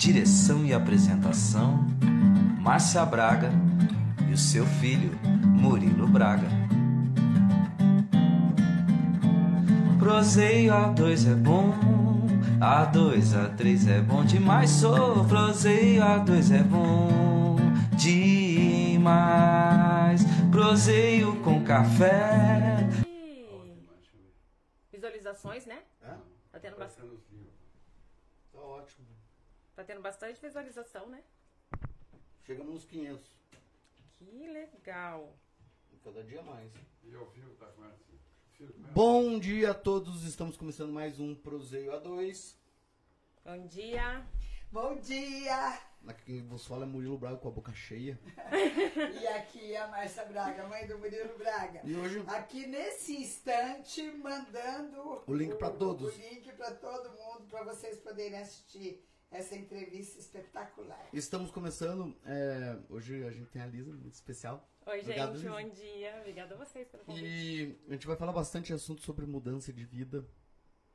Direção e apresentação: Márcia Braga e o seu filho, Murilo Braga. Proseio A2 é bom, A2, A3 é bom demais. Sou proseio A2 é bom demais. Proseio com café. Visualizações, né? Hã? Tá tendo, bas- Tá ótimo. Tá tendo bastante visualização, né? Chegamos nos 500. Que legal. E Cada dia mais. E o fio tá com. Bom dia a todos. Estamos começando mais um Proseio A2. Bom dia. Bom dia! Aqui vos fala é Murilo Braga com a boca cheia. E aqui é a Márcia Braga, mãe do Murilo Braga. E hoje Aqui nesse instante, mandando O link pra todos. O link para todo mundo, para vocês poderem assistir essa entrevista espetacular. estamos começando. é, hoje a gente tem a Lisa, muito especial. Oi, Obrigado, gente. Lisa. Bom dia. Obrigada a vocês pelo convite. E a gente vai falar bastante assunto sobre mudança de vida,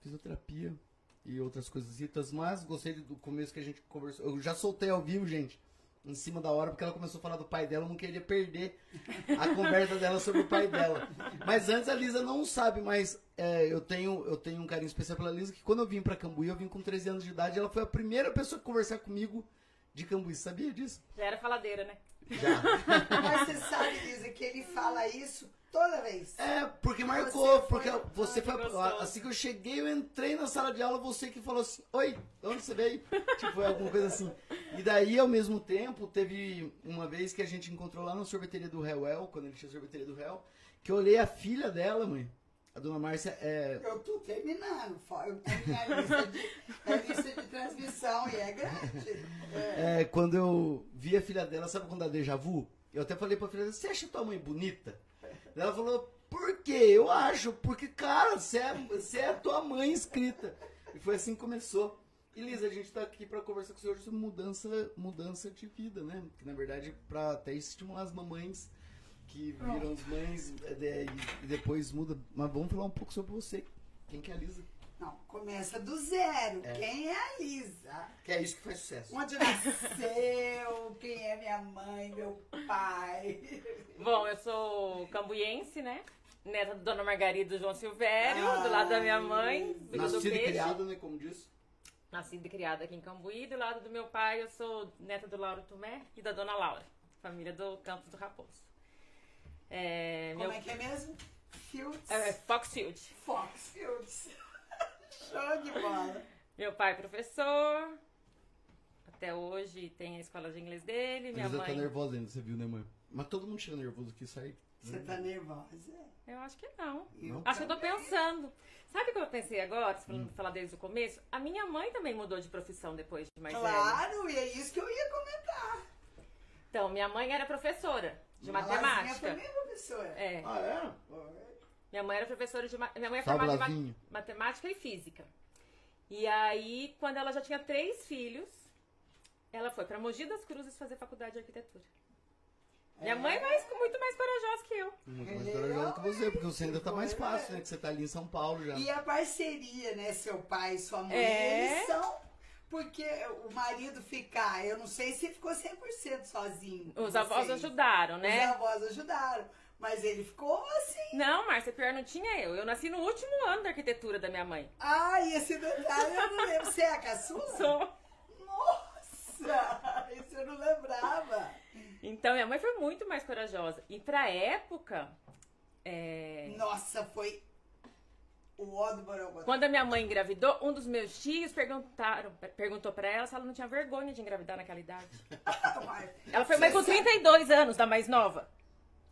fisioterapia e outras coisitas, mas gostei do começo que a gente conversou. Eu já soltei ao vivo, gente, em cima da hora, porque ela começou a falar do pai dela, eu não queria perder a conversa dela sobre o pai dela. Mas antes a Lisa não sabe, mas é, eu, tenho, eu tenho um carinho especial pela Lisa, que quando eu vim pra Cambuí, eu vim com 13 anos de idade, ela foi a primeira pessoa a conversar comigo de Cambuí, sabia disso? Já era faladeira, né? Já. Mas você sabe, Lisa, que ele fala isso toda vez. É, porque marcou, Você porque foi- você Ai, foi. Assim que eu cheguei, eu entrei na sala de aula, você que falou assim, oi, de onde você veio? tipo, foi alguma coisa assim. E daí, ao mesmo tempo, teve uma vez que a gente encontrou lá na sorveteria do Hellwell, quando ele tinha a sorveteria do Hell, que eu olhei a filha dela, mãe. A dona Márcia é. Eu tô terminando. Eu tenho minha lista de, a lista de transmissão e é grande. É. é, quando eu vi a filha dela, sabe quando dá déjà vu? Eu até falei pra filha dela, você acha tua mãe bonita? Ela falou, por quê? Eu acho, porque, cara, você é, você é a tua mãe inscrita. E foi assim que começou. E Lisa, a gente tá aqui pra conversar com você hoje sobre mudança, mudança de vida, né? Que na verdade, pra até estimular as mamães que viram as mães é, e depois muda. Mas vamos falar um pouco sobre você. Quem que é a Lisa? Não, começa do zero. É. Quem é a Lisa? Que é isso que faz sucesso. Onde nasceu? Quem é minha mãe, meu pai? Bom, eu sou cambuiense, né? Neta da Dona Margarida do João Silvério, do lado da minha mãe, do do Nascida e criada, né? Como disse. Nascida e criada aqui em Cambuí. Do lado do meu pai, eu sou neta do Lauro Tomé e da Dona Laura, família do Campos do Raposo. É, Como meu, é que é mesmo? Fields? é, Foxfield. Fox Fields. Show de bola. Meu pai é professor, Até hoje tem a escola de inglês dele, minha tá mãe. nervosa ainda, você viu, né, mãe? Mas todo mundo chega nervoso aqui, sai. Você tá nervosa? Eu acho que não. Não? Acho que eu tô também. pensando. Sabe o que eu pensei agora, se Hum. falando falar desde o começo? A minha mãe também mudou de profissão depois de mais velha. Claro, e é isso que eu ia comentar. Então, minha mãe era professora de Lazinha matemática. minha professora. É. Ah, é? Minha mãe era professora de minha mãe é formada em matemática e física. E aí, quando ela já tinha três filhos, ela foi pra Mogi das Cruzes fazer faculdade de arquitetura. Minha É. mãe é mais, muito mais corajosa que eu. Muito mais corajosa que você, porque você ainda tá mais fácil, né? Que você tá ali em São Paulo já. E a parceria, né? Seu pai e sua mãe, É. eles são. Porque o marido ficar, eu não sei se ficou 100% sozinho. Os avós ajudaram, né? Os avós ajudaram. Mas ele ficou assim. Não, Márcia, pior não tinha eu. Eu nasci no último ano da arquitetura da minha mãe. Ai, esse detalhe eu não lembro. Você é a caçula? Sou. Nossa! Isso eu não lembrava. Então, minha mãe foi muito mais corajosa. E pra época, é, Nossa, foi o ó do Borogodó. quando a minha mãe engravidou, um dos meus tios perguntaram, perguntou pra ela se ela não tinha vergonha de engravidar naquela idade. Ela foi mãe com Você sabe- 32 anos, da mais nova.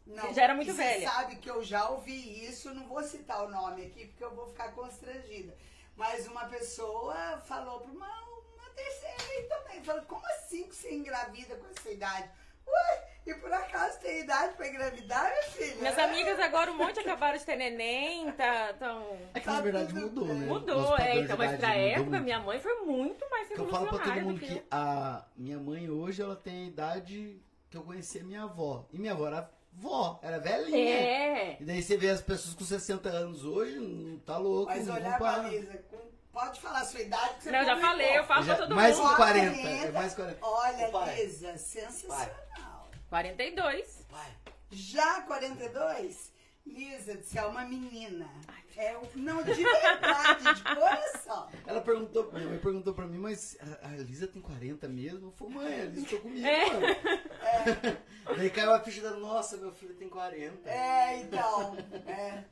Não, Já era muito velha. Você sabe que eu já ouvi isso, não vou citar o nome aqui porque eu vou ficar constrangida. Mas uma pessoa falou para uma, uma terceira aí também, falou, como assim que você engravida com essa idade? Ué, e por acaso tem idade para engravidar, minha filha? Minhas amigas agora, um monte acabaram de ter neném, tá, tão... É que na verdade mudou, né? Mudou, é, então, mas pra época, muito. minha mãe foi muito mais Porque eu falo pra todo mundo do que que a minha mãe hoje, ela tem a idade que eu conheci a minha avó. E minha avó era vó, era velhinha. É, E daí você vê as pessoas com 60 anos hoje, não tá louco. Mas não olhar para. pra Lisa, com- pode falar a sua idade que você não, eu já falei, eu falo Já- pra todo mais mundo. 40, é 40. mais 40. Olha, Ô, pai. Lisa, sensacional. 42. Pai, Já 42? Lisa, você é uma menina. É, o- não, de verdade, de coração. ela perguntou, minha mãe perguntou pra mim, mas a, a Lisa tem 40 mesmo? Eu falei, mãe, a Lisa tá comigo, É. mano. Daí caiu a ficha da, nossa, meu filho tem 40. É, então. É.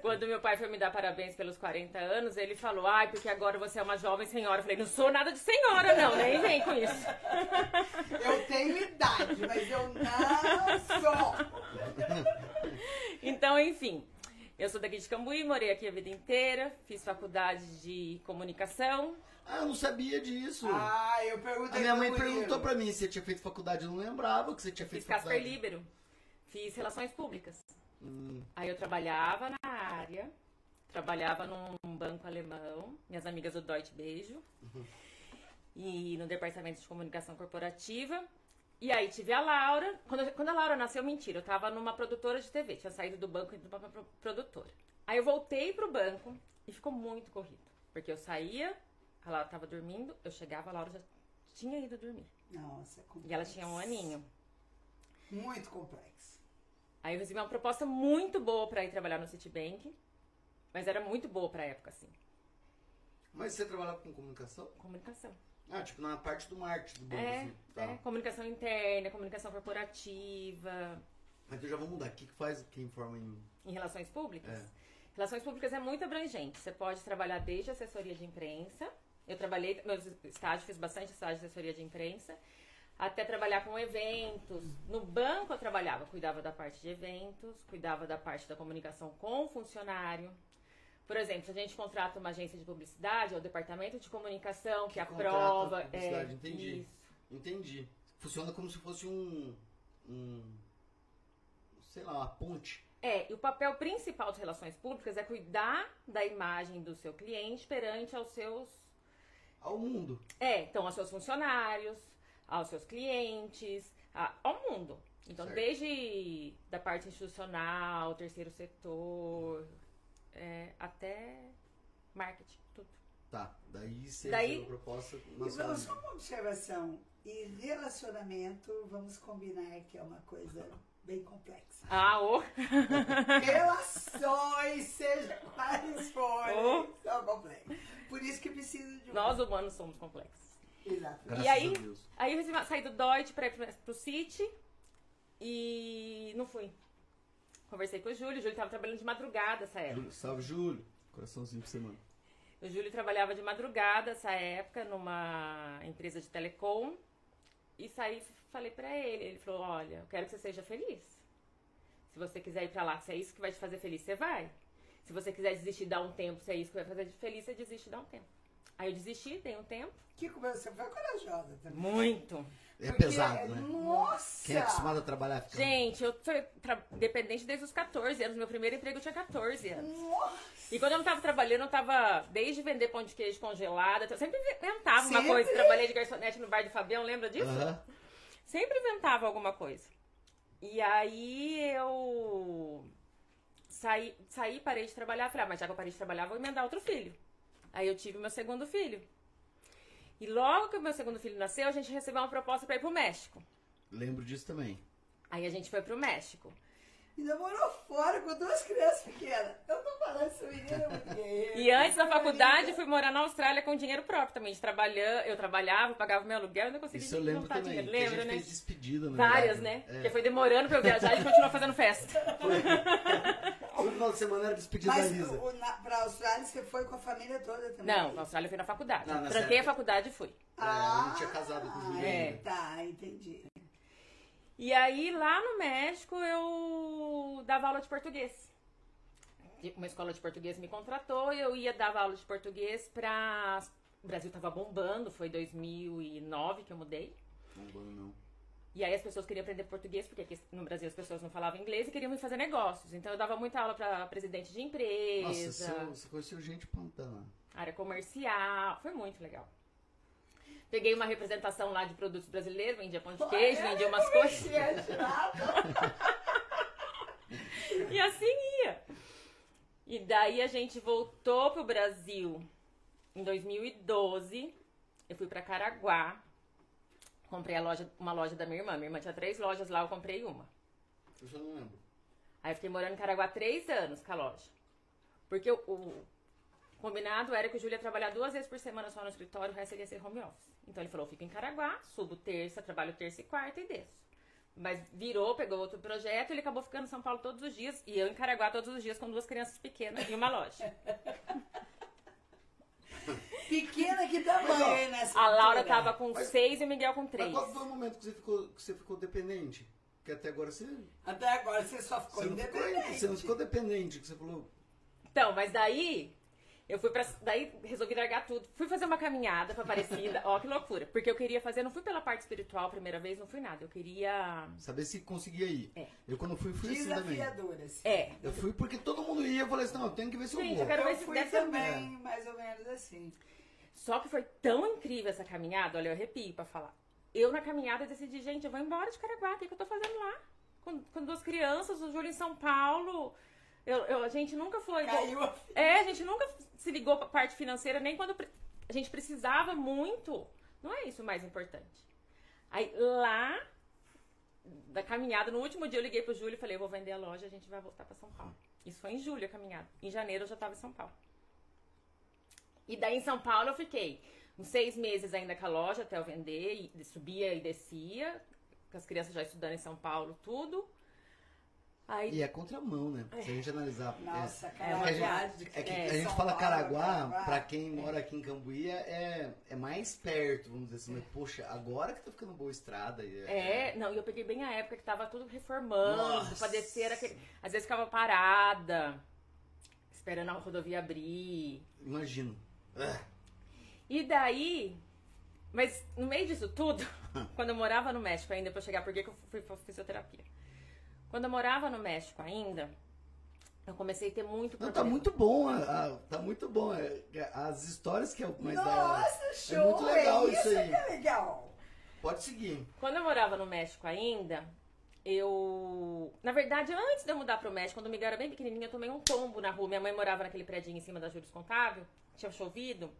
Quando meu pai foi me dar parabéns pelos 40 anos, ele falou, ai, porque agora você é uma jovem senhora. Eu falei, não sou nada de senhora, não, nem vem com isso. Eu tenho idade, mas eu não sou. Então, enfim, eu sou daqui de Cambuí, morei aqui a vida inteira, fiz faculdade de comunicação. Ah, eu não sabia disso. Ah, eu perguntei a minha mãe perguntou pra mim se você tinha feito faculdade, eu não lembrava que você tinha feito Fiz Casper faculdade. Libero. Fiz relações públicas. Hum, Aí eu trabalhava na área, trabalhava num banco alemão, minhas amigas do Deutsche Beijo, e no departamento de comunicação corporativa. E aí tive a Laura. Quando, quando a Laura nasceu, mentira, eu tava numa produtora de TV, tinha saído do banco e ido pra produtora. Aí eu voltei pro banco e ficou muito corrido. Porque eu saía, a Laura tava dormindo, eu chegava, a Laura já tinha ido dormir. Nossa, é complexo. E ela tinha um aninho. Muito complexo. Aí eu recebi uma proposta muito boa pra ir trabalhar no Citibank, mas era muito boa pra época, assim. Mas você trabalhava com comunicação? Comunicação. Ah, tipo na parte do marketing do banco, É, assim. Tá. é, comunicação interna, comunicação corporativa, Mas então já vamos mudar. O que, que faz quem forma em. em relações públicas. É. Relações públicas é muito abrangente. Você pode trabalhar desde assessoria de imprensa. Eu trabalhei, meus estágios, fiz bastante estágio de assessoria de imprensa. Até trabalhar com eventos. No banco eu trabalhava, cuidava da parte de eventos, cuidava da parte da comunicação com o funcionário. Por exemplo, se a gente contrata uma agência de publicidade, é o departamento de comunicação que, Que aprova. a publicidade, é, entendi. Isso. Entendi. Funciona como se fosse um. um sei lá, uma ponte. É, e o papel principal das relações públicas é cuidar da imagem do seu cliente perante aos seus. Ao mundo. É, então, aos seus funcionários, aos seus clientes, a- ao mundo. Então, Certo. desde da parte institucional, terceiro setor, é, até marketing, tudo. Tá. Daí você Daí- recebeu a proposta E só uma observação. E relacionamento, vamos combinar que é uma coisa bem complexa. Ah, ô! Relações, seja quais forem, Oh. são complexas. Por isso que precisa de um. Nós humanos somos complexos. Exato. Graças E aí- a Deus. Aí eu uma- saí do Deutsche pra ir pro City e não fui. Conversei com o Júlio, o Júlio tava trabalhando de madrugada essa época. Júlio, salve, Júlio. Coraçãozinho pra você, mano. O Júlio trabalhava de madrugada essa época numa empresa de telecom. E saí falei pra ele. Ele falou: Olha, eu quero que você seja feliz. Se você quiser ir pra lá, se é isso que vai te fazer feliz, você vai. Se você quiser desistir, dar um tempo, se é isso que vai fazer feliz, você desiste, dá um tempo. Aí eu desisti, dei um tempo. Que você foi corajosa também. Muito. É Porque- pesado, né? Nossa! Quem é acostumado a trabalhar fica... Gente, eu fui tra- dependente desde os 14 anos. Meu primeiro emprego eu tinha 14 anos. Nossa! E quando eu não tava trabalhando, eu tava desde vender pão de queijo congelada. Eu sempre inventava uma Sempre? coisa. Trabalhei de garçonete no bar do Fabião, lembra disso? Sempre inventava alguma coisa. E aí eu saí, saí, parei de trabalhar. Falei, ah, mas já que eu parei de trabalhar, vou emendar outro filho. Aí eu tive meu segundo filho. E logo que o meu segundo filho nasceu, a gente recebeu uma proposta pra ir pro México. Lembro disso também. Aí a gente foi pro México. Ainda morou fora com duas crianças pequenas. Eu tô falando, essa menina é muito guerreira. E antes da Essa faculdade, fui morar na Austrália com dinheiro próprio também. De trabalhar, eu trabalhava, pagava meu aluguel e não conseguia Isso eu lembro também. dinheiro. que a Lembra, gente né? fez despedida, na Várias, verdade. né? É. Porque foi demorando pra eu viajar e continuou fazendo festa. O final de semana era despedida Mas da Lisa. o, na, pra Austrália você foi com a família toda também? Não, na Austrália eu fui na faculdade. Não, Tranquei a época. faculdade e fui. É, eu não tinha casado com o Júlio É. Tá, entendi. E aí, lá no México, eu dava aula de português. Uma escola de português me contratou e eu ia dar aula de português pra... O Brasil tava bombando, foi 2009 que eu mudei. Não, bom, não. E aí as pessoas queriam aprender português, porque aqui no Brasil as pessoas não falavam inglês e queriam me fazer negócios. Então eu dava muita aula pra presidente de Nossa, empresa, você, você conheceu gente pantana. área comercial. Foi muito legal. Peguei uma representação lá de produtos brasileiros, vendia pão de queijo, Olha, vendia umas coisas. Nada. E assim ia. E daí a gente voltou pro Brasil em 2012. Eu fui pra Caraguá. Comprei a loja, uma loja da minha irmã. Minha irmã tinha três lojas lá, eu comprei uma. Eu já não lembro. Aí eu fiquei morando em Caraguá três anos com a loja. Porque o, o combinado era que o Júlio ia trabalhar duas vezes por semana só no escritório, o resto ele ia ser home office. Então ele falou, fico em Caraguá, subo terça, trabalho terça e quarta e desço. Mas virou, pegou outro projeto e ele acabou ficando em São Paulo todos os dias. E eu em Caraguá todos os dias com duas crianças pequenas e uma loja. Pequena que tamanho, nessa A Laura altura? tava com Mas- seis e o Miguel com Mas três. qual foi o momento que você ficou, que você ficou dependente? Porque até agora você, Até agora você só ficou você, não ficou, independente. você não ficou dependente, que você falou. Então, mas daí eu fui pra. Daí resolvi largar tudo. Fui fazer uma caminhada pra Aparecida. Ó, que loucura. Porque eu queria fazer, não fui pela parte espiritual a primeira vez, não fui nada. Eu queria. Saber se conseguia ir. É. Eu quando fui, fui assim também. Desafiadora. É. Eu fui porque todo mundo ia, eu falei assim, não, eu tenho que ver se eu Gente, vou. eu quero ver Eu se fui deve também, mais ou menos assim. Só que foi tão incrível essa caminhada, olha, eu arrepio pra falar. Eu na caminhada decidi, gente, eu vou embora de Caraguá, o que, que eu tô fazendo lá? Com, com duas crianças, o Júlio em São Paulo. Eu, eu- a gente nunca foi. Caiu a É, a gente nunca se ligou pra parte financeira, nem quando a gente precisava muito. Não é isso o mais importante. Aí lá, da caminhada, no último dia eu liguei pro Júlio e falei, eu vou vender a loja, a gente vai voltar pra São Paulo. Isso foi em julho a caminhada. Em janeiro eu já tava em São Paulo. E daí em São Paulo eu fiquei uns seis meses ainda com a loja até eu vender, e subia e descia, com as crianças já estudando em São Paulo, tudo. Aí E é contramão, né? Se a gente analisar. Nossa, é, cara, É, uma a gente- é que É, a gente São fala Paulo, Caraguá, Caraguá. pra quem mora aqui em Cambuí, é, é mais perto, vamos dizer assim. Mas, poxa, agora que tá ficando boa estrada. É, não, e eu peguei bem a época que tava tudo reformando, Nossa. pra descer aquele. Às vezes ficava parada, esperando a rodovia abrir. Imagino. E daí. Mas no meio disso tudo, quando eu morava no México ainda, pra chegar, por que que eu fui pra fisioterapia? Quando eu morava no México ainda, eu comecei a ter muito Não, problema. tá muito bom, a- a- tá muito bom. é, é, As histórias que é o mais da. Nossa, show! muito legal é isso aí. que é legal. Pode seguir. Quando eu morava no México ainda, eu. Na verdade, antes de eu mudar pro México, quando o Miguel era bem pequenininho, eu tomei um tombo na rua. Minha mãe morava naquele predinho em cima da Júlio Contábil, tinha chovido.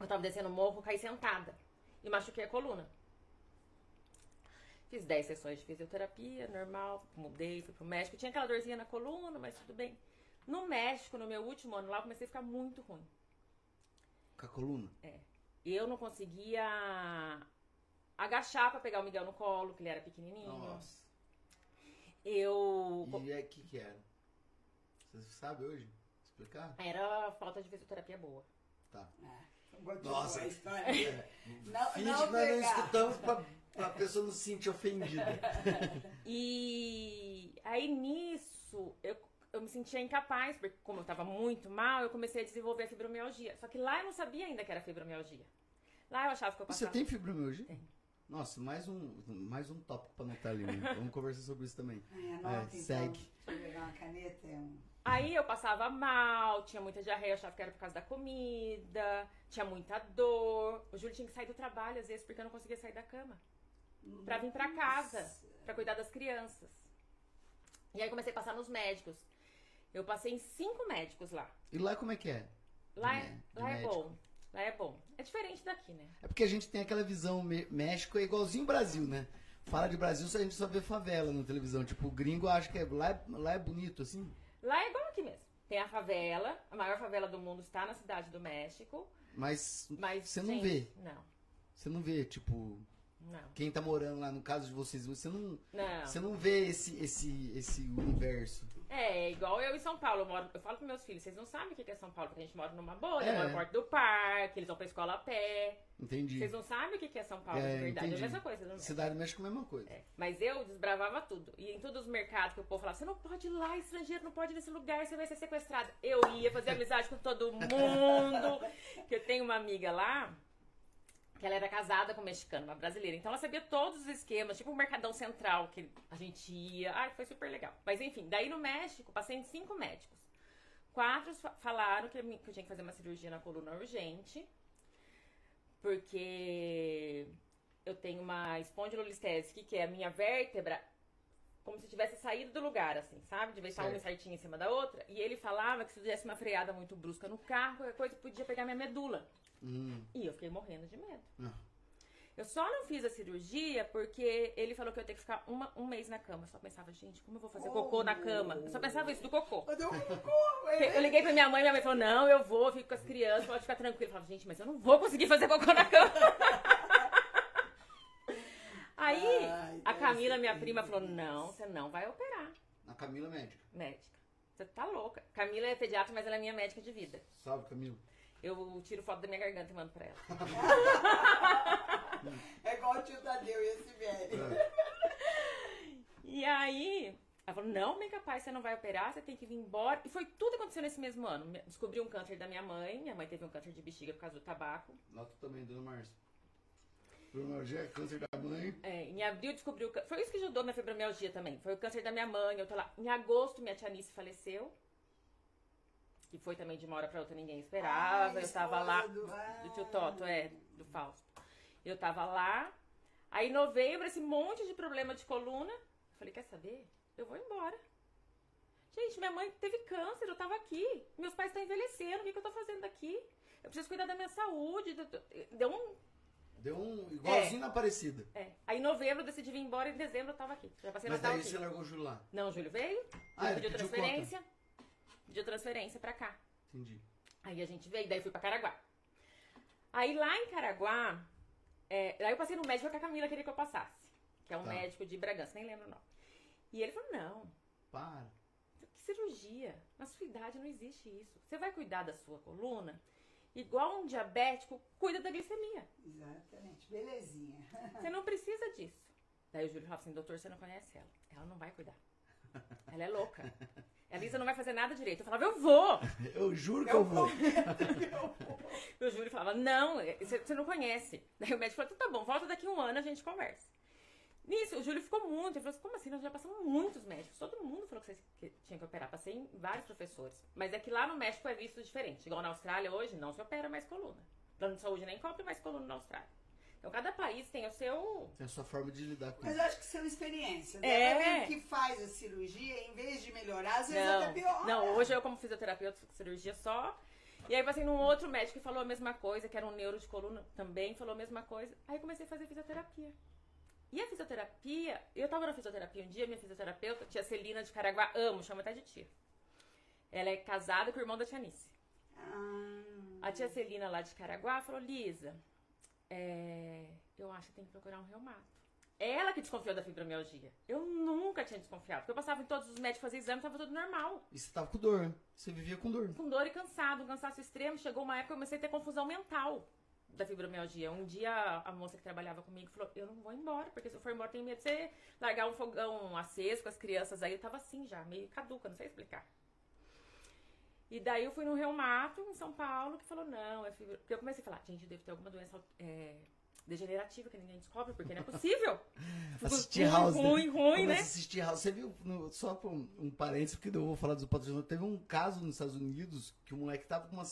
Eu tava descendo o morro, caí sentada e machuquei a coluna. Fiz 10 sessões de fisioterapia, normal, mudei, fui pro México. Tinha aquela dorzinha na coluna, mas tudo bem. No México, no meu último ano lá, eu comecei a ficar muito ruim. Com a coluna. Eu não conseguia agachar pra pegar o Miguel no colo, que ele era pequenininho. Nossa. Eu. E é o que que era? Você sabe hoje? Explicar? Era falta de fisioterapia boa. Tá. Botou Nossa. a história. Não, Finge não que nós não escutamos pra, pra pessoa não se sentir ofendida. E aí nisso, eu, eu me sentia incapaz, porque como eu tava muito mal, eu comecei a desenvolver a fibromialgia. Só que lá eu não sabia ainda que era fibromialgia. Lá eu achava que eu Você passava. tem fibromialgia? Tem. Nossa, mais um, mais um tópico pra anotar ali. né? Vamos conversar sobre isso também. Ai, anota, É, então. segue. Deixa eu pegar uma caneta. é um- Aí eu passava mal, tinha muita diarreia, eu achava que era por causa da comida, tinha muita dor. O Júlio tinha que sair do trabalho às vezes porque eu não conseguia sair da cama. Pra vir pra casa, pra cuidar das crianças. E aí comecei a passar nos médicos. Eu passei em cinco médicos lá. E lá como é que é? Lá, De é, de lá é bom. Lá é bom. É diferente daqui, né? É porque a gente tem aquela visão, México é igualzinho o Brasil, né? Fala de Brasil, só a gente só vê favela na televisão. Tipo, o gringo acha que é, lá, é, lá é bonito, assim. Lá é igual aqui mesmo. Tem a favela, a maior favela do mundo está na cidade do México. Mas Mas. Você não gente, vê. Não, você não vê, tipo, não. quem tá morando lá, no caso de vocês, você não, Não. você não vê esse, esse, esse universo. É, igual eu em São Paulo. Eu, moro, eu falo pros meus filhos, vocês não sabem o que é São Paulo, porque a gente mora numa bolha, É. mora perto do parque, eles vão pra escola a pé. Entendi. Vocês não sabem o que é São Paulo É, de verdade. entendi. É a mesma coisa, não? Cidade do México é a mesma coisa. É, Mas eu desbravava tudo. E em todos os mercados que o povo falava, você não pode ir lá, estrangeiro, não pode ir nesse lugar, você vai ser sequestrado. Eu ia fazer amizade com todo mundo. que eu tenho uma amiga lá, que ela era casada com um mexicano, uma brasileira. Então ela sabia todos os esquemas, tipo o Mercadão Central que a gente ia. Ai, foi super legal. Mas enfim, daí no México, passei em cinco médicos. Quatro fa- falaram que eu tinha que fazer uma cirurgia na coluna urgente, porque eu tenho uma espondilolistese, que é a minha vértebra como se tivesse saído do lugar, assim, sabe? De vez uma certinha em cima da outra. E ele falava que se eu desse uma freada muito brusca no carro, qualquer coisa podia pegar minha medula. Hum, E eu fiquei morrendo de medo. não. Eu só não fiz a cirurgia porque ele falou que eu ia ter que ficar uma- um mês na cama. Eu só pensava, gente, como eu vou fazer cocô na cama? Eu só pensava isso, do cocô. Eu dei um cocô, Eu liguei pra minha mãe, minha mãe falou, não, eu vou, fico com as crianças, pode ficar tranquilo. Eu falava, gente, mas eu não vou conseguir fazer cocô na cama. Aí, Ai, a Camila, minha prima, falou, não, você não vai operar, A Camila médica. médica. Você tá louca. Camila é pediatra, mas ela é minha médica de vida. Salve, Camila. Eu tiro foto da minha garganta e mando pra ela. É igual o tio Tadeu e esse velho. É. E aí, ela falou, não, bem capaz, você não vai operar, você tem que vir embora. E foi tudo que aconteceu nesse mesmo ano. Descobri um câncer da minha mãe, minha mãe teve um câncer de bexiga por causa do tabaco. Nota também, dona Márcia. Fibromialgia, câncer da mãe. É, em abril descobri o câncer. Foi isso que ajudou minha fibromialgia também. Foi o câncer da minha mãe, eu tô lá. Em agosto, minha tia Nice faleceu. Que foi também de uma hora pra outra, ninguém esperava. Ai, eu tava lá. do- Do tio Toto, é, do Fausto. Eu tava lá. Aí em novembro, esse monte de problema de coluna. Eu falei, quer saber? Eu vou embora. Gente, minha mãe teve câncer, eu tava aqui. Meus pais estão envelhecendo, o que, que eu tô fazendo aqui? Eu preciso cuidar da minha saúde. Deu um. Deu um igualzinho na Aparecida. É. Aí em novembro eu decidi vir embora e em dezembro eu tava aqui. Já passei Mas daí aqui. você largou o Júlio lá. Não, o Júlio veio, Ah, pediu pediu transferência. Pediu transferência pra cá. Entendi. Aí a gente veio, daí fui pra Caraguá. Aí lá em Caraguá, é, aí eu passei no médico que a Camila queria que eu passasse. Que é um Tá. médico de Bragança, nem lembro o nome. E ele falou, não, Para. que cirurgia? Na sua idade não existe isso. Você vai cuidar da sua coluna igual um diabético cuida da glicemia. Exatamente, belezinha. Você não precisa disso. Daí o Júlio falou assim, doutor, você não conhece ela. Ela não vai cuidar. Ela é louca. A Lisa não vai fazer nada direito. Eu falava, eu vou. Eu juro que eu vou. E o Júlio falava, não, você você não conhece. Daí o médico falou, então tá bom, volta daqui um ano, a gente conversa. Nisso, o Júlio ficou muito, ele falou assim, como assim? Nós já passamos muitos médicos. Todo mundo falou que você que tinha que operar. Passei em vários professores. Mas é que lá no México é visto diferente. Igual na Austrália hoje, não se opera mais coluna. Plano de saúde nem cobre mais coluna na Austrália. Então cada país tem o seu... Tem a sua forma de lidar com Mas isso. eu acho que são experiências. É. É. Alguém que faz a cirurgia, em vez de melhorar, às vezes até Não, piora. não, hoje eu como fisioterapeuta, cirurgia só. E aí passei num outro médico que falou a mesma coisa, que era um neuro de coluna também, falou a mesma coisa. Aí comecei a fazer fisioterapia. E a fisioterapia, eu tava na fisioterapia um dia, minha fisioterapeuta, tia Celina de Caraguá, amo, chama até de tia. Ela é casada com o irmão da tia Nice. Ah, A tia Celina lá de Caraguá falou, Lisa, é, eu acho que tem que procurar um reumato. Ela que desconfiou da fibromialgia. Eu nunca tinha desconfiado. Porque eu passava em todos os médicos, fazia exame, tava tudo normal. E você tava com dor, né? Você vivia com dor. Com dor e cansado, um cansaço extremo. Chegou uma época que eu comecei a ter confusão mental da fibromialgia. Um dia a moça que trabalhava comigo falou: Eu não vou embora, porque se eu for embora, tenho medo de você largar um fogão aceso com as crianças aí. Eu tava assim já, meio caduca, não sei explicar. E daí eu fui no reumato em São Paulo que falou: Não, é fibro. Porque eu comecei a falar: Gente, eu devo ter alguma doença é, degenerativa que ninguém descobre, porque não é possível. Assistir ruim, House. ruim, ruim, Começa né? assistir House. Você viu, no- só por um, um parênteses, porque eu vou falar dos patrocinadores. Teve um caso nos Estados Unidos que o moleque tava com uma.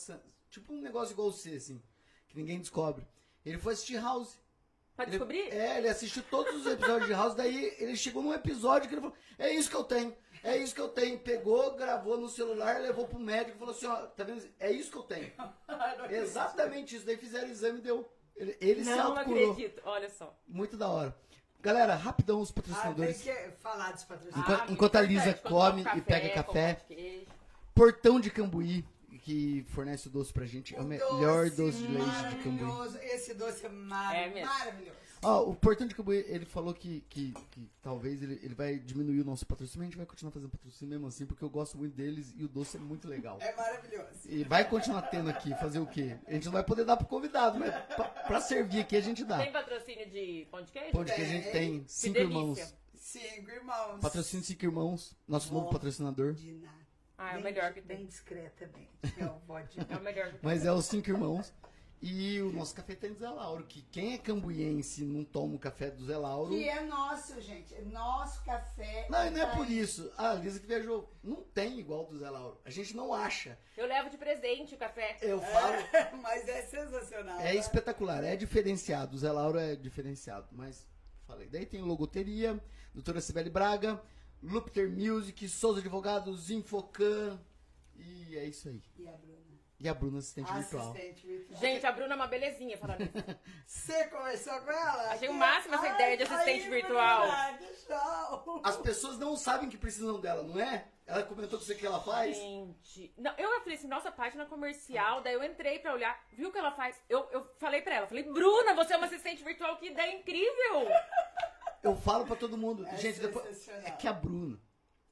Tipo um negócio igual você, assim, que ninguém descobre. Ele foi assistir House. Pra Ele- descobrir? é, ele assistiu todos os episódios de House, daí ele chegou num episódio que ele falou: É isso que eu tenho, é isso que eu tenho. Pegou, gravou no celular, levou pro médico e falou assim: Ó, tá vendo? É isso que eu tenho. Exatamente isso. Daí fizeram o exame e deu. Ele, ele se não acredito. Olha só. Muito da hora. Galera, rapidão os Ah, tem patrocinadores. que falar dos patrocinadores. Enquanto- Ah, enquanto a muito Lisa come toma e pega café. Portão de Cambuí, que fornece o doce pra gente. É o melhor doce de leite de Cambuí. maravilhoso. Esse doce é, mar... É mesmo. maravilhoso. Ó, o Portão de Cambuí, ele falou que, que, que talvez ele, ele vai diminuir o nosso patrocínio, mas a gente vai continuar fazendo patrocínio mesmo assim, porque eu gosto muito deles e o doce é muito legal. É maravilhoso. E vai continuar tendo aqui, fazer o quê? A gente não vai poder dar pro convidado, mas pra, pra servir aqui a gente dá. Tem patrocínio de pão de queijo? Pão de que a gente tem cinco irmãos. Cinco irmãos. Patrocínio Cinco Irmãos, nosso novo Ó. patrocinador. De nada. Ah, é o Bem- melhor que Bem tem. discretamente. É o bode. É o melhor que tem. Mas é os cinco irmãos. E o nosso café tem do Zé Lauro, que quem é cambuiense e não toma o café do Zé Lauro. Que é nosso, gente. É nosso café. Não, e não é Tá por isso. A Lisa que viajou, não tem igual do Zé Lauro. A gente não acha. Eu levo de presente o café. Eu falo, Mas é sensacional. é né? espetacular, é diferenciado. O Zé Lauro é diferenciado. Mas, falei. Daí tem logoteria, doutora Sibeli Braga, Lupter Music, Souza Advogados, Infocan. E é isso aí. E a Bruna? E a Bruna, assistente virtual. Assistente virtual. Gente, a Bruna é uma belezinha falando isso. Você conversou com ela? Achei o máximo essa ideia de assistente ai, virtual. Bruna. As pessoas não sabem que precisam dela, não é? Ela comentou com você que ela faz. Gente. Não, eu falei assim, nossa, página comercial. Daí eu entrei pra olhar, viu o que ela faz? Eu, eu falei pra ela, falei, Bruna, você é uma assistente virtual, que ideia incrível! Eu falo pra todo mundo. É gente, depois. É que a Bruna,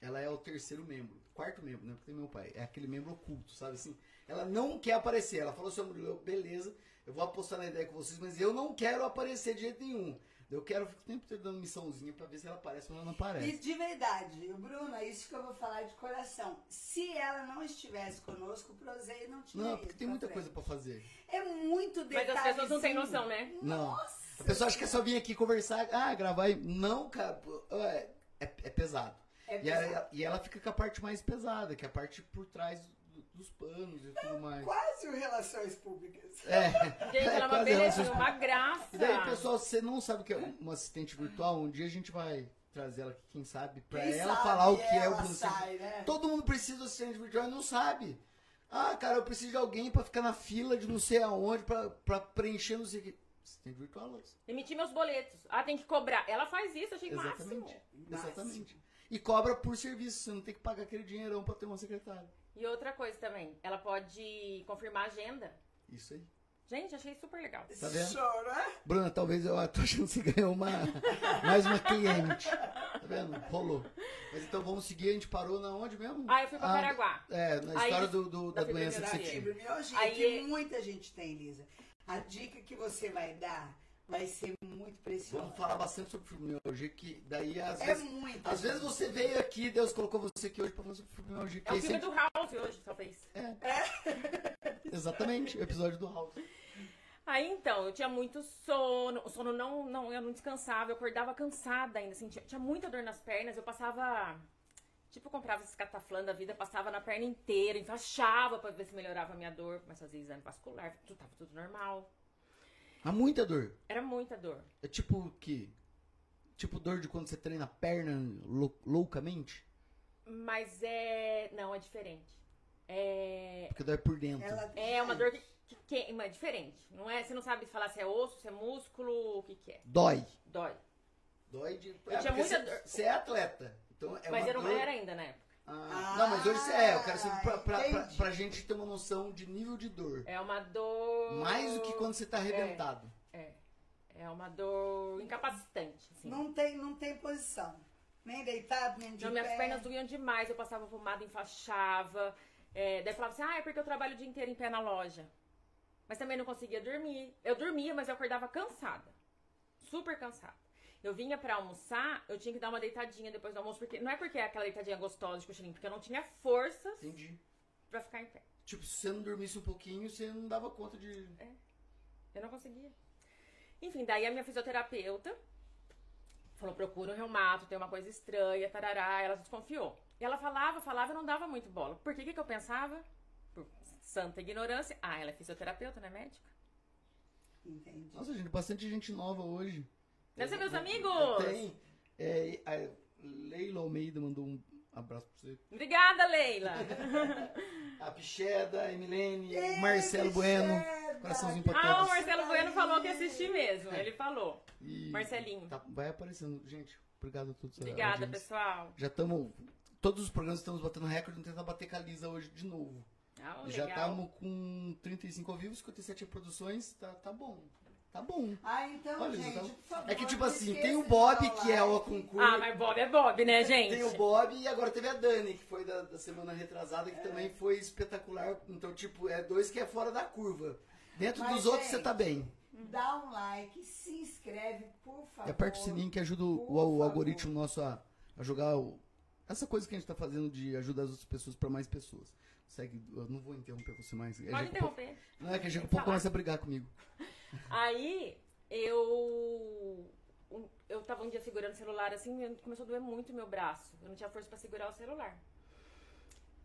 ela é o terceiro membro. Quarto membro, né? Porque tem meu pai. É aquele membro oculto, sabe assim? Ela não quer aparecer. Ela falou assim, "Ô, Murilo, beleza, eu vou apostar na ideia com vocês, mas eu não quero aparecer de jeito nenhum. Eu quero, eu fico o tempo todo dando missãozinha pra ver se ela aparece ou ela não E aparece. de verdade, Bruna, isso que eu vou falar de coração. Se ela não estivesse conosco, o Prozei não tinha Não, porque tem muita frente. coisa pra fazer. É muito Mas detalhezinho. as pessoas não têm noção, né? Não. Nossa. A pessoa acha que é só vir aqui conversar, ah, gravar aí. Não, cara, é, é, é pesado. É E, pesado. ela, e ela fica com a parte mais pesada, que é a parte por trás do- dos panos e tudo mais. Quase o Relações Públicas. É, Gente, ela é uma relações uma graça. E daí, pessoal, você não sabe o que é uma assistente virtual, um dia a gente vai trazer ela aqui, quem sabe, pra Quem ela sabe falar o que é o Bruno sai, né? Todo mundo precisa de assistente virtual e não sabe. Ah, cara, eu preciso de alguém pra ficar na fila de não sei aonde, pra, pra preencher não sei o que. Assistente virtual, Luiz. Emitir meus boletos. Ah, tem que cobrar. Ela faz isso, achei Exatamente. máximo. Exatamente. E cobra por serviço, você não tem que pagar aquele dinheirão pra ter uma secretária. E outra coisa também, ela pode confirmar a agenda. Isso aí. Gente, achei super legal. Tá vendo? Show, né? Bruna, talvez eu tô achando que você ganhou uma, mais uma cliente. Tá vendo? Rolou. Mas então vamos seguir, a gente parou na onde mesmo? Ah, eu fui pra Paraguá. É, na Aí, história do, do- da, da doença que você tinha. Aí que muita gente tem, Lisa. A dica que você vai dar vai ser muito preciosa. Vamos falar bastante sobre fibromialgia, que daí às É vezes... muito. Às vezes você veio aqui, Deus colocou você aqui hoje pra falar sobre fibromialgia. É o filme sempre- do House hoje, talvez. Exatamente, o episódio do House. Aí então, eu tinha muito sono, o sono não, não, eu não descansava, eu acordava cansada ainda, assim, tinha, tinha muita dor nas pernas, eu passava, tipo, eu comprava esse cataflã da vida, passava na perna inteira, enfaixava pra ver se melhorava a minha dor, mas fazia exame vascular, tudo, tava tudo normal. Há muita dor. Era muita dor. É tipo o quê? Tipo dor de quando você treina a perna lou- loucamente? Mas é. Não, é diferente. É. Porque dói por dentro. Ela- É uma dor que, que queima, é diferente. Não é, você não sabe falar se é osso, se é músculo, o que que é. Dói. Dói. Dói de. Eu É, tinha muita você, dor. você é atleta. Então é mas uma não dor... era ainda na época. Ah, não, mas hoje você é. Eu quero saber pra, pra, pra, entendi. pra gente ter uma noção de nível de dor. É uma dor. Mais do que quando você tá arrebentado. É. É uma dor incapacitante, assim. Não tem, não tem posição. Nem deitado, nem de Não, pé. minhas pernas doíam demais, eu passava pomada, enfaixava. É, daí falava assim, ah, é porque eu trabalho o dia inteiro em pé na loja. Mas também não conseguia dormir. Eu dormia, mas eu acordava cansada. Super cansada. Eu vinha pra almoçar, eu tinha que dar uma deitadinha depois do almoço, porque não é porque é aquela deitadinha gostosa de cochilinho, porque eu não tinha forças Entendi. pra ficar em pé. Tipo, se você não dormisse um pouquinho, você não dava conta de. Eu não conseguia. Enfim, daí a minha fisioterapeuta falou: procura um reumato, tem uma coisa estranha, tarará. Ela desconfiou. E ela falava, falava e não dava muito bola. Por que, que, que eu pensava? Por santa ignorância. Ah, ela é fisioterapeuta, não é médica? Entendi. Nossa, gente, bastante gente nova hoje. Deve ser meus É, amigos! Tem. É, a Leila Almeida mandou um abraço pra você. Obrigada, Leila! A Picheda, a Emilene, Ei, o Marcelo Bueno. Coraçãozinho pra ah, o. Marcelo Bueno falou que assistiu mesmo. Ele falou. E Marcelinho. tá- vai aparecendo. Gente, obrigado a todos. Obrigada, audiência. pessoal. Já estamos. Todos os programas estamos batendo recorde, vamos tentar bater com a Lisa hoje de novo. Ah, Já estamos com 35 ao vivo, 57 reproduções, tá, tá bom. Tá bom. Ah, então, Olha, gente, então- por favor, É que tipo assim, tem o Bob, que é o concurso. Ah, mas Bob é Bob, né, gente? Tem o Bob e agora teve a Dani, que foi da, da semana retrasada, que também foi espetacular. Então, tipo, é dois que é fora da curva. Dentro Mas, dos outros você gente, tá bem. Dá um like, se inscreve, por favor. E aperta o sininho que ajuda o, o- o algoritmo nosso a, a jogar o- essa coisa que a gente tá fazendo de ajudar as outras pessoas pra mais pessoas. Segue, eu não vou interromper você mais. É, Pode interromper. Não é que já o povo começa a brigar comigo. Aí eu. Eu tava um dia segurando o celular assim, começou a doer muito meu braço. Eu não tinha força pra segurar o celular.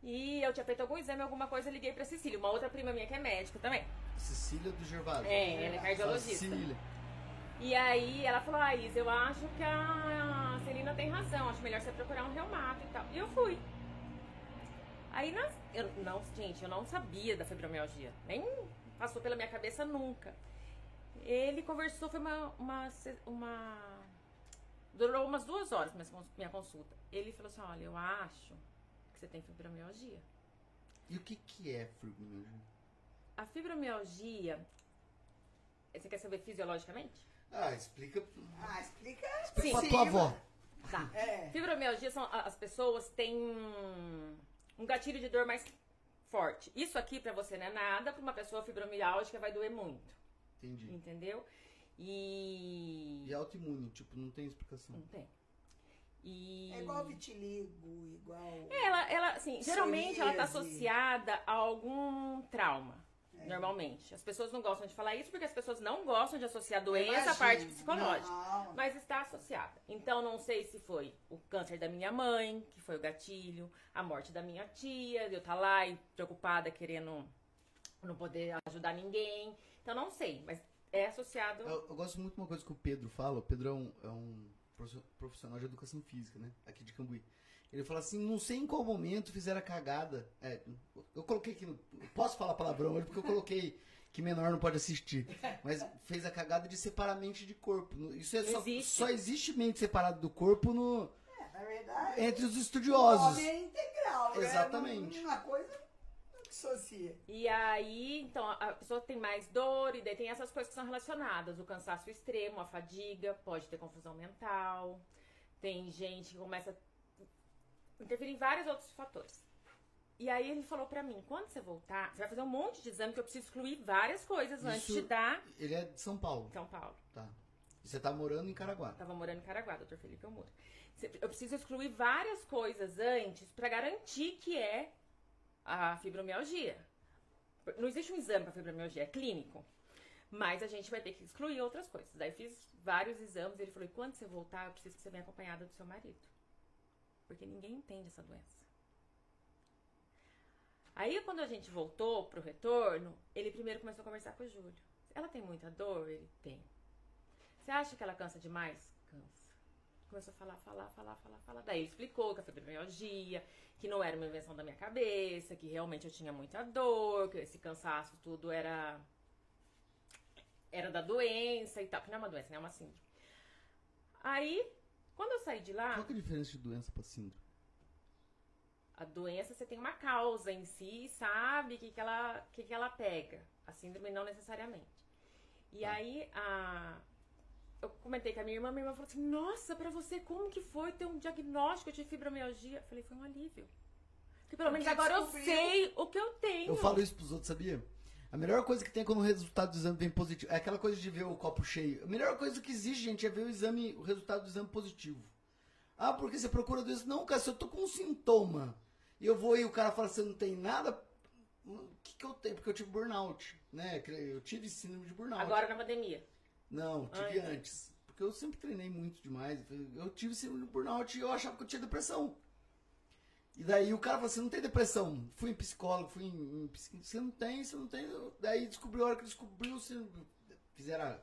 E eu tinha feito algum exame, alguma coisa, liguei pra Cecília, uma outra prima minha que é médica também. Cecília do Gervásio. É, ela é cardiologista. Cecília. E aí ela falou, ah, Isa, eu acho que a Celina tem razão, acho melhor você procurar um reumato e tal. E eu fui. Aí nós, eu não, gente, eu não sabia da fibromialgia. Nem passou pela minha cabeça nunca. Ele conversou, foi uma. uma, uma- durou umas duas horas minha, cons- minha consulta. Ele falou assim: olha, eu acho que você tem fibromialgia. E o que que é fibromialgia? A fibromialgia. Você quer saber fisiologicamente? Ah, explica. Ah, explica. Explica Sim. pra tua avó. Tá. É. Fibromialgia são as pessoas têm um, gatilho de dor mais forte. Isso aqui pra você não é nada, pra uma pessoa fibromialgia vai doer muito, Entendi. entendeu? E E autoimune, tipo, não tem explicação. não tem. E É igual vitiligo, igual. ela, ela, assim, geralmente ela tá associada a algum trauma. Normalmente. As pessoas não gostam de falar isso porque as pessoas não gostam de associar doença à parte psicológica. Não. Mas está associada. Então, não sei se foi o câncer da minha mãe, que foi o gatilho, a morte da minha tia, de eu estar lá e preocupada, querendo não poder ajudar ninguém. Então, não sei, mas é associado. Eu, eu gosto muito de uma coisa que o Pedro fala. O Pedro é um, é um profissional de educação física, né? Aqui de Cambuí. Ele fala assim, não sei em qual momento fizeram a cagada. É, eu coloquei aqui no. Posso falar palavrão hoje porque eu coloquei que menor não pode assistir. Mas fez a cagada de separar mente de corpo. Isso é só, Existe. só existe mente separada do corpo no, É, na verdade. entre os O estudiosos. homem é integral. né? Exatamente. Uma coisa não dissocia. E aí, então, a pessoa tem mais dor, e daí tem essas coisas que são relacionadas. O cansaço extremo, a fadiga, pode ter confusão mental. Tem gente que começa a interferir em vários outros fatores. E aí ele falou pra mim, quando você voltar, você vai fazer um monte de exame que eu preciso excluir várias coisas antes Isso- de dar Ele é de São Paulo, São Paulo. tá? E você tá morando em Caraguá. Tava morando em Caraguá, doutor Felipe Almoura. Eu preciso excluir várias coisas antes pra garantir que é a fibromialgia. Não existe um exame pra fibromialgia, é clínico. Mas a gente vai ter que excluir outras coisas. Daí fiz vários exames ele falou: e quando você voltar, eu preciso que você venha acompanhada do seu marido. Porque ninguém entende essa doença. Aí, quando a gente voltou pro retorno, ele primeiro começou a conversar com o Júlio. Ela tem muita dor? Ele tem. Você acha que ela cansa demais? Cansa. Começou a falar, falar, falar, falar, falar. Daí ele explicou que a fibromialgia, que não era uma invenção da minha cabeça, que realmente eu tinha muita dor, que esse cansaço tudo era era da doença e tal, que não é uma doença, né? É uma síndrome. Aí, quando eu saí de lá, Qual que é a diferença de doença pra síndrome? a doença você tem uma causa em si, e sabe o que, que, ela, que, que ela pega. A síndrome não necessariamente. E Tá. aí, a, eu comentei com a minha irmã, minha irmã falou assim: Nossa, pra você, como que foi ter um diagnóstico de fibromialgia? Eu falei: Foi um alívio. Porque pelo menos agora eu descobriu. sei o que eu tenho. Eu falo isso pros outros, sabia? A melhor coisa que tem é quando o resultado do exame vem positivo. É aquela coisa de ver o copo cheio. A melhor coisa que existe, gente, é ver o exame, o resultado do exame positivo. Ah, porque você procura doença? Não, cara, se eu tô com um sintoma e eu vou e o cara fala você não tem nada, o que, que eu tenho? Porque eu tive burnout, né? Eu tive síndrome de burnout. Agora na pandemia. Não, tive Ai. antes. Porque eu sempre treinei muito demais. Eu tive síndrome de burnout e eu achava que eu tinha depressão. E daí o cara falou assim, não tem depressão. Fui em psicólogo, fui em, em Você não tem, você não tem. Daí descobriu, a hora que descobriu, você fizeram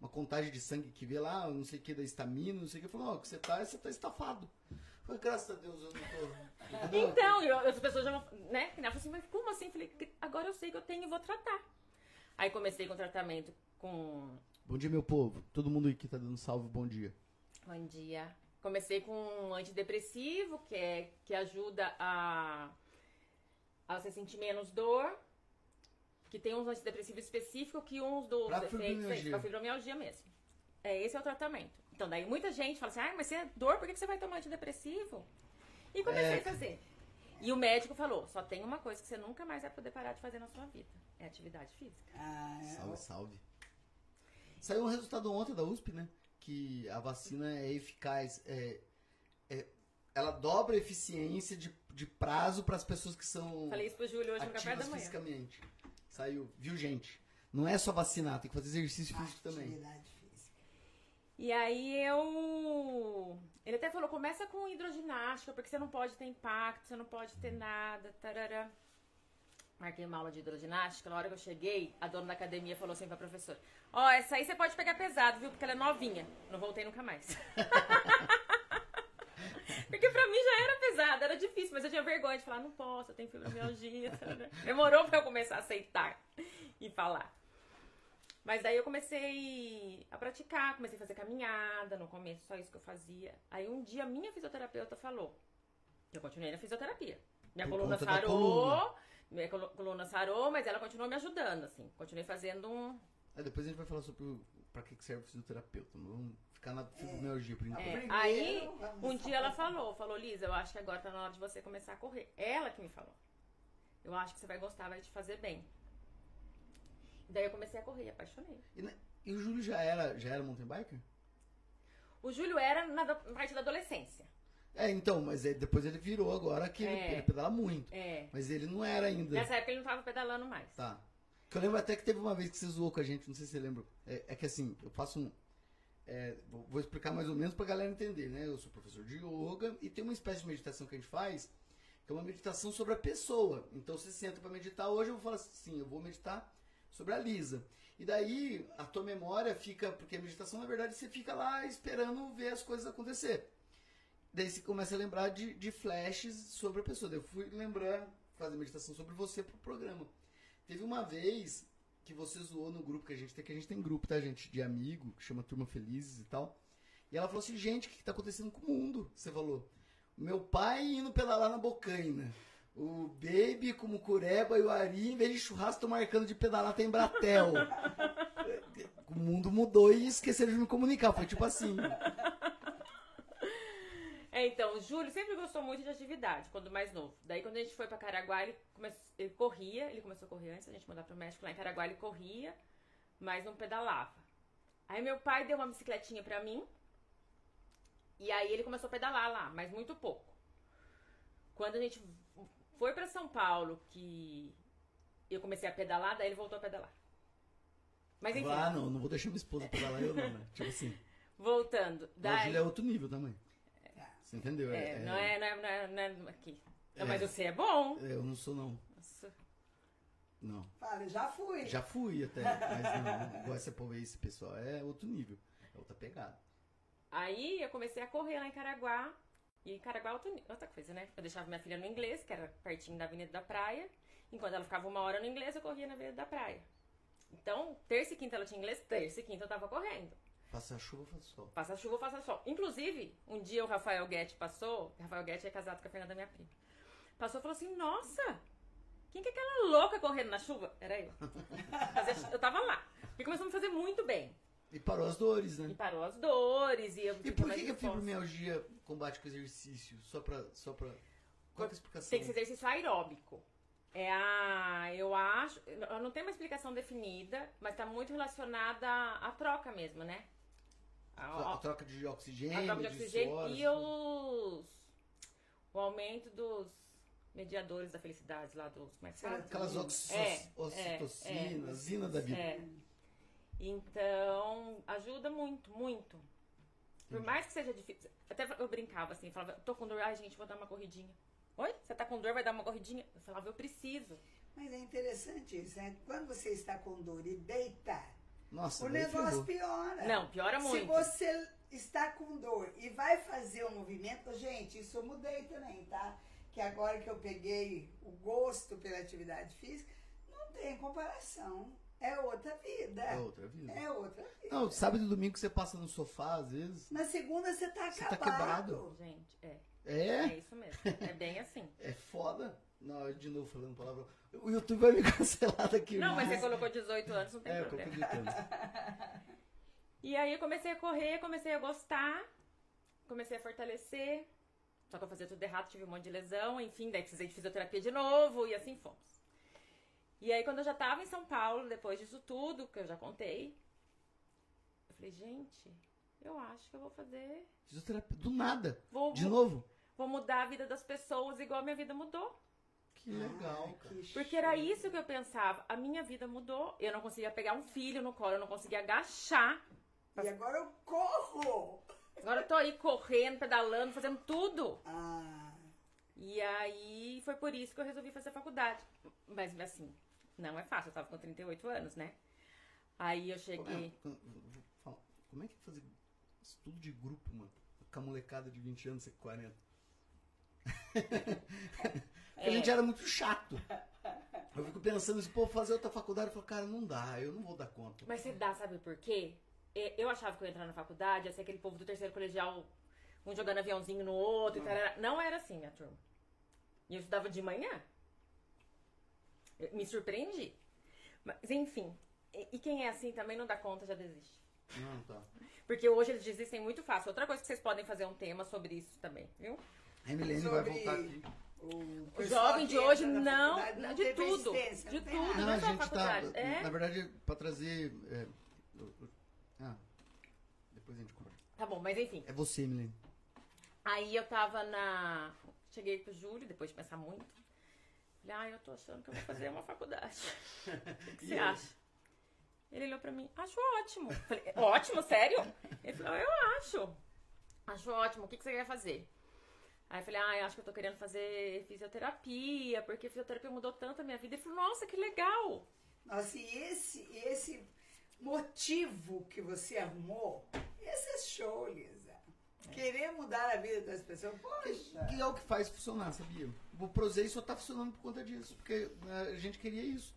uma contagem de sangue que vê lá, não sei o que, da estamina, não sei o que. Falou, ó, que você tá, você tá estafado. Eu Falei, graças a Deus, eu não tô. Então, e as pessoas já vão, né? Falou assim, mas como assim? Eu falei, agora eu sei que eu tenho e vou tratar. Aí comecei com tratamento com. Bom dia, meu povo. Todo mundo aí que tá dando salve, bom dia. Bom dia. Comecei com um antidepressivo, que, é, que ajuda a, a você sentir menos dor. Que tem uns antidepressivos específicos que uns dos Pra efeitos fibromialgia. pra fibromialgia mesmo. É, esse é o tratamento. Então, daí muita gente fala assim, ah, mas você é dor, por que você vai tomar antidepressivo? E comecei É. a fazer. E o médico falou, só tem uma coisa que você nunca mais vai poder parar de fazer na sua vida. É atividade física. Ah, Salve, salve. Saiu um resultado ontem da USP, né? Que a vacina é eficaz. É, é- ela dobra a eficiência de, de prazo para as pessoas que são Falei isso pro Júlio hoje no café da manhã. fisicamente. Saiu, viu, gente? Não é só vacinar, tem que fazer exercício físico também. Física. E aí eu. Ele até falou: começa com hidroginástica, porque você não pode ter impacto, você não pode ter nada. Tarará. Marquei uma aula de hidroginástica. Na hora que eu cheguei, a dona da academia falou assim pra professora: Ó, essa aí você pode pegar pesado, viu? Porque ela é novinha. Não voltei nunca mais. Porque pra mim já era pesado, era difícil, mas eu tinha vergonha de falar, não posso, eu tenho fibromialgia. tarará. Demorou pra eu começar a aceitar e falar. Mas daí eu comecei a praticar, comecei a fazer caminhada no começo, só isso que eu fazia. Aí um dia minha fisioterapeuta falou, eu continuei na fisioterapia. Minha Por coluna sarou. Minha coluna sarou, mas ela continuou me ajudando, assim. Continuei fazendo um. Aí depois a gente vai falar sobre o, pra que serve o fisioterapeuta. Não vamos ficar na fibromialgia por enquanto. É, aí, um dia ela falou, falou, Lisa, eu acho que agora tá na hora de você começar a correr. Ela que me falou. Eu acho que você vai gostar, vai te fazer bem. Daí eu comecei a correr, apaixonei. E, né, e o Júlio já era, já era mountain biker? O Júlio era na da- parte da adolescência. É, então, mas ele- depois ele virou agora que ele, É. ele pedala muito. É. Mas ele não era ainda. Nessa época ele não tava pedalando mais. Tá. Que eu lembro até que teve uma vez que você zoou com a gente, não sei se você lembra. É, é que assim, eu faço um. é, vou explicar mais ou menos pra galera entender, né? Eu sou professor de yoga e tem uma espécie de meditação que a gente faz, que é uma meditação sobre a pessoa. Então você senta pra meditar hoje, eu vou falar assim, eu vou meditar sobre a Lisa. E daí a tua memória fica, porque a meditação na verdade você fica lá esperando ver as coisas acontecer. Daí você começa a lembrar de, de flashes sobre a pessoa. Daí eu fui lembrar, fazer meditação sobre você pro programa. Teve uma vez que você zoou no grupo que a gente tem, que a gente tem grupo, tá, gente? De amigo, que chama Turma Felizes e tal. E ela falou assim, gente, o que, tá acontecendo com o mundo? Você falou, meu pai indo pedalar na bocaina. O Baby com o Cureba e o Ari, em vez de churrasco, estão marcando de pedalar tem Bratel. o mundo mudou e esqueceram de me comunicar. Foi tipo assim. É, então, o Júlio sempre gostou muito de atividade, quando mais novo. Daí, quando a gente foi pra Caraguá, ele, come... ele corria, ele começou a correr antes, a gente mandar pro México, lá em Caraguá ele corria, mas não pedalava. Aí meu pai deu uma bicicletinha pra mim, e aí ele começou a pedalar lá, mas muito pouco. Quando a gente foi pra São Paulo, que eu comecei a pedalar, daí ele voltou a pedalar. Mas enfim, Ah, não, não vou deixar minha esposa pedalar eu não, né? Tipo assim. voltando. O Daí, Júlio é outro nível também. Você entendeu? é, não é, não é, não é, não é aqui. Não, É. mas você é bom. é, Eu não sou, não. Nossa. Não. Fala, já fui. Já fui até, mas não. Igual esse povo aí, esse pessoal, é outro nível. É outra pegada. Aí eu comecei a correr lá em Caraguá. E Caraguá é outra, outra coisa, né? Eu deixava minha filha no inglês, que era pertinho da Avenida da Praia. Enquanto ela ficava uma hora no inglês, eu corria na Avenida da Praia. Então, terça e quinta ela tinha inglês, terça e quinta eu tava correndo. Faça chuva, faça sol. Faça chuva, faça sol. Inclusive, um dia o Rafael Guetti passou. Rafael Guetti é casado com a Fernanda, minha prima. Passou e falou assim: Nossa, quem que é aquela louca correndo na chuva? Era eu. Eu tava lá. E começou a me fazer muito bem. E parou as dores, E né? parou as dores. E, eu E por que, que a fibromialgia combate com exercício? Só pra. Só pra... Qual é a explicação? Tem que ser exercício aeróbico. É a. Eu acho. Eu não tenho uma explicação definida, mas tá muito relacionada à, à troca mesmo, né? A, A a- troca de oxigênio, a troca de oxigênio suor, e os. O aumento dos mediadores da felicidade lá dos. Como é? Aquelas oxi- É, ocitocinas, é, é. zina da vida. É. Então, ajuda muito, muito. Por mais que seja difícil. Até eu brincava assim, falava, tô com dor, ai gente, vou dar uma corridinha. Oi? Você tá com dor, vai dar uma corridinha? Eu falava, eu preciso. Mas é interessante isso, né? Quando você está com dor e deita, Nossa, o negócio piora. Não, piora Se muito. você está com dor e vai fazer um movimento, gente, isso eu mudei também, tá? Que agora que eu peguei o gosto pela atividade física, não tem comparação. É outra vida. É outra vida. É outra vida. Não, sábado e domingo você passa no sofá, às vezes. Na segunda você tá Você tá acabado. quebrado. Gente, é. É, É isso mesmo. É bem assim. é foda. Não, de novo falando palavra. O YouTube vai me cancelar daqui. Não, mas você colocou 18 anos, não tem É, eu problema. tanto. E aí eu comecei a correr, comecei a gostar, comecei a fortalecer. Só que eu fazia tudo errado, tive um monte de lesão, enfim, daí precisei de fisioterapia de novo e assim fomos. E aí quando eu já tava em São Paulo, depois disso tudo, que eu já contei, eu falei, gente, eu acho que eu vou fazer. Fisioterapia. Do nada. Vou, De novo. vou mudar a vida das pessoas igual a minha vida mudou. Que legal, cara. que Porque era isso que eu pensava. A minha vida mudou. Eu não conseguia pegar um filho no colo, eu não conseguia agachar. E agora eu corro. Agora eu tô aí correndo, pedalando, fazendo tudo. Ah, E aí foi por isso que eu resolvi fazer faculdade. Mas assim, não é fácil, eu tava com 38 anos, né? Aí eu cheguei. Como é- Como é que é fazer estudo de grupo, mano? Com a molecada de 20 anos, você com 40. Porque a É. gente era muito chato. Eu fico pensando, se pô, fazer outra faculdade, eu falo, cara, não dá, eu não vou dar conta. Mas você dá, sabe por quê? É, Eu achava que eu ia entrar na faculdade, ia ser aquele povo do terceiro colegial, um jogando aviãozinho no outro e tal. Não era assim, minha turma. E eu estudava de manhã. Eu me surpreendi. Mas, enfim. E e quem é assim também não dá conta, já desiste. Não, tá. Porque hoje eles desistem muito fácil. Outra coisa que vocês podem fazer um tema sobre isso também, viu? A Emilene vai Sobre- voltar aqui. o O pessoal jovem que de hoje na não, faculdade de tudo, de não tem tudo. nada. Não, não a só gente tá. faculdade, é? Na verdade, pra trazer. é, eu- eu- ah, depois a gente conversa. Tá bom, mas enfim. É você, Emilene. Aí eu tava na. Cheguei pro Júlio, depois de pensar muito. Falei, ah, eu tô achando que eu vou fazer uma faculdade. O que, que E você acha? Ele olhou pra mim, acho ótimo. Falei, ótimo, sério? Ele falou, eu acho. Acho ótimo, o que, que você quer fazer? Aí eu falei, ah, eu acho que eu tô querendo fazer fisioterapia, porque fisioterapia mudou tanto a minha vida. Ele falou, nossa, que legal! Nossa, e esse, esse motivo que você arrumou, esse é show, Lisa. Querer mudar a vida das pessoas, poxa. Que é o que faz funcionar, sabia? O Prozei só tá funcionando por conta disso, porque né, a gente queria isso.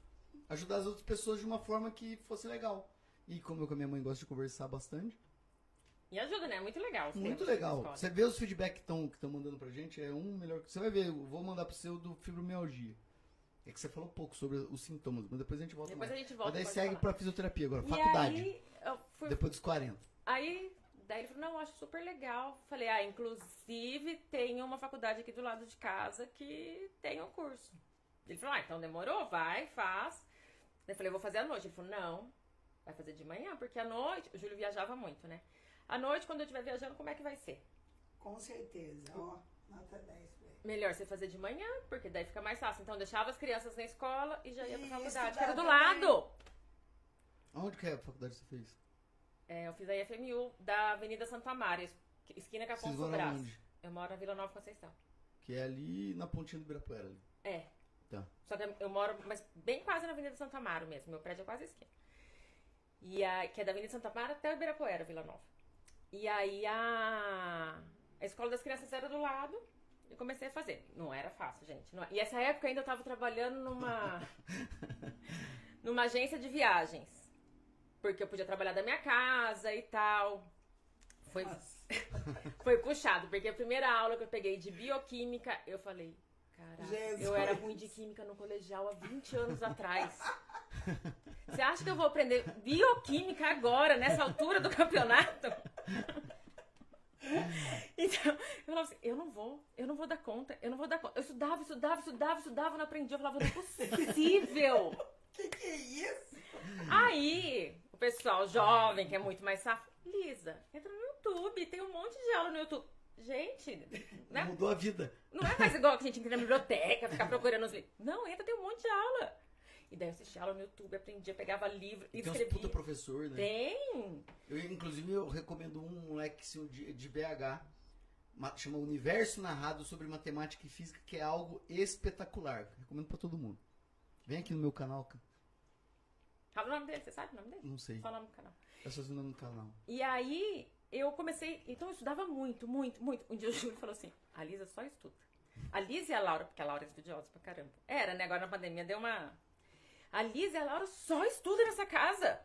Ajudar as outras pessoas de uma forma que fosse legal. E como eu com a minha mãe gosto de conversar bastante, E ajuda, né? Muito legal. muito legal. Você vê os feedback que estão mandando pra gente, é um melhor que. Você vai ver, eu vou mandar pro seu do fibromialgia. É que você falou pouco sobre os sintomas, mas depois a gente volta Depois a mais. gente volta. Mas daí segue falar. pra fisioterapia agora, E faculdade. aí, fui Depois dos 40. Aí, daí ele falou, não, eu acho super legal. Falei, ah, inclusive tem uma faculdade aqui do lado de casa que tem um curso. Ele falou, ah, então demorou, vai, faz. Eu falei, eu vou fazer à noite. Ele falou, não, vai fazer de manhã, porque à noite, o Júlio viajava muito, né? À noite, quando eu estiver viajando, como é que vai ser? Com certeza, ó, nota 10 pra ele. Melhor você fazer de manhã, porque daí fica mais fácil. Então eu deixava as crianças na escola e já ia pra faculdade, que era do também. lado. Aonde que é a faculdade que você fez? É, eu fiz a IFMU da Avenida Santo Amaro, es- esquina com Vocês Afonso moram Brás. onde? Eu moro na Vila Nova Conceição. Que é ali na pontinha do Ibirapuera. Ali. É. Tá. Só que eu moro, mas bem quase na Avenida Santa Amaro mesmo. Meu prédio é quase a esquina. E a, que é da Avenida Santa Amaro até o Ibirapuera, Vila Nova. E aí a, a escola das crianças era do lado. Eu comecei a fazer. Não era fácil, gente. Não- e essa época ainda eu tava trabalhando numa numa agência de viagens. Porque eu podia trabalhar da minha casa e tal. Foi, foi puxado, porque a primeira aula que eu peguei de bioquímica, eu falei, caraca, Jesus. eu era ruim de química no colegial há 20 anos atrás. Você acha que eu vou aprender bioquímica agora, nessa altura do campeonato? Então, eu falava assim, eu não vou, eu não vou dar conta, eu não vou dar conta. Eu estudava, estudava, estudava, estudava, não aprendi. Eu falava, não é possível. Que que é isso? Aí, o pessoal jovem, que é muito mais safo, Lisa, entra no YouTube, tem um monte de aula no YouTube. Gente, né? Mudou a vida. Não é mais igual que a gente entra na biblioteca, ficar procurando os livros. Não, entra, tem um monte de aula. E daí eu assistia aula no YouTube, aprendia, pegava livro, E tem escrevia. puta professor, né? Tem. Eu, inclusive, eu recomendo um moleque assim, de, de BH, ma- chama Universo Narrado sobre Matemática e Física, que é algo espetacular. Recomendo pra todo mundo. Vem aqui no meu canal, cara. Fala o nome dele, você sabe o nome dele? Não sei. Fala o nome do canal. É só seu nome no canal. E aí, eu comecei. Então, eu estudava muito, muito, muito. Um dia o Júlio falou assim: a Lisa só estuda. A Lisa e a Laura, porque a Laura é estudiosa pra caramba. Era, né? Agora na pandemia deu uma. A Lisa e a Laura só estudam nessa casa.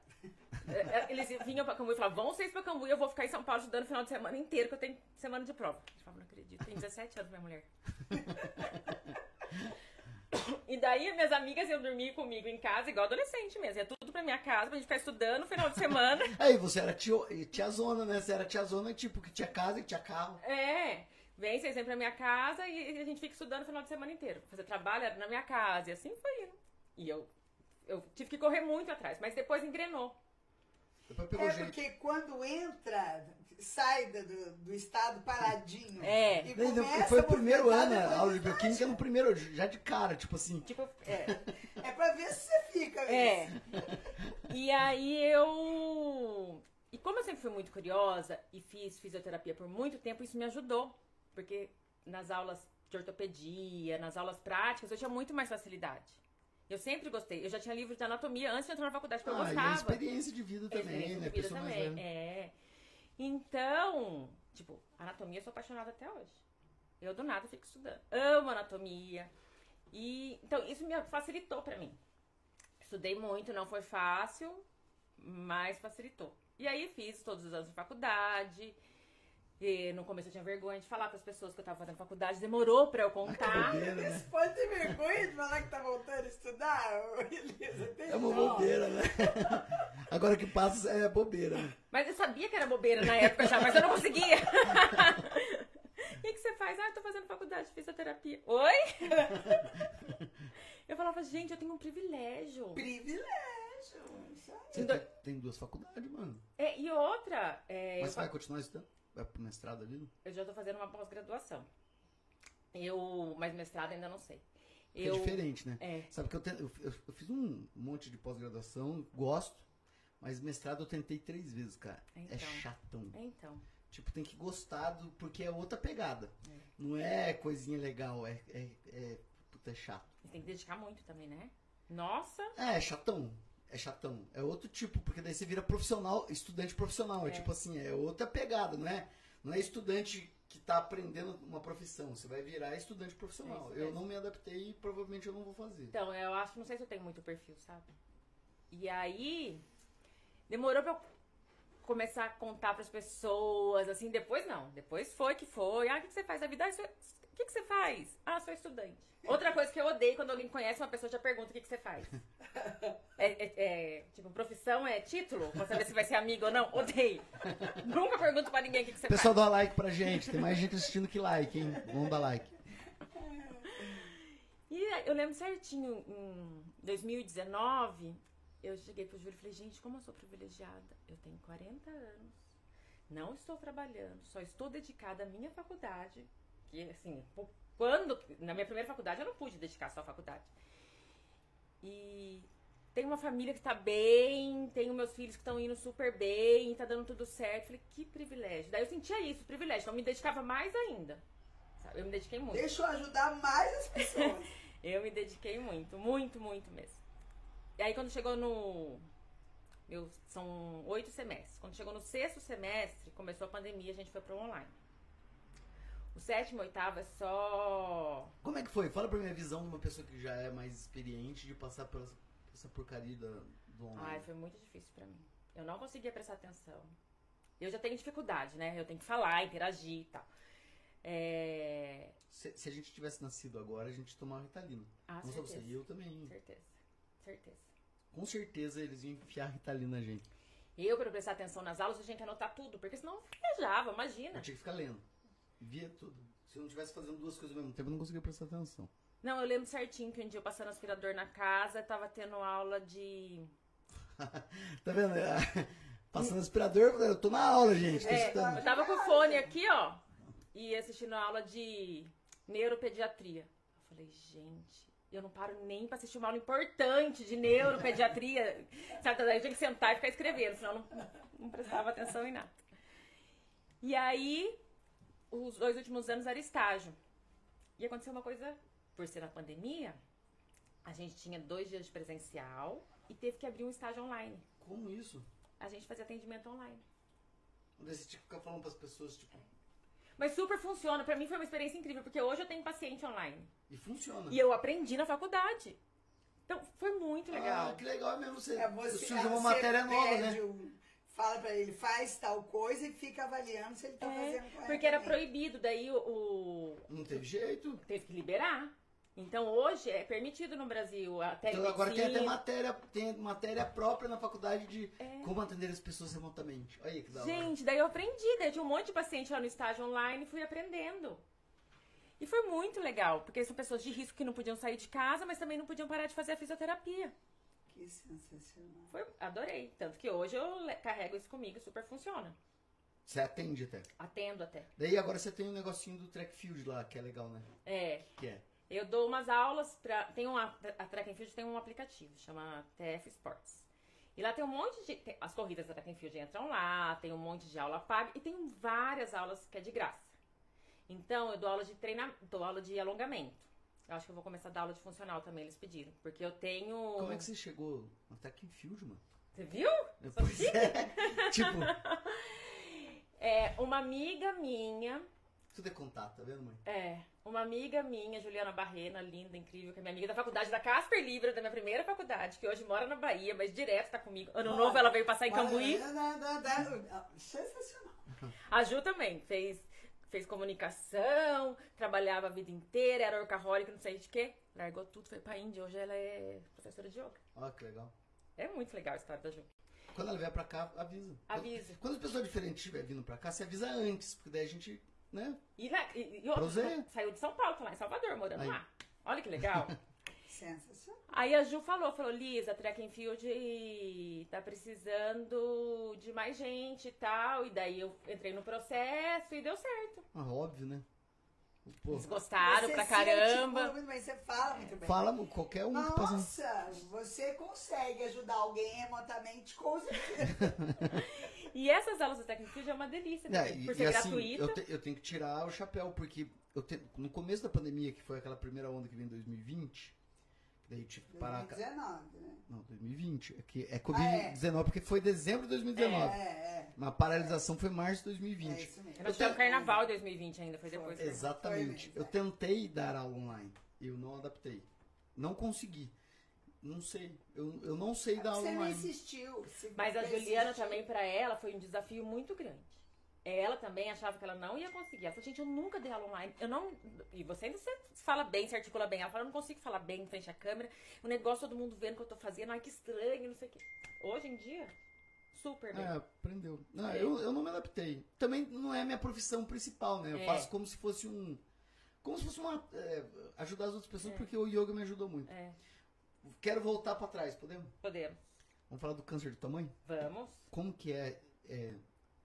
É, é, Eles vinham pra Cambuí e falavam: vão vocês pra Cambuí, eu vou ficar em São Paulo estudando o final de semana inteiro, que eu tenho semana de prova. Eu falava: não acredito, tem 17 anos, minha mulher. E daí minhas amigas iam dormir comigo em casa, igual adolescente mesmo. Ia tudo pra minha casa pra gente ficar estudando no final de semana. Aí, você era tio, tiazona, né? Você era tiazona, tipo, que tinha casa e tinha carro. É, vem vocês vêm pra minha casa e a gente fica estudando o final de semana inteiro. Fazer trabalho era na minha casa e assim foi indo. E eu, eu tive que correr muito atrás, mas depois engrenou. Depois pegou É jeito. porque quando entra, sai do, do estado paradinho. É. E começa Foi a o primeiro ano, a aula de ele bioquímica no primeiro, já de cara, tipo assim. Tipo, é. É pra ver se você fica É. mesmo. E aí eu. E como eu sempre fui muito curiosa e fiz fisioterapia por muito tempo, isso me ajudou. Porque nas aulas de ortopedia, nas aulas práticas, eu tinha muito mais facilidade. Eu sempre gostei. Eu já tinha livro de anatomia antes de entrar na faculdade, porque eu Ah, e gostava. a experiência de vida também, Experiência de né? vida Pessoa mais também. É. Então, tipo, anatomia eu sou apaixonada até hoje. Eu do nada fico estudando. Amo anatomia. E então isso me facilitou pra mim. Estudei muito, não foi fácil, mas facilitou. E aí fiz todos os anos de faculdade. E no começo eu tinha vergonha de falar pras pessoas que eu tava fazendo faculdade, demorou pra eu contar. Bobeira, né? Você pode ter vergonha de falar que tá voltando a estudar, Elisa? É uma dó. bobeira, né? Agora que passa é bobeira, né? Mas eu sabia que era bobeira na época já, mas eu não conseguia. O que, que você faz? Ah, eu tô fazendo faculdade de fisioterapia. Oi? Eu falava, gente, eu tenho um privilégio. Privilégio. Isso aí. Você tem, tem duas faculdades, mano. É, e outra, é, eu, Mas você vai continuar estudando? Vai pro mestrado ali? eu já tô fazendo uma pós-graduação. Eu, mas mestrado ainda não sei. É Eu, diferente, né? É. Sabe que eu, te- eu, eu- fiz um monte de pós-graduação, gosto, mas mestrado eu tentei três vezes, cara. É Então. chatão. É, então. Tipo, tem que gostar do. Porque é outra pegada. Não é coisinha legal, é. é, é puta, é chato. Você tem que dedicar muito também, né? Nossa. É, é chatão. É chatão. É outro tipo, porque daí você vira profissional, estudante profissional. É, É. tipo assim, é outra pegada, não é? Não é estudante que tá aprendendo uma profissão. Você vai virar estudante profissional. É eu não me adaptei e provavelmente eu não vou fazer. Então, eu acho, não sei se eu tenho muito perfil, sabe? E aí, demorou pra eu começar a contar pras pessoas, assim, depois não. Depois foi que foi. Ah, o que você faz da vida? Ah, isso é- que que você faz? Ah, sou estudante. Outra coisa que eu odeio quando alguém conhece uma pessoa já pergunta o que que você faz. É, é- é, tipo, profissão é título? Pra saber se vai ser amigo ou não? Odeio. Nunca pergunto pra ninguém o que que você Pessoal, faz. dá like pra gente. Tem mais gente assistindo que like, hein? Vamos dar like. E eu lembro certinho, em 2019, eu cheguei pro Júlio e falei, gente, como eu sou privilegiada. Eu tenho 40 anos, não estou trabalhando, só estou dedicada à minha faculdade. Que, assim, quando... Na minha primeira faculdade, eu não pude dedicar só à faculdade. E tenho uma família que tá bem, tenho meus filhos que estão indo super bem, tá dando tudo certo. Falei, que privilégio. Daí eu sentia isso, privilégio. Então eu me dedicava mais ainda. sabe? Eu me dediquei muito. Deixa eu ajudar mais as pessoas. Eu me dediquei muito, muito, muito mesmo. E aí quando chegou no. Meu, são oito semestres. Quando chegou no sexto semestre, começou a pandemia, a gente foi pro online. O sétimo oitavo é só. Como é que foi? Fala pra mim a visão de uma pessoa que já é mais experiente de passar por essa, por essa porcaria do online. Ai, foi muito difícil pra mim. Eu não conseguia prestar atenção. Eu já tenho dificuldade, né? Eu tenho que falar, interagir e tal. É... Se, se a gente tivesse nascido agora, a gente tomava Ritalina. Ah, Não só você, certeza. eu também. Certeza. Certeza. com certeza eles iam enfiar Ritalina na gente. Eu, pra prestar atenção nas aulas, eu tinha que anotar tudo, porque senão eu viajava, imagina. Eu tinha que ficar lendo. Via tudo. Se eu não estivesse fazendo duas coisas ao mesmo tempo, eu não conseguia prestar atenção. Não, eu lembro certinho que um dia eu passando aspirador na casa, tava tendo aula de. Tá vendo? Passando aspirador, eu tô na aula, gente. Tô É, eu tava com o fone aqui, ó, e assistindo a aula de neuropediatria. Eu falei, gente, eu não paro nem pra assistir uma aula importante de neuropediatria. Sabe, daí eu tinha que sentar e ficar escrevendo, senão eu não, não prestava atenção em nada. E aí, os dois últimos anos era estágio. E aconteceu uma coisa, por ser na pandemia, a gente tinha dois dias de presencial e teve que abrir um estágio online. Como isso? A gente fazia atendimento online. Desse tipo, ficar falando pras pessoas, tipo, Mas super funciona. Pra mim foi uma experiência incrível, porque hoje eu tenho paciente online. e funciona. E eu aprendi na faculdade. Então, foi muito legal. Ah, que legal é mesmo você. É você, surge uma você matéria nova, né? um- fala pra ele, faz tal coisa e fica avaliando se ele tá É, fazendo corretamente. porque era proibido, daí o, o- Não teve jeito. teve que liberar. Então hoje é permitido no Brasil até Então agora tem até matéria, tem matéria própria na faculdade de É. como atender as pessoas remotamente. Olha aí que da hora. Gente, daí eu aprendi, daí tinha um monte de paciente lá no estágio online e fui aprendendo. E foi muito legal, porque são pessoas de risco que não podiam sair de casa, mas também não podiam parar de fazer a fisioterapia. Que sensacional. Foi, adorei. Tanto que hoje eu carrego isso comigo, super funciona. Você atende até. Atendo até. Daí agora você tem um negocinho do track field lá, que é legal, né? É, Que é. Eu dou umas aulas pra. Tem uma. A Track and Field tem um aplicativo, chama TF Sports. E lá tem um monte de. tem- as corridas da Track and Field entram lá, tem um monte de aula paga e tem várias aulas que é de graça. Então, eu dou aula de treinamento, dou aula de alongamento. Eu acho que eu vou começar a dar aula de funcional também, eles pediram. Porque eu tenho. Como é que você chegou no track field, mano? Você viu? Pois é. tipo, É, uma amiga minha. tudo é contato, tá vendo, mãe? É, uma amiga minha, Juliana Barrena, linda, incrível, que é minha amiga da faculdade da Casper Libra, da minha primeira faculdade, que hoje mora na Bahia, mas direto tá comigo. Ano novo ela veio passar em Cambuí. Da- da- da- da- Sensacional. A Ju também fez, fez comunicação, trabalhava a vida inteira, era orcaholic, não sei de quê. Largou tudo, foi pra Índia. Hoje ela é professora de yoga. Ó, que legal. É muito legal a história da Ju. Quando ela vier pra cá, avisa. Avisa. Quando, quando as pessoas diferentes estiver vindo pra cá, você avisa antes, porque daí a gente, né? E, e, e outra, saiu de São Paulo, tá lá em Salvador, morando Aí. lá. Olha que legal. Sensacional. Aí a Ju falou, falou, Lisa, Track and Field tá precisando de mais gente e tal. E daí eu entrei no processo e deu certo. Ah, óbvio, né? Pô, Eles gostaram Você pra se caramba. muito bem, você fala muito bem. fala qualquer um que passa. Nossa, você consegue ajudar alguém remotamente com certeza. E essas aulas do Track and Field é uma delícia, É, e, por e ser assim, gratuita. eu, te- eu tenho que tirar o chapéu, porque eu te- no começo da pandemia, que foi aquela primeira onda que veio em 2020, daí tive que parar. ca- 2019, né? Não, 2020. É, que é Ah, é. Covid-19, porque foi dezembro de 2019. É, é. Mas a paralisação foi março de É 2020. isso mesmo. Nós tivemos carnaval em 2020 ainda, foi depois. Foi. né? Exatamente. Foi Eu tentei dar aula online. Eu não adaptei. Não consegui. Não sei. Eu, eu não sei dar aula Você não online. insistiu. Mas a Juliana insistiu. também, pra ela, foi um desafio muito grande. Ela também achava que ela não ia conseguir. Ela falou, gente, eu nunca dei aula online. Eu não. E você ainda se fala bem, se articula bem. Ela falou, eu não consigo falar bem em frente à câmera. O negócio, todo mundo vendo o que eu tô fazendo. Ai, que estranho, não sei o quê. Hoje em dia, super bem. É, aprendeu. Não, É. eu, eu não me adaptei. Também não é minha profissão principal, né? Eu É. faço como se fosse um. Como se fosse uma. é, ajudar as outras pessoas, porque o yoga me ajudou muito. É, Quero voltar pra trás, podemos? podemos. Vamos falar do câncer de tamanho? Vamos. Como que é, é,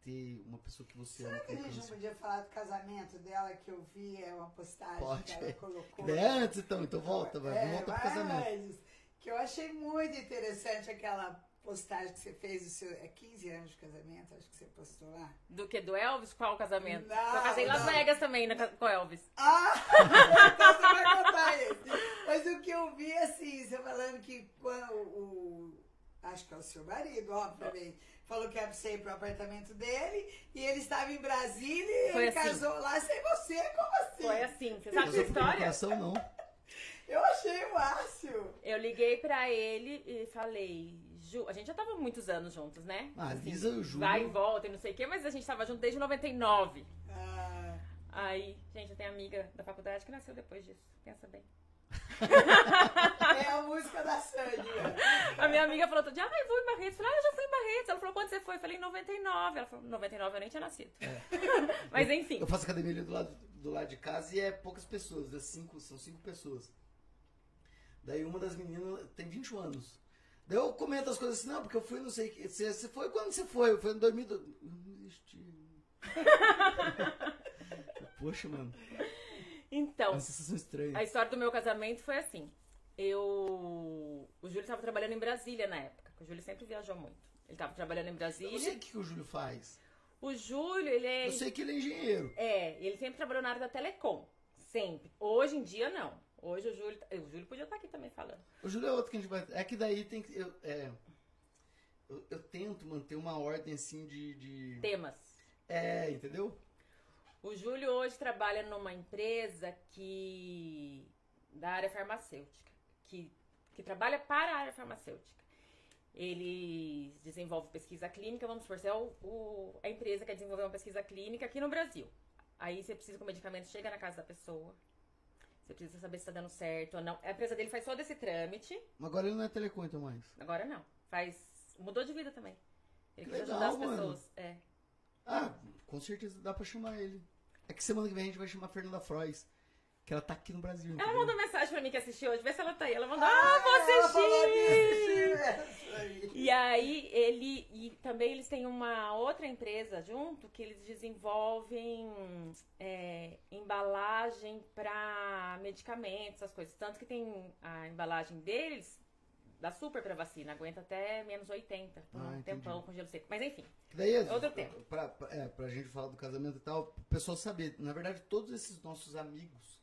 ter uma pessoa que você ama Será que a gente não câncer? podia falar do casamento dela que eu vi? É uma postagem Pode. que ela colocou. É antes então, então volta, vai. É, voltar pro casamento. mas Que eu achei muito interessante aquela postagem que você fez, o seu, é 15 anos de casamento, acho que você postou lá. Do que? Do Elvis? Qual o casamento? Não, eu casei em Las. Vegas também na ca- com o Elvis. Ah! então você vai contar esse. Mas o que eu vi, assim, você falando que quando o. Acho que é o seu marido, obviamente. Falou que pra você ir pro apartamento dele e ele estava em Brasília e Foi ele assim. casou lá sem você. Como assim? Foi assim. Você sabe essa história? comunicação não. Eu achei o. Eu liguei pra ele e falei, Ju, a gente já tava muitos anos juntos, né? Ah, a Lisa e o Ju. Vai e volta e não sei o quê, mas a gente tava junto desde 99. Ah, Aí, gente, eu tenho amiga da faculdade que nasceu depois disso. Pensa bem. É a música da Sandy. A minha amiga falou todo dia, ah, eu vou em Barretos. Eu falei, ah, eu já fui em Barretos. Ela falou, quando você foi? Eu falei, em 99. Ela falou, 99 eu nem tinha nascido. Mas enfim. Eu faço academia ali do lado, do lado de casa e é poucas pessoas, é cinco, são cinco pessoas. Daí uma das meninas tem 21 anos. Daí eu comento as coisas assim, não, porque eu fui, não sei, que- você, você foi quando você foi? Eu fui em 2002. Eu não existi. Poxa, mano, é Então, uma sensação estranha. a história do meu casamento foi assim. Eu. O Júlio estava trabalhando em Brasília na época. porque O Júlio sempre viajou muito. Ele estava trabalhando em Eu não sei Brasília. o que, que o Júlio faz. O Júlio, ele é. Eu sei que ele é engenheiro. É, ele sempre trabalhou na área da telecom. Sempre. Hoje em dia, não. Hoje o Júlio. O Júlio podia estar aqui também falando. O Júlio é outro que a gente vai. É que daí tem que. Eu, é, eu, eu tento manter uma ordem assim de. de... Temas. É, entendeu? O Júlio hoje trabalha numa empresa que. da área farmacêutica. Que, que trabalha para a área farmacêutica. Ele desenvolve pesquisa clínica, vamos supor, você é o, o- a empresa que quer desenvolver uma pesquisa clínica aqui no Brasil. Aí você precisa que o medicamento chegue na casa da pessoa. Você precisa saber se está dando certo ou não. A empresa dele faz todo esse trâmite. Agora ele não é telecom então mais. Agora não. Faz. Mudou de vida também. Ele Que quer ajudar as mano. pessoas. É. Ah, com certeza dá pra chamar ele. É que semana que vem a gente vai chamar a Fernanda Frois. Que ela tá aqui no Brasil. Ela entendeu? mandou mensagem pra mim que assistiu hoje, vê se ela tá aí. Ela mandou, Ah, ah, vou assistir! aí. E aí, ele. E também eles têm uma outra empresa junto que eles desenvolvem é, embalagem pra medicamentos, essas coisas. Tanto que tem a embalagem deles, da super pra vacina, aguenta até menos 80, por Ah, um entendi. tempão com gelo seco. Mas enfim. Daí, é- Outro tempo. Pra, pra, é, pra gente falar do casamento e tal, o pessoal saber. Na verdade, todos esses nossos amigos,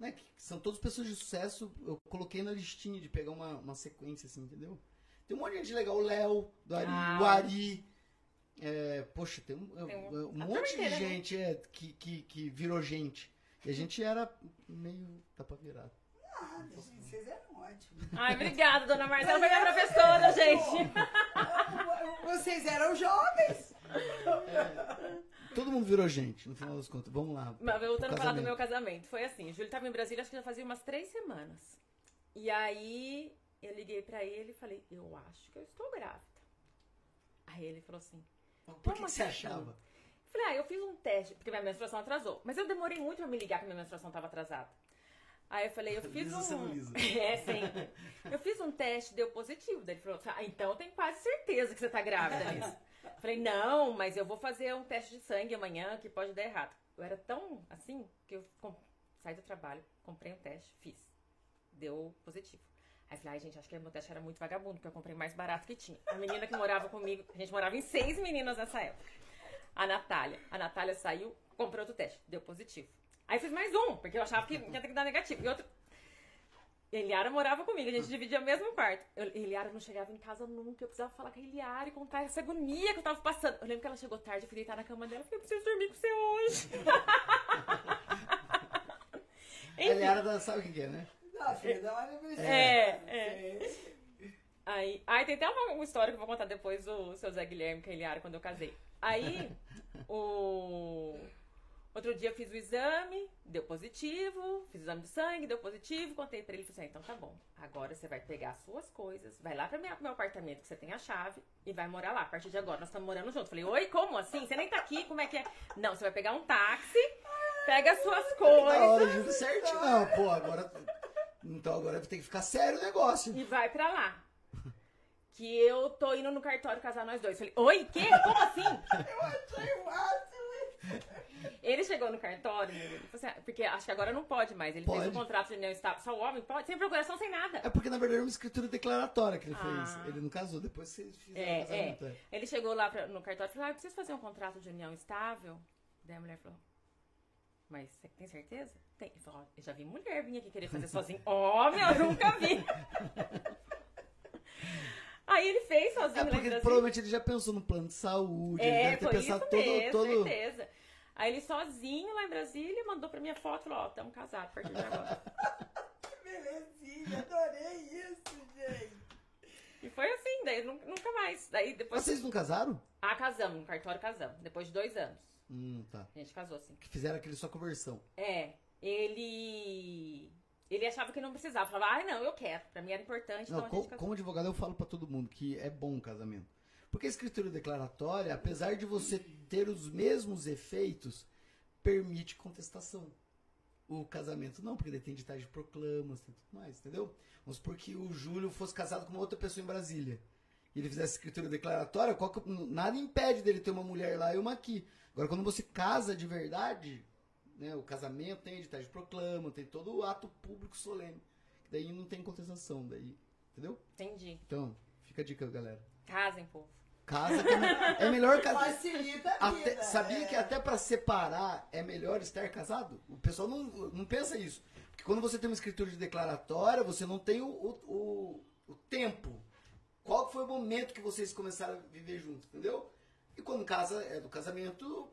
né, que são todos pessoas de sucesso, eu coloquei na listinha de pegar uma, uma sequência, assim, entendeu? Tem um monte de gente legal, o Léo, do Ari, Ah. o Ari. é, poxa, tem um, Tem um- um, um a monte de né? gente é, que, que, que virou gente. E a gente era meio. tá pra virar. Ah, gente, vocês eram ótimos. Ai, obrigada, dona Marcela, foi minha professora, gente. Vocês eram jovens. Todo mundo virou gente, no final das contas. Vamos lá. Mas voltando a falar do meu casamento, foi assim, o Júlio tava em Brasília, acho que já fazia umas três semanas. E aí eu liguei pra ele e falei, eu acho que eu estou grávida. Aí ele falou assim, Por que, Como que você achava? eu falei, ah, eu fiz um teste, porque minha menstruação atrasou. Mas eu demorei muito pra me ligar que minha menstruação tava atrasada. Aí eu falei, eu fiz Lisa um. lisa. É, sempre. Eu fiz um teste, deu positivo. Daí ele falou, ah, então eu tenho quase certeza que você tá grávida, Liz. Falei, não, mas eu vou fazer um teste de sangue amanhã que pode dar errado. Eu era tão assim que eu saí do trabalho, comprei um teste, fiz. Deu positivo. Aí falei, ai, gente, acho que meu teste era muito vagabundo, porque eu comprei mais barato que tinha. A menina que morava comigo, a gente morava em seis meninas nessa época. A Natália. A Natália saiu, comprou outro teste, deu positivo. Aí fiz mais um, porque eu achava que ia ter que dar negativo. E outro. Eliara morava comigo, a gente dividia o mesmo quarto. Eu, Eliara não chegava em casa nunca. Eu precisava falar com a Eliara e contar essa agonia que eu tava passando. Eu lembro que ela chegou tarde, eu fui deitar na cama dela e falei, eu preciso dormir com você hoje. A Eliara da- sabe o que é, né? Não, filha, uma aniversário. É, é. Aí, aí tem até uma, uma história que eu vou contar depois do seu Zé Guilherme com a Eliara quando eu casei. Aí, o. Outro dia eu fiz o exame, deu positivo, fiz o exame de sangue, deu positivo, contei pra ele e falei assim, então tá bom, agora você vai pegar as suas coisas, vai lá minha, pro meu apartamento que você tem a chave e vai morar lá. A partir de agora nós estamos morando juntos. Falei, oi, como assim? Você nem tá aqui, como é que é? Não, você vai pegar um táxi, pega as suas Na coisas hora, Júlio, certinho. Não, pô, agora. Então agora tem que ficar sério o negócio. e vai pra lá. Que eu tô indo no cartório casar nós dois. Falei, oi, quê? Como assim? Eu achei máximo. Ele chegou no cartório, ele assim, ah, porque acho que agora não pode mais. Ele fez Pode. o contrato de união estável. Só o homem pode, sem procuração, sem nada. É porque na verdade é uma escritura declaratória que ele Ah. fez. Ele não casou, depois vocês fizeram É, o casamento. É. Ele chegou lá pra- no cartório e falou, ah, eu preciso fazer um contrato de união estável. Daí a mulher falou, mas você tem certeza? Tem. Ele falou, eu já vi mulher vir aqui querer fazer sozinho. Homem, eu nunca vi. Aí ele fez sozinho É porque Brasília. provavelmente ele já pensou no plano de saúde, ele É, deve ter pensado isso todo. mesmo, todo... certeza. Aí ele sozinho lá em Brasília mandou pra minha foto e falou, ó, estamos casados a partir de agora. Que belezinha, adorei isso, gente. e foi assim, daí nu- nunca mais. Daí depois. Vocês não casaram? Ah, casamos, no cartório casamos. Depois de dois anos. Hum, tá. A gente casou assim. Que fizeram aquele só conversão. É, ele. Ele achava que não precisava. Falava, ai, não, eu quero. Pra mim era importante. Não, então como advogado eu falo pra todo mundo que é bom o casamento. Porque a escritura declaratória, apesar de você ter os mesmos efeitos, permite contestação. O casamento não, porque ele tem ditagem de proclamas, tem tudo mais, entendeu? Vamos supor que o Júlio fosse casado com uma outra pessoa em Brasília. E ele fizesse escritura declaratória, que- nada impede dele ter uma mulher lá e uma aqui. Agora, quando você casa de verdade, né, o casamento tem ditagem de proclama, tem todo o ato público solene. Daí não tem contestação, daí, entendeu? Entendi. Então, fica a dica, galera. Casem, povo. Casa que é, é melhor casar. Facilita a vida. Até, sabia é. que até pra separar é melhor estar casado? O pessoal não, não pensa isso. Porque quando você tem uma escritura de declaratória, você não tem o, o, o, o tempo. Qual foi o momento que vocês começaram a viver juntos, entendeu? E quando casa é do casamento,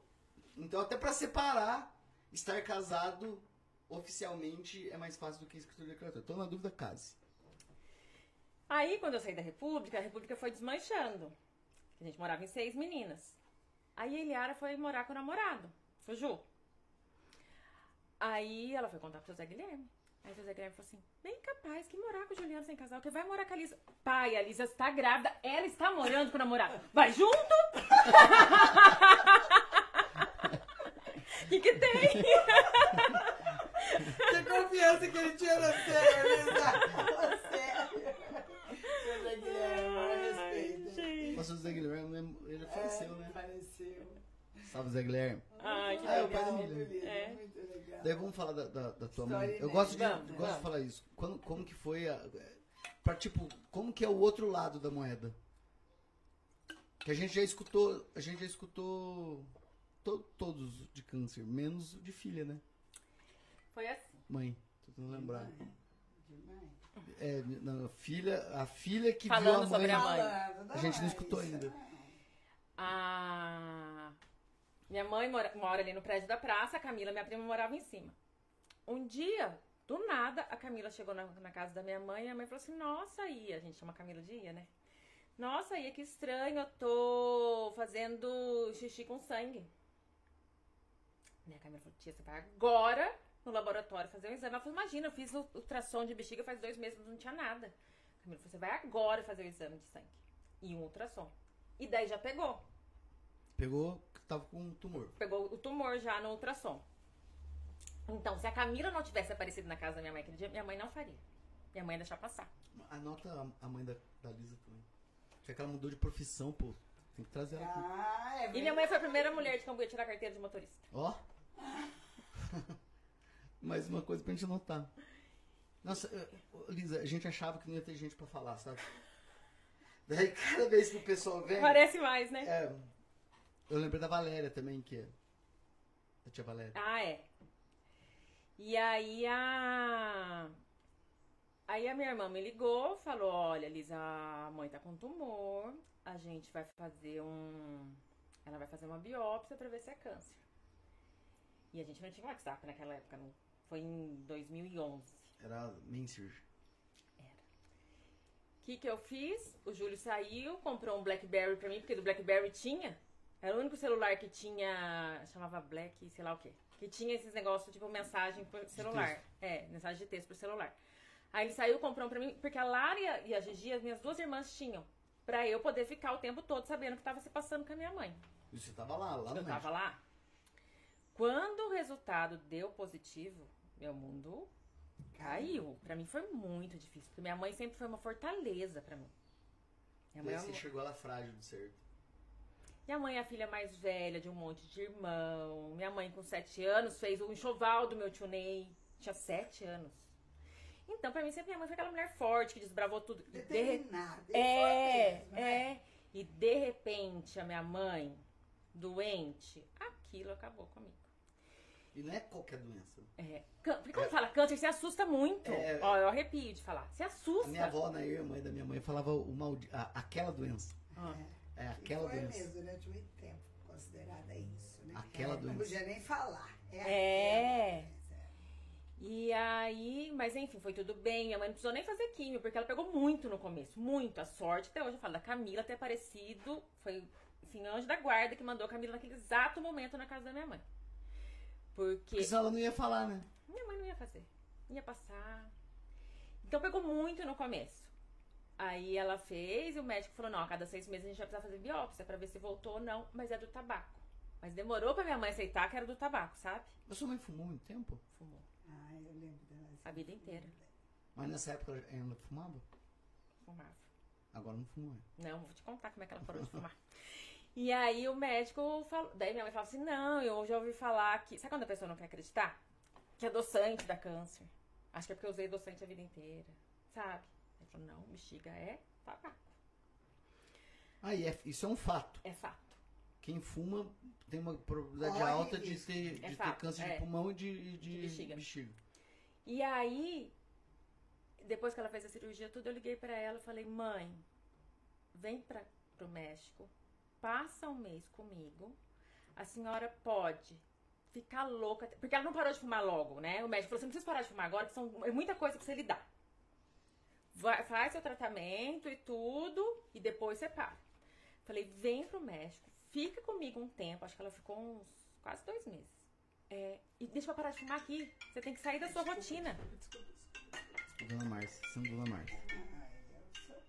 então até pra separar, estar casado oficialmente é mais fácil do que escritura declaratória. Então, na dúvida, case. Aí, quando eu saí da República, a República foi desmanchando. A gente morava em seis meninas. Aí a Eliara foi morar com o namorado, Ju. Aí ela foi contar pro José Guilherme. Aí o José Guilherme falou assim: bem capaz que morar com o Juliano sem casal, que vai morar com a Lisa. Pai, a Lisa está grávida, ela está morando com o namorado. Vai junto? O que, que tem? Que confiança que ele tinha na Lisa. Sério. José Guilherme, o Zé Guilherme, ele faleceu, né? Faleceu. Salve, Zé Guilherme. Ai, que Ah, é o pai da Legal. Lisa, É. Muito legal. Daí vamos falar da, da, da tua História mãe. Eu gosto de, Vamos, gosto de vamos. falar isso. Quando, como que foi a. Pra, tipo, como que é o outro lado da moeda? Que a gente já escutou. A gente já escutou to- todos de câncer, menos o de filha, né? Foi assim. Mãe. Tô tentando lembrar. Demais. É, não, filha, a filha que Falando viu a mãe. sobre a mãe. Falando, A gente não escutou ainda. A minha mãe mora, mora ali no prédio da praça, a Camila, minha prima, morava em cima. Um dia, do nada, a Camila chegou na, na casa da minha mãe e a mãe falou assim: Nossa, Ia, a gente chama Camila de Ia, né? Nossa, Ia, que estranho, eu tô fazendo xixi com sangue. Né, a Camila falou: Tia, você vai agora no laboratório fazer um exame. Ela falou: Imagina, eu fiz o ultrassom de bexiga faz dois meses, não tinha nada. A Camila falou: Você vai agora fazer o exame de sangue e um ultrassom. E daí já pegou. Pegou que tava com um tumor. Pegou o tumor já no ultrassom. Então, se a Camila não tivesse aparecido na casa da minha mãe aquele dia, minha mãe não faria. Minha mãe ia deixar passar. Anota a- a mãe da, da Lisa também. Já que ela mudou de profissão, pô. Tem que trazer ela aqui. Ah, é E minha mãe foi a primeira mulher de Cambuí a tirar a carteira de motorista. Ó. Mais uma coisa pra gente anotar. Nossa, Lisa, a gente achava que não ia ter gente pra falar, sabe? Daí cada vez que o pessoal vem. Parece mais, né? É, eu lembrei da Valéria também, que é. Da tia Valéria. Ah, é. E aí a. Aí a minha irmã me ligou, falou: Olha, Lisa, a mãe tá com tumor, a gente vai fazer um. Ela vai fazer uma biópsia pra ver se é câncer. E a gente não tinha WhatsApp naquela época, não. Foi em 2011. Era Mansur. O que, que eu fiz? O Júlio saiu, comprou um Blackberry pra mim, porque do Blackberry tinha. Era o único celular que tinha. chamava Black, sei lá o quê. Que tinha esses negócios, tipo, mensagem por celular. É, mensagem de texto por celular. Aí ele saiu, comprou um pra mim, porque a Lara e a, Gigi, as minhas duas irmãs, tinham. Pra eu poder ficar o tempo todo sabendo o que tava se passando com a minha mãe. E você tava lá, lá no Eu tava lá. Quando o resultado deu positivo, meu mundo caiu. Pra mim foi muito difícil, porque minha mãe sempre foi uma fortaleza pra mim. Minha mãe, Daí é você chegou ela frágil do certo. minha mãe é a filha mais velha de um monte de irmão. Minha mãe, com sete anos, fez o enxoval do meu tio Ney. Tinha sete anos. Então, pra mim, sempre minha mãe foi aquela mulher forte que desbravou tudo. E de Determinada. É, mesmo, né? é. E de repente, a minha mãe, doente, aquilo acabou comigo. E não é qualquer doença. É. Porque quando fala câncer, você assusta muito. É. Ó, eu arrepio de falar. Você assusta. A minha avó, na a mãe da minha mãe, falava o maldi... a- aquela doença. Ah. É E aquela foi doença. mesmo durante muito tempo considerada isso, né? Aquela Não doença. podia nem falar. É. É. doença. E aí, mas enfim, foi tudo bem. Minha mãe não precisou nem fazer químio, porque ela pegou muito no começo. Muito. A sorte, até hoje eu falo, da Camila ter aparecido. Foi, enfim, anjo da guarda que mandou a Camila naquele exato momento na casa da minha mãe. Porque Porque senão ela não ia falar, né? minha mãe não ia fazer. ia passar. Então pegou muito no começo. Aí ela fez e o médico falou: não, a cada seis meses a gente vai precisar fazer biópsia pra ver se voltou ou não, mas é do tabaco. Mas demorou pra minha mãe aceitar que era do tabaco, sabe? Mas sua mãe fumou muito tempo? Fumou. Ah, eu lembro dela. A vida inteira. Mas nessa época ela ainda fumava? Fumava. Agora não fumou. né? Não, vou te contar como é que ela parou de fumar. E aí o médico falou. Daí minha mãe falou assim: não, eu já ouvi falar que. Sabe quando a pessoa não quer acreditar? Que é adoçante da câncer. Acho que é porque eu usei adoçante a vida inteira. Sabe? Ele falou: não, bexiga é tabaco. Aí, é, isso é um fato. É fato. Quem fuma tem uma probabilidade Corre alta de ter, É de ter câncer é. de pulmão e de, de, De bexiga. bexiga. E aí, depois que ela fez a cirurgia, tudo, eu liguei pra ela e falei: mãe, vem pra, pro México, passa um mês comigo, a senhora pode ficar louca, porque ela não parou de fumar logo, né? O médico falou: você não precisa parar de fumar agora, que são, é muita coisa pra você lidar. Vai, faz seu tratamento e tudo, e depois você para. Falei: vem pro México, fica comigo um tempo, acho que ela ficou uns quase dois meses. É, e deixa eu parar de fumar aqui. Você tem que sair da sua rotina. Dona Márcia, sendo Dona Márcia. Ai, eu sou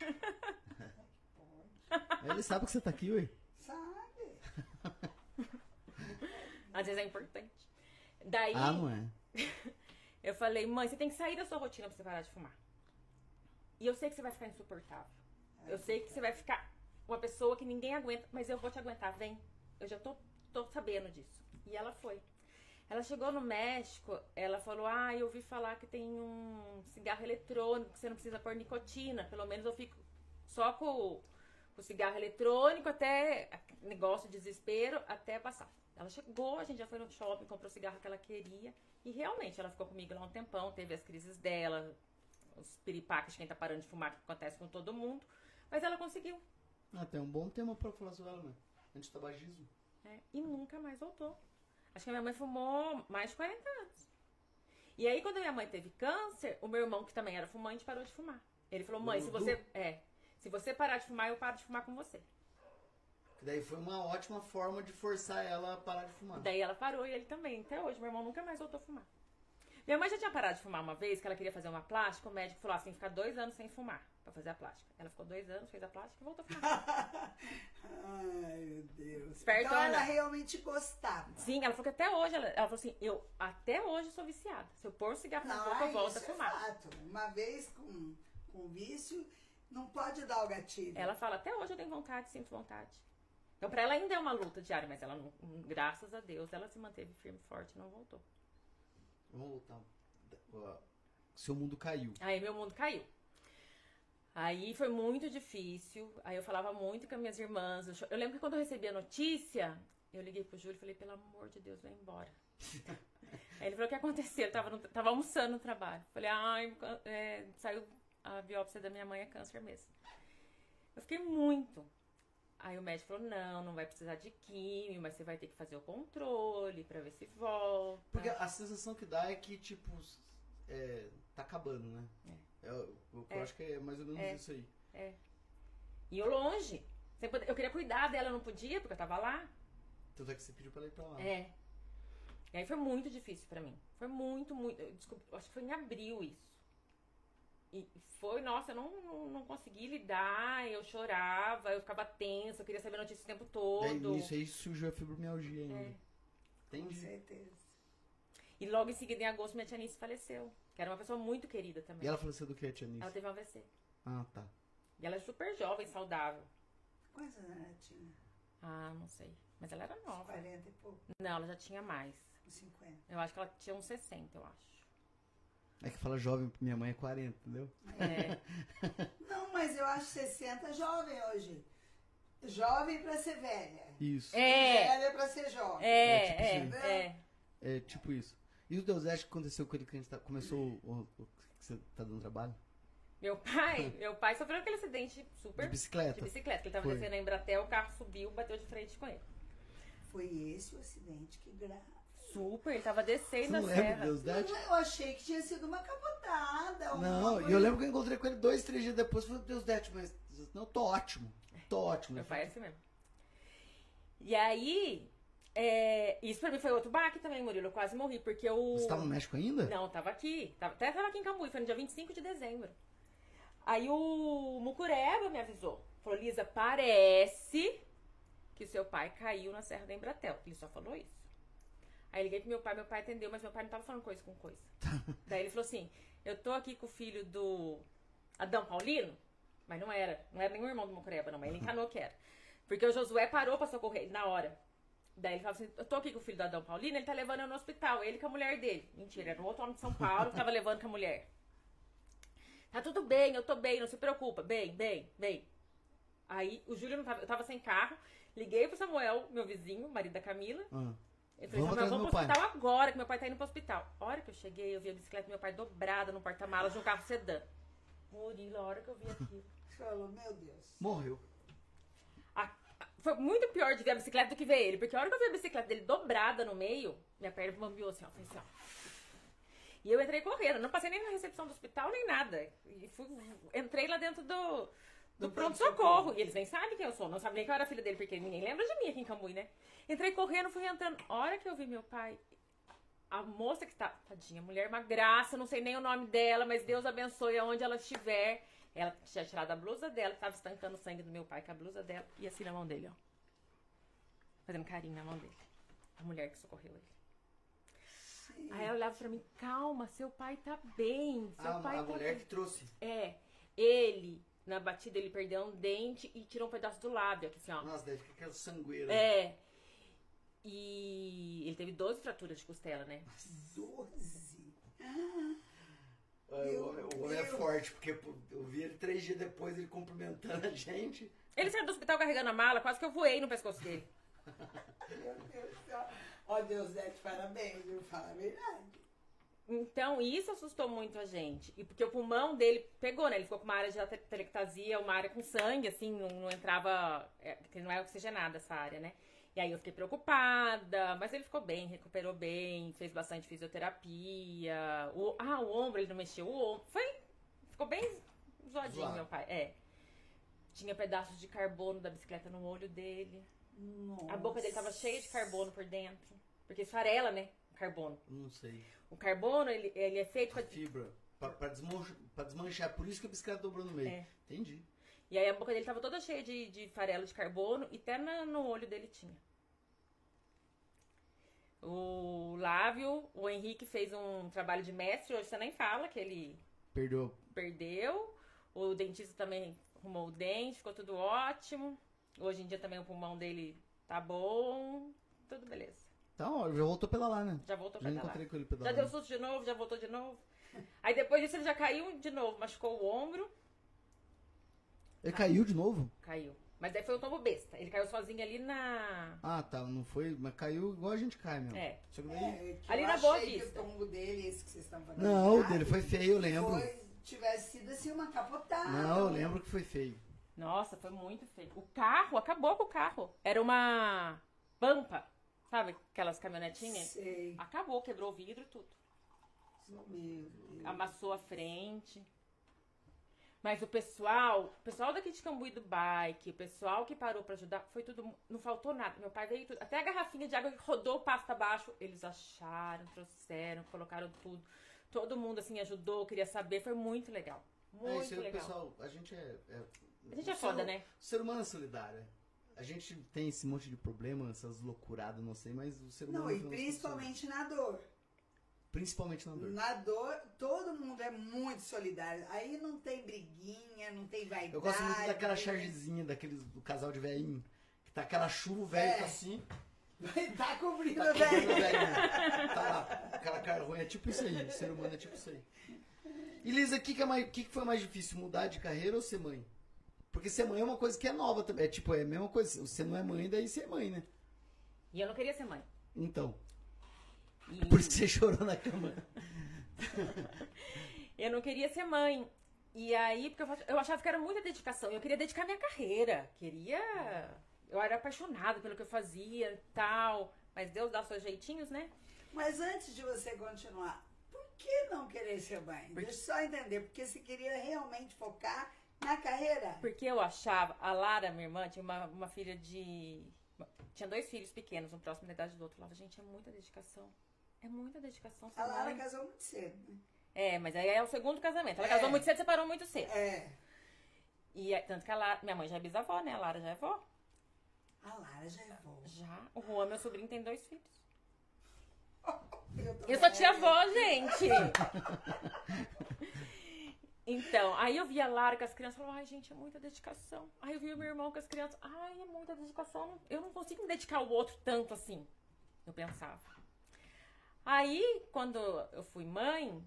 pai. Ele sabe que você tá aqui, ué. Sabe? Às vezes é importante. Daí Ah, não é? eu falei, mãe, você tem que sair da sua rotina pra você parar de fumar. E eu sei que você vai ficar insuportável. Eu sei que você vai ficar uma pessoa que ninguém aguenta, mas eu vou te aguentar, vem. Eu já tô, tô sabendo disso. E ela foi. Ela chegou no México, ela falou: Ah, eu ouvi falar que tem um cigarro eletrônico, que você não precisa pôr nicotina. Pelo menos eu fico só com o, cigarro eletrônico até negócio de desespero até passar. Ela chegou, a gente já foi no shopping, comprou o cigarro que ela queria. E realmente ela ficou comigo lá um tempão, teve as crises dela, os piripaques de quem tá parando de fumar, que acontece com todo mundo. Mas ela conseguiu. Ah, tem um bom tema pra falar sobre ela, mano. Antitabagismo. né? E nunca mais voltou. Acho que a minha mãe fumou mais de 40 anos. E aí, quando a minha mãe teve câncer, o meu irmão, que também era fumante, parou de fumar. Ele falou, mãe, se você. É. Se você parar de fumar, eu paro de fumar com você. Que daí foi uma ótima forma de forçar ela a parar de fumar. Daí ela parou e ele também. Até hoje, meu irmão nunca mais voltou a fumar. Minha mãe já tinha parado de fumar uma vez, que ela queria fazer uma plástica. O médico falou assim: ficar dois anos sem fumar pra fazer a plástica. Ela ficou dois anos, fez a plástica e voltou a fumar. Ai, meu Deus. Espertona. Então ela realmente gostava. Sim, ela falou que até hoje, ela, ela falou assim: eu até hoje sou viciada. Se eu pôr o cigarro na boca, eu volto a é fumar. fato. Uma vez com, com vício, não pode dar o gatilho. Ela fala, até hoje eu tenho vontade, sinto vontade. Então, pra ela ainda é uma luta diária, mas ela não, graças a Deus, ela se manteve firme e forte e não voltou. Vamos voltar. Seu mundo caiu. Aí meu mundo caiu. Aí foi muito difícil. Aí eu falava muito com as minhas irmãs. Eu, cho- eu lembro que quando eu recebi a notícia, eu liguei pro Júlio e falei, pelo amor de Deus, vai embora. Aí ele falou, o que aconteceu? Eu tava, no- tava almoçando no trabalho. Falei, ai, é, saiu a biópsia da minha mãe, é câncer mesmo. Eu fiquei muito. Aí o médico falou, não, não vai precisar de químio, mas você vai ter que fazer o controle pra ver se volta. Porque a sensação que dá é que, tipo, é, tá acabando, né? Eu, eu É. acho que é mais ou menos É. isso aí. E eu longe. Eu queria cuidar dela, eu não podia, porque eu tava lá. Tanto é que você pediu pra ela ir pra lá. É. E aí foi muito difícil pra mim. Foi muito, muito. eu eu acho que foi em abril isso. E foi, nossa, eu não, não, não consegui lidar, eu chorava, eu ficava tensa, eu queria saber notícia o tempo todo. nisso aí surgiu a fibromialgia ainda. É. Com Entendi. certeza. E logo em seguida, em agosto, minha tia Nice faleceu. Que era uma pessoa muito querida também. E ela faleceu do que, Tia Nice? Ela teve um AVC. Ah, tá. E ela é super jovem, saudável. Quantos anos ela tinha? Ah, não sei. Mas ela era nova. 40 e pouco, Não, ela já tinha mais. 50. Eu acho que ela tinha uns 60, eu acho. É que fala jovem, minha mãe é 40, entendeu? É. Não, mas eu acho 60 jovem hoje. Jovem pra ser velha. Isso. É, Velha pra ser jovem. é, tipo é, assim. é. É tipo isso. E o Deus Ex que aconteceu com ele que a gente tá, começou o, o- que você tá dando trabalho? Meu pai, meu pai sofreu aquele acidente super De bicicleta. de bicicleta, que ele tava Foi. descendo a Embratel, o carro subiu, bateu de frente com ele. Foi esse o acidente que grave. Super, ele tava Você descendo a lembra do serra. Deus Ex? Eu achei que tinha sido uma capotada. uma Não, e eu lembro que eu encontrei com ele dois, três dias depois e falei, Deus Dete, mas não, tô ótimo. Tô ótimo. Meu pai é assim mesmo. E aí, É, isso pra mim foi outro baque também, Murilo. Eu quase morri, porque eu. Você tava no México ainda? Não, tava aqui. Tava, até tava aqui em Cambuí, foi no dia 25 de dezembro. Aí o Mucureba me avisou. Falou, Lisa, parece que seu pai caiu na Serra da Embratel. Ele só falou isso. Aí liguei pro meu pai, meu pai atendeu, mas meu pai não tava falando coisa com coisa. Daí ele falou assim: Eu tô aqui com o filho do Adão Paulino, mas não era, não era nenhum irmão do Mucureba, não, mas ele encanou que era. Porque o Josué parou pra socorrer ele na hora. Daí ele falava assim: Eu tô aqui com o filho do Adão Paulino, ele tá levando eu no hospital, ele com a mulher dele. Mentira, era um outro homem de São Paulo que tava levando com a mulher. Tá tudo bem, eu tô bem, não se preocupa. Bem, bem, bem. Aí o Júlio não tava, eu tava sem carro, liguei pro Samuel, meu vizinho, marido da Camila. Ah. Eu falei, Vamos vamos meu pro pai. hospital agora, que meu pai tá indo pro hospital. A hora que eu cheguei, eu vi a bicicleta do meu pai dobrada no porta-malas de um carro sedã. Murilo, a hora que eu vi aquilo. Falou, meu Deus. Morreu. A- a- foi muito pior de ver a bicicleta do que ver ele, porque a hora que eu vi a bicicleta dele dobrada no meio, minha perna bambiou assim, ó, foi assim, ó. E eu entrei correndo, não passei nem na recepção do hospital, nem nada. E fui, entrei lá dentro do, do pronto-socorro. E eles nem sabem quem eu sou, não sabem nem que eu era filha dele, porque ninguém lembra de mim aqui em Cambuí, né? Entrei correndo, fui entrando. A hora que eu vi meu pai, a moça que tá, tadinha, mulher, uma graça, não sei nem o nome dela, mas Deus abençoe aonde ela estiver. Ela tinha tirado a blusa dela, tava estancando o sangue do meu pai com a blusa dela, e assim na mão dele, ó. Fazendo carinho na mão dele. A mulher que socorreu ele. Aí ela olhava pra mim, calma, seu pai tá bem. Seu Ah, pai a tá mulher bem. que trouxe. É, ele, na batida, ele perdeu um dente e tirou um pedaço do lábio, aqui assim, ó. Nossa, deve ficar aquela sangueira. É. E ele teve 12 fraturas de costela, né? 12. Ah, o homem, o homem é forte, porque eu vi ele três dias depois, ele cumprimentando a gente. Ele saiu do hospital carregando a mala, quase que eu voei no pescoço dele. Meu Deus do céu. Ó, Deus de parabéns, viu? Fala a verdade. Então, isso assustou muito a gente. E porque o pulmão dele pegou, né? Ele ficou com uma área de atelectasia, uma área com sangue, assim, não, não entrava. É, porque não é oxigenada essa área, né? E aí eu fiquei preocupada, mas ele ficou bem, recuperou bem, fez bastante fisioterapia. O, ah, o ombro, ele não mexeu o ombro. Foi. Ficou bem zoadinho, Zoado. meu pai. É. Tinha pedaços de carbono da bicicleta no olho dele. Nossa. A boca dele tava cheia de carbono por dentro. Porque esfarela, né? Carbono. Não sei. O carbono, ele, ele é feito pra Fibra. Pra, pra, desmanchar, pra desmanchar. Por isso que a bicicleta dobrou no meio. É. Entendi. E aí a boca dele tava toda cheia de, de farelo de carbono e até na- no olho dele tinha. O Lávio, o Henrique fez um trabalho de mestre, hoje você nem fala que ele Perdeu. perdeu. O dentista também arrumou o dente, ficou tudo ótimo. Hoje em dia também o pulmão dele tá bom. Tudo beleza. Tá, ó, já voltou pela lá, né? Já voltou Já pra lá. encontrei com ele Já pedalando. deu susto de novo, já voltou de novo. Aí depois disso ele já caiu de novo, machucou o ombro. Ele caiu de novo? Caiu. Mas daí foi um tombo besta. Ele caiu sozinho ali na. Ah, tá. Não foi. Mas caiu igual a gente cai, meu. É. Só que daí. É, que Ali eu na Boa Vista. O tombo dele, esse que vocês estão falando. Não, o ah, dele foi feio, eu lembro. Foi, tivesse sido assim uma capotada. Não, eu lembro que foi feio. Nossa, foi muito feio. O carro, acabou com o carro. Era uma pampa. Sabe aquelas caminhonetinhas? Sei. Acabou, quebrou o vidro e tudo. Meu Deus. Amassou a frente. Mas o pessoal, o pessoal daqui de Cambuí do bike, o pessoal que parou pra ajudar, foi tudo, não faltou nada. Meu pai veio tudo, até a garrafinha de água que rodou o pasto abaixo, eles acharam, trouxeram, colocaram tudo. Todo mundo assim ajudou, queria saber, foi muito legal. Muito é, isso aí, o legal. pessoal. A gente é. é- A gente é foda, ser- né? O ser humano é solidário. A gente tem esse monte de problema, essas loucuradas, não sei, mas o ser humano. Não, e principalmente na dor. Principalmente na dor. Na dor, todo mundo é muito solidário. Aí não tem briguinha, não tem vaidade. Eu gosto muito daquela né? chargezinha, daqueles do casal de velhinho. Que tá aquela chuva, o velho É. tá assim. tá cobrindo, Tá velho. velhinho. Tá lá, aquela cara ruim. É tipo isso aí. O ser humano é tipo isso aí. E Lisa, o que, que, é mais- que, que foi mais difícil? Mudar de carreira ou ser mãe? Porque ser mãe é uma coisa que é nova também. É tipo, é a mesma coisa. Você não é mãe, daí você é mãe, né? E eu não queria ser mãe. Então. E Por isso que você chorou na cama. eu não queria ser mãe. E aí, porque eu, achava que era muita dedicação. Eu queria dedicar minha carreira. Queria. Eu era apaixonada pelo que eu fazia e tal. Mas Deus dá seus jeitinhos, né? Mas antes de você continuar, por que não querer ser mãe? Deixa eu só entender. Porque você queria realmente focar na carreira? Porque eu achava, a Lara, minha irmã, tinha uma, uma filha de Tinha dois filhos pequenos, um próximo da idade do outro. Eu falava, gente, é muita dedicação. É muita dedicação. A Lara mãe. casou muito cedo, né? É, mas aí é o segundo casamento. Ela É. casou muito cedo, separou muito cedo. É. E tanto que a Lara, minha mãe já é bisavó, né? A Lara já é vó. A Lara já é vó. Já. O Juan, meu sobrinho, tem dois filhos. Eu, Eu sou tia velha. avó, gente. Então, aí eu via Lara com as crianças falava, ai, gente, é muita dedicação. Aí eu via meu irmão com as crianças, ai, é muita dedicação. Eu não consigo me dedicar ao outro tanto assim. Eu pensava. Aí, quando eu fui mãe,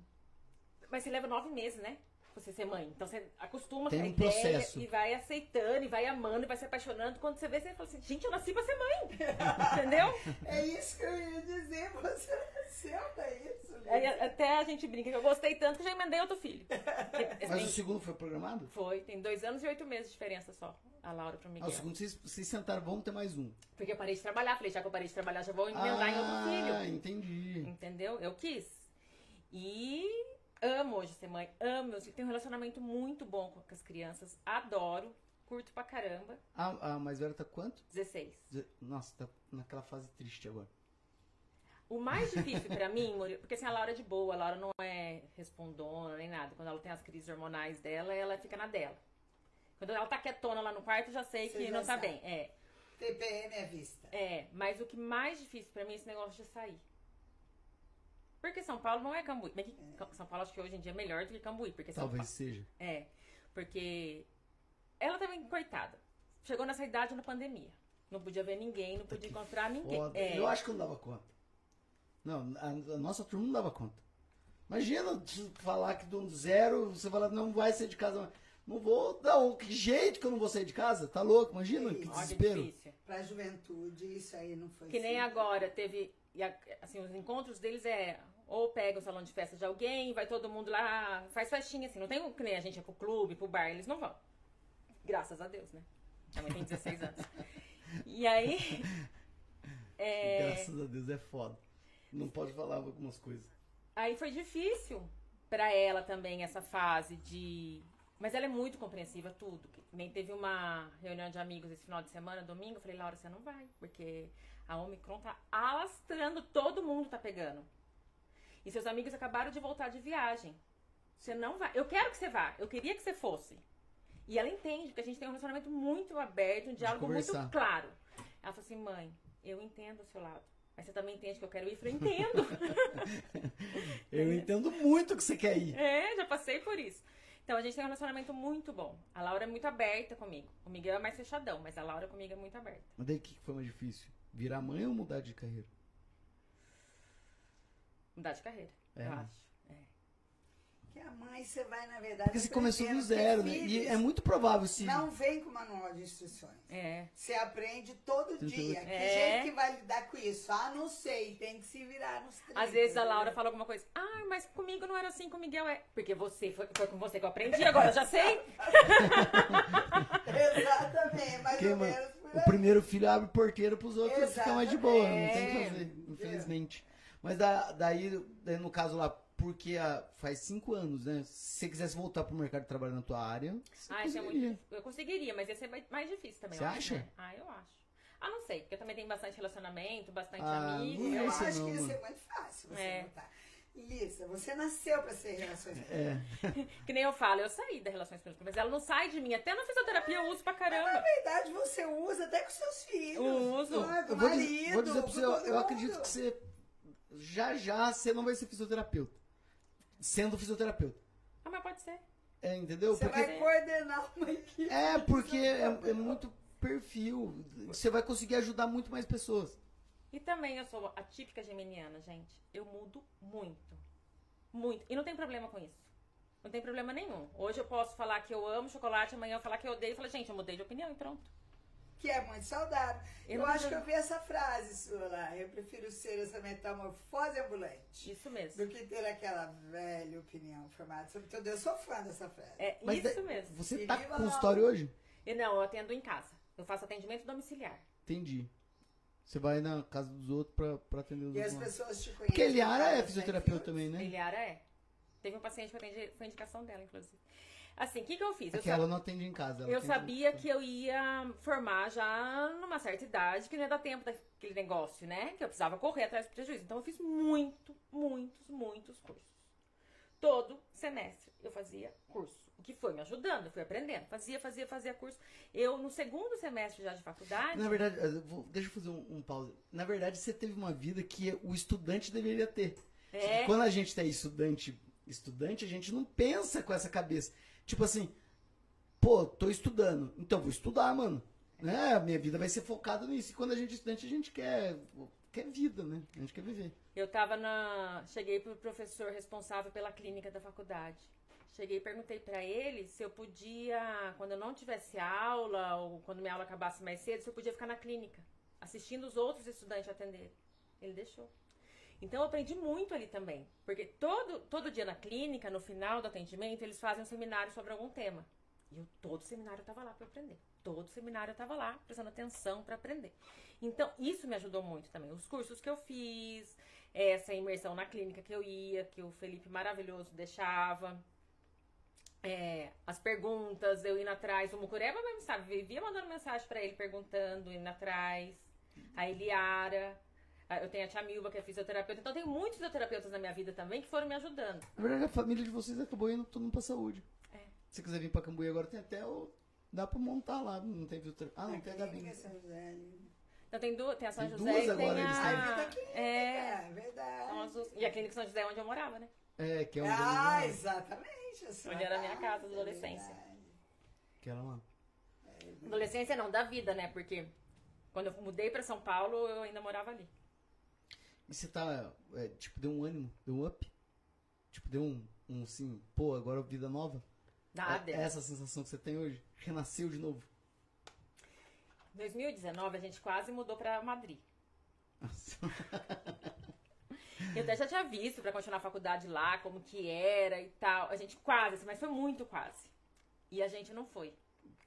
mas você leva nove meses, né? Você ser mãe. Então você acostuma Tem com a um ideia processo. e vai aceitando, e vai amando, e vai se apaixonando. Quando você vê, você fala assim, gente, eu nasci pra ser mãe. Entendeu? É isso que eu ia dizer. Você nasceu pra isso. Aí até a gente brinca que eu gostei tanto que já emendei outro filho. Porque, Mas assim, o segundo foi programado? Foi, tem dois anos e oito meses de diferença só, a Laura pro Ah, Miguel. o segundo vocês, vocês sentaram, vamos ter mais um. Porque eu parei de trabalhar, falei, já que eu parei de trabalhar, já vou emendar em outro Ah, filho. entendi. Entendeu? Eu quis. E amo hoje ser mãe, amo. Eu tenho um relacionamento muito bom com as crianças, adoro, curto pra caramba. A, a mais velha tá quanto? 16. Deze- Nossa, tá naquela fase triste agora. O mais difícil pra mim, porque assim, a Laura é de boa, a Laura não é respondona nem nada. Quando ela tem as crises hormonais dela, ela fica na dela. Quando ela tá quietona lá no quarto, eu já sei Você que já não tá sabe. bem. É. TPM é vista. É, mas o que mais difícil pra mim é esse negócio de sair. Porque São Paulo não é Cambuí. Bem que São Paulo acho que hoje em dia é melhor do que Cambuí. Porque São Talvez seja. É, porque ela também, coitada, chegou nessa idade na pandemia. Não podia ver ninguém, não podia encontrar ninguém. É, Eu acho que eu não dava conta. Não, a, a nossa turma não dava conta. Imagina falar que do zero, você fala, não vai sair de casa. Não vou, não, que jeito que eu não vou sair de casa? Tá louco? Imagina, que Olha, olha, desespero. difícil. Pra juventude, isso aí não foi Que nem assim. agora teve. E a- Assim, os encontros deles é. Ou pega o salão de festa de alguém, vai todo mundo lá, faz festinha, assim. Não tem que nem a gente é pro clube, pro bar, eles não vão. Graças a Deus, né? Também tem 16 anos. E aí. é, Graças a Deus é foda. Não pode falar algumas coisas. Aí foi difícil pra ela também essa fase de. Mas ela é muito compreensiva, tudo. Nem teve uma reunião de amigos esse final de semana, domingo. Eu falei, Laura, você não vai, porque a Omicron tá alastrando, todo mundo tá pegando. E seus amigos acabaram de voltar de viagem. Você não vai. Eu quero que você vá, eu queria que você fosse. E ela entende, porque a gente tem um relacionamento muito aberto, um diálogo muito claro. Ela falou assim, mãe, eu entendo o seu lado. Mas você também entende que eu quero ir? Eu falei, entendo. Eu entendo muito que você quer ir. É, já passei por isso. Então a gente tem um relacionamento muito bom. A Laura é muito aberta comigo. O Miguel é mais fechadão, mas a Laura comigo é muito aberta. Mas daí o que foi mais difícil? Virar mãe ou mudar de carreira? Mudar de carreira, É, eu né? acho. É. Que a mãe, você vai, na verdade. Porque você começou do zero, né? E é muito provável se. Não vem com manual de instruções. É. Você aprende todo Tudo. dia. Que É. jeito que vai lidar com isso? Ah, não sei. Tem que se virar nos 30. Às vezes a entendeu? Laura fala alguma coisa. Ah, mas comigo não era assim, com o Miguel é. Porque você foi, foi com você que eu aprendi, agora eu já sei. Exatamente, mais Porque, ou menos o primeiro filho abre porteiro pros outros fica mais de boa, não tem o que Exatamente. fazer, infelizmente. Mas da- daí, daí, no caso lá, porque a- faz cinco anos, né? Se você quisesse voltar pro mercado de trabalho na tua área, você Ah, é muito. Eu conseguiria, mas ia ser mais- mais difícil também. Você acha? né? Ah, eu acho. Ah, não sei, porque eu também tenho bastante relacionamento, bastante Ah, amigo. não Eu é acho não, que ia ser muito fácil você É. voltar. Lisa, você nasceu pra ser relações É, Que nem eu falo, eu saí da relações públicas, mas ela não sai de mim. Até na fisioterapia eu uso pra Na caramba. verdade, você usa até com seus filhos. Uso. não é? Com eu vou, dizer, marido, vou dizer pra você, eu, eu acredito que você já já você não vai ser fisioterapeuta. Sendo fisioterapeuta. Ah, mas pode ser. É, entendeu? Você Porque vai coordenar uma equipe. É, porque é, é muito perfil. Você vai conseguir ajudar muito mais pessoas. E também eu sou a típica geminiana, gente. Eu mudo muito. Muito. E não tem problema com isso. Não tem problema nenhum. Hoje eu posso falar que eu amo chocolate, amanhã eu falar que eu odeio e falar, gente, eu mudei de opinião e pronto. Que é muito saudável. Eu Eu, acho que eu vi essa frase sua lá. Eu prefiro ser essa metamorfose ambulante Isso mesmo. do que ter aquela velha opinião formada sobre tudo. Eu sou fã dessa frase. É Mas isso da- mesmo. Você E tá com consultório hoje? E não, eu atendo em casa. Eu faço atendimento domiciliar. Entendi. Você vai na casa dos outros pra, pra atender os E as outros. pessoas te conhecem. Porque Eliara é fisioterapeuta também, né? Eliara é. Teve um paciente que eu atendi, foi indicação dela, inclusive. Assim, o que, que eu fiz? É Eu, que sa- ela não atende em casa. ela eu sabia que eu ia formar já numa certa idade, que não ia dar tempo daquele negócio, né? Que eu precisava correr atrás do prejuízo. Então eu fiz muito, muitos, muitos cursos. Todo semestre eu fazia curso. O que foi me ajudando, eu fui aprendendo. Fazia, fazia, fazia curso. Eu, no segundo semestre já de faculdade. Na verdade, vou- deixa eu fazer um, um pause. Na verdade, você teve uma vida que o estudante deveria ter. É. Quando a gente é estudante, estudante, a gente não pensa com essa cabeça. Tipo assim, pô, tô estudando, então vou estudar, mano. Né? A minha vida vai ser focada nisso. E quando a gente é estudante, a gente quer, quer vida, né? A gente quer viver. Eu tava na. Cheguei pro professor responsável pela clínica da faculdade. Cheguei e perguntei pra ele se eu podia, quando eu não tivesse aula, ou quando minha aula acabasse mais cedo, se eu podia ficar na clínica, assistindo os outros estudantes atender. Ele deixou. Então eu aprendi muito ali também. Porque todo, todo dia na clínica, no final do atendimento, eles fazem um seminário sobre algum tema. E eu, todo seminário eu tava lá pra aprender. Todo seminário eu tava lá, prestando atenção pra aprender. Então, isso me ajudou muito também. Os cursos que eu fiz, essa imersão na clínica que eu ia, que o Felipe maravilhoso deixava. É, as perguntas, eu indo atrás. O Mucureba mesmo, sabe? Vivia mandando mensagem pra ele, perguntando, indo atrás. A Eliara. a- Eu tenho a tia Milva, que é fisioterapeuta. Então, tem muitos fisioterapeutas na minha vida também que foram me ajudando. Na verdade, a família de vocês acabou indo todo mundo pra saúde. É. Se quiser vir pra Cambuí agora, tem até o. Dá pra montar lá, não tem filtro. Ah, não tem a Gabi. Então, tem, du tem a São Tem José duas e tem agora, eles a... têm. Vida Clínica, É, é verdade. duas- E a Clínica São José é onde eu morava, né? É, que é onde Ah, exatamente. a Onde era a minha casa, é adolescência. verdade. Que era lá. Adolescência não, da vida, né? Porque quando eu mudei pra São Paulo, eu ainda morava ali. E você tá, é, tipo, deu um ânimo, deu um up? Tipo, deu um, um assim, pô, agora vida nova? Nada. É, é essa a sensação que você tem hoje? Renasceu de novo? 2019 a gente quase mudou pra Madrid. Nossa. Eu até já tinha visto pra continuar a faculdade lá, como que era e tal. A gente quase, assim, mas foi muito quase. E a gente não foi.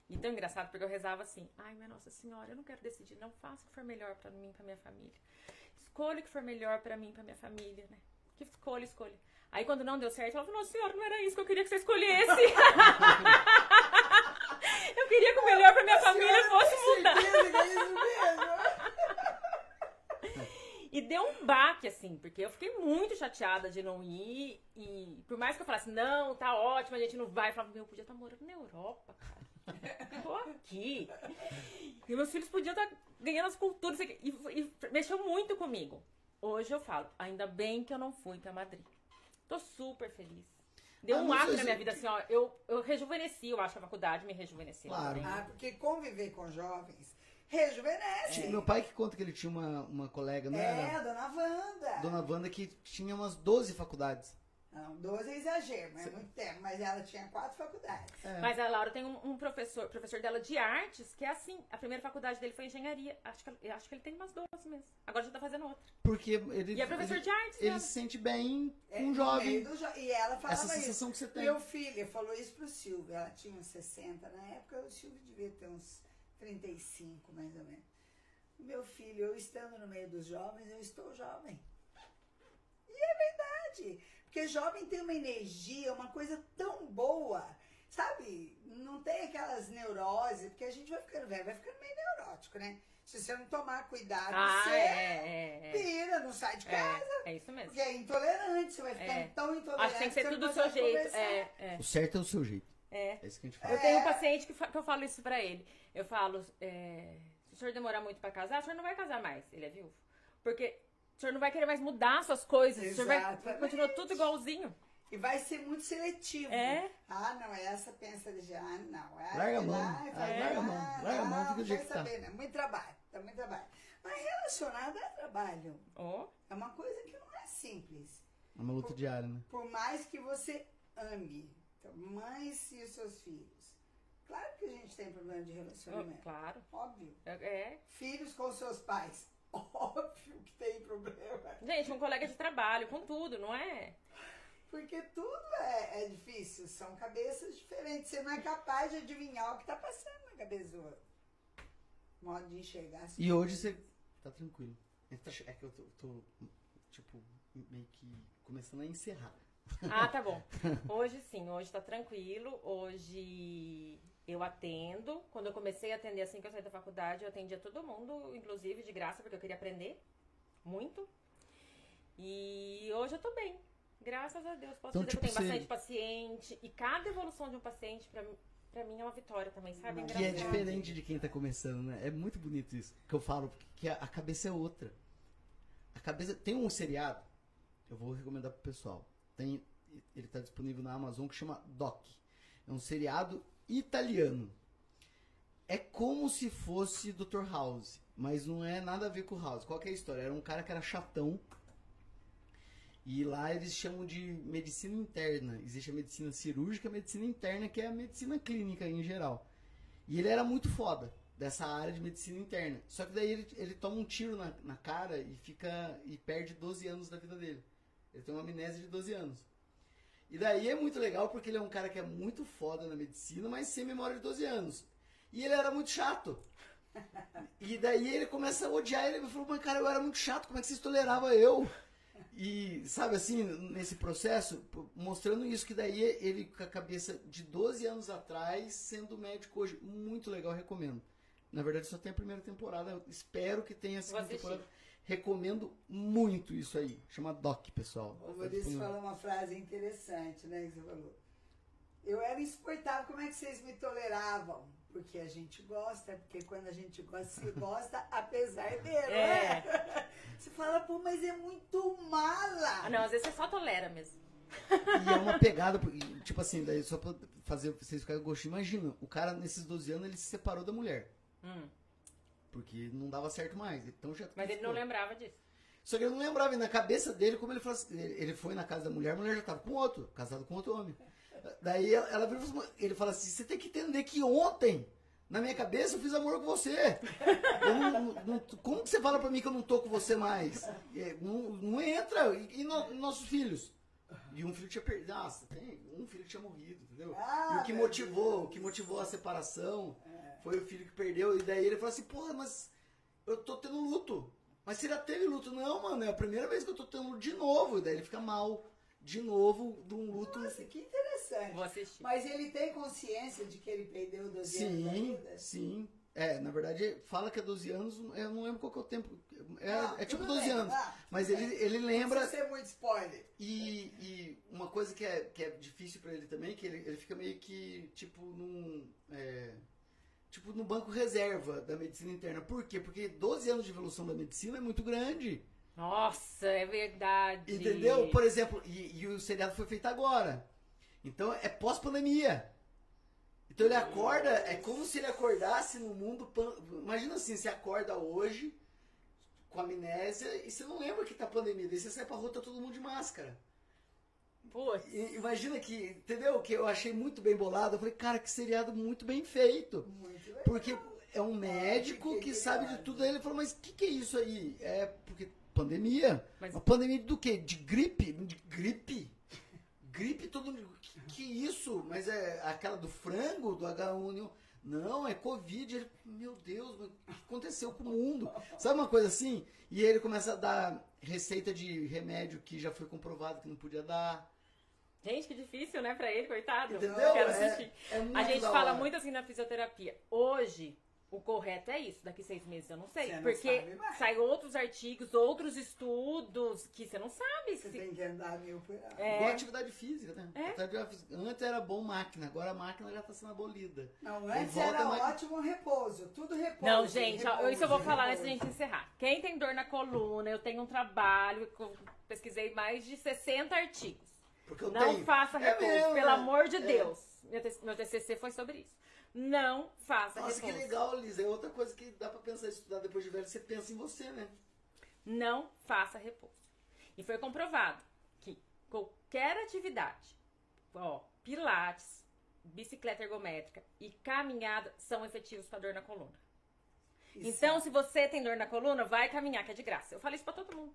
E tão engraçado porque eu rezava assim: ai, minha Nossa Senhora, eu não quero decidir, não faça o que for melhor pra mim e pra minha família. Escolha o que for melhor pra mim e pra minha família, né? Que escolha, escolha. Aí quando não deu certo, ela falou: Nossa Senhora, não era isso que eu queria que você escolhesse. eu queria que o melhor pra minha família fosse mudar. É isso mesmo. E deu um baque, assim, porque eu fiquei muito chateada de não ir. E por mais que eu falasse, não, tá ótimo, a gente não vai, eu falava, meu, eu podia estar morando na Europa, cara. Tô aqui. E meus filhos podiam estar ganhando as culturas. E, e mexeu muito comigo. Hoje eu falo, ainda bem que eu não fui pra Madrid. Tô super feliz. Deu Ah, um ato você- na minha vida, assim, ó. Eu, eu rejuvenesci, eu acho que a faculdade me rejuvenesceu. Claro. também. Ah, porque conviver com jovens rejuvenesce. Meu pai que conta que ele tinha uma, uma colega, não É, era? dona Wanda. Dona Wanda que tinha umas 12 faculdades. Não, 12 é exagero, mas é muito tempo. Mas ela tinha quatro faculdades. É. Mas a Laura tem um, um professor, professor dela de artes, que é assim. A primeira faculdade dele foi engenharia. Acho que, acho que ele tem umas 12 mesmo. Agora já tá fazendo outra. Porque ele, E é professor ele, de artes, ele mesmo. se sente bem É, com um no jovem. jo- E ela falava Essa isso. sensação que você tem. Meu filho falou isso pro Silvio. Ela tinha uns 60 na época, o Silvio devia ter uns 35, mais ou menos. Meu filho, eu estando no meio dos jovens, eu estou jovem. E é verdade. Porque jovem tem uma energia, uma coisa tão boa. Sabe? Não tem aquelas neuroses, porque a gente vai ficando velho, vai ficando meio neurótico, né? Se você não tomar cuidado, Ah, você é, é, é. pira, não sai de casa. É, é isso mesmo. Porque é intolerante, você vai ficando É. tão intolerante. Acho que tem que ser tudo do seu jeito. É, é. O certo é o seu jeito. É. É isso que a gente fala. Eu tenho um paciente que, que eu falo isso pra ele. Eu falo, é, se o senhor demorar muito pra casar, o senhor não vai casar mais. Ele é viúvo. Porque o senhor não vai querer mais mudar suas coisas. O senhor vai Exatamente. continua tudo igualzinho. E vai ser muito seletivo. É. Ah, não, essa pensa de ah, não. É, Larga a vai mão. lá, Ah, vai larga a mão. Larga a mão, não, fica do jeito tá. saber, né? Muito trabalho, tá muito trabalho. Mas relacionado é trabalho. Ó. É uma coisa que não é simples. É uma luta diária, né? Por mais que você ame, então, mães e os seus filhos. Claro que a gente tem problema de relacionamento. claro. Óbvio. É, é. Filhos com seus pais. Óbvio que tem problema. Gente, um colega de trabalho, com tudo, não é? Porque tudo é, é difícil, são cabeças diferentes. Você não é capaz de adivinhar o que tá passando na cabeça do outro. Modo de enxergar. E hoje você tá tranquilo. É que eu tô, tô, tipo, meio que começando a encerrar. Ah, tá bom. Hoje sim, hoje tá tranquilo. Hoje eu atendo. Quando eu comecei a atender assim que eu saí da faculdade, eu atendia todo mundo, inclusive de graça, porque eu queria aprender muito. E hoje eu tô bem. Graças a Deus. Posso Então, dizer tipo, que eu tenho você- bastante paciente. E cada evolução de um paciente, pra, mim- pra mim, é uma vitória também, sabe? Que é diferente de quem tá começando, né? É muito bonito isso. Que eu falo, porque que a, a cabeça é outra. A cabeça. Tem um seriado, eu vou recomendar pro pessoal. Tem, ele tá disponível na Amazon que chama Doc. É um seriado italiano. É como se fosse Dr. House, mas não é nada a ver com House. Qual é a história? Era um cara que era chatão. E lá eles chamam de medicina interna. Existe a medicina cirúrgica a medicina interna, que é a medicina clínica em geral. E ele era muito foda dessa área de medicina interna. Só que daí ele, ele toma um tiro na, na cara e fica e perde 12 anos da vida dele. Ele tem uma amnésia de 12 anos. E daí é muito legal porque ele é um cara que é muito foda na medicina, mas sem memória de 12 anos. E ele era muito chato. E daí ele começa a odiar ele. Ele falou, mas cara, eu era muito chato, como é que vocês toleravam eu? E, sabe assim, nesse processo, mostrando isso, que daí ele com a cabeça de 12 anos atrás, sendo médico hoje. Muito legal, recomendo. Na verdade, só tem a primeira temporada. Espero que tenha a segunda temporada. Recomendo muito isso aí. Chama Doc, pessoal. O Tá Maurício falou uma frase interessante, né? Que você falou. Eu era insuportável, como é que vocês me toleravam? Porque a gente gosta, porque quando a gente gosta, se gosta apesar dele, É. né? Você fala, pô, mas é muito mala. Ah, não, às vezes você só tolera mesmo. E é uma pegada, tipo assim, daí só pra fazer vocês ficarem com gostinho. Imagina, o cara nesses 12 anos ele se separou da mulher. Hum, Porque não dava certo mais. Então já Mas ele não lembrava disso. Só que ele não lembrava, e na cabeça dele, como ele falou assim, ele foi na casa da mulher, a mulher já tava com outro, casado com outro homem. Daí ela, ela virou e falou assim, ele fala assim, você tem que entender que ontem, na minha cabeça, eu fiz amor com você. Eu não- não- não- como que você fala pra mim que eu não tô com você mais? É, Não, não entra. E, e no- nossos filhos? E um filho tinha perdido. Nossa, tem um filho que tinha morrido, entendeu? Ah, e o que meu motivou, o que motivou a separação foi o filho que perdeu. E daí ele falou assim, porra, mas eu tô tendo luto. Mas você já teve luto? Não, mano, é a primeira vez que eu tô tendo luto de novo. E daí ele fica mal. De novo, de um luto. Nossa, que interessante. Vou assistir. Mas ele tem consciência de que ele perdeu 12 anos da Sim, vida? sim. É, na verdade, fala que é 12 anos, eu não lembro qual que é o tempo. É, Ah, é tipo tudo 12 bem, anos. ah, Mas ele, ele lembra. precisa ser muito spoiler. E, e uma coisa que é, que é difícil pra ele também, que ele, ele fica meio que, tipo, num. é, tipo, no banco reserva da medicina interna. Por quê? Porque 12 anos de evolução da medicina é muito grande. Nossa, é verdade. Entendeu? Por exemplo, e, e o seriado foi feito agora. Então é pós-pandemia. Então ele acorda, é como se ele acordasse no mundo. pan- Imagina assim, você acorda hoje com amnésia e você não lembra que tá pandemia. Daí você sai pra rua, tá todo mundo de máscara. Putz. Imagina que, entendeu? Que eu achei muito bem bolado. Eu falei, cara, que seriado muito bem feito. Muito legal. Porque é um médico fiquei que sabe de tudo. Aí ele falou, mas o que, que é isso aí? É porque pandemia. Mas- Uma pandemia do quê? De gripe? De gripe? Gripe todo mundo. Que, que isso? Mas é aquela do frango, do H1N1? Não, é Covid. Ele, Meu Deus, o que aconteceu com o mundo? Sabe uma coisa assim? E aí ele começa a dar receita de remédio que já foi comprovado que não podia dar. Gente, que difícil, né, pra ele, coitado. Entendeu? Quero É- assistir. é muito A gente fala hora. muito assim na fisioterapia. Hoje, o correto é isso. Daqui seis meses eu não sei. Não porque sabe mais. saem outros artigos, outros estudos que você não sabe. Você se- tem que andar mil por hora. É. Igual atividade física, né? É. Atividade física. Antes era bom máquina, agora a máquina já está sendo abolida. Não, antes era mais- ótimo repouso. Tudo repouso. Não, gente, ó, repouso, isso eu vou falar antes repouso. da gente encerrar. Quem tem dor na coluna, eu tenho um trabalho, pesquisei mais de 60 artigos. Porque eu Não tenho. faça É repouso, mesmo, pelo né? amor de É. Deus. Meu, TCC foi sobre isso. Não faça Nossa, que repouso. legal, Lisa. É outra coisa que dá pra pensar, estudar depois de velho, você pensa em você, né? Não faça repouso. E foi comprovado que qualquer atividade, ó, pilates, bicicleta ergométrica e caminhada são efetivos para dor na coluna. Isso. Então, se você tem dor na coluna, vai caminhar, que é de graça. Eu falei isso pra todo mundo.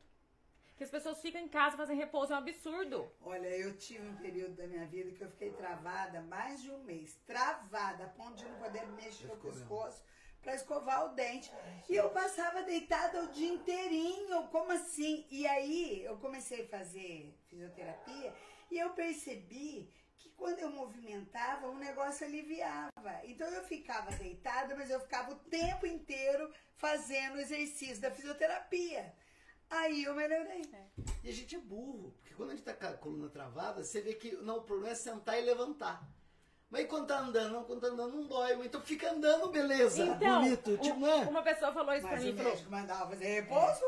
Que as pessoas ficam em casa fazendo repouso, é um absurdo. Olha, eu tive um período da minha vida que eu fiquei travada mais de um mês. Travada, a ponto de não poder mexer o pescoço pra escovar o dente. E eu passava deitada o dia inteirinho. Como assim? E aí eu comecei a fazer fisioterapia E eu percebi que quando eu movimentava, o negócio aliviava. Então eu ficava deitada, mas eu ficava o tempo inteiro fazendo exercício da fisioterapia. Aí eu melhorei. E a gente é burro, porque quando a gente tá com a coluna travada, você vê que não, o problema é sentar e levantar. Mas quando tá andando? Não, quando tá andando não dói. Então fica andando, beleza. Então, bonito. um- tipo, né? uma pessoa falou isso Mas pra mim. o Falou, mandava fazer repouso.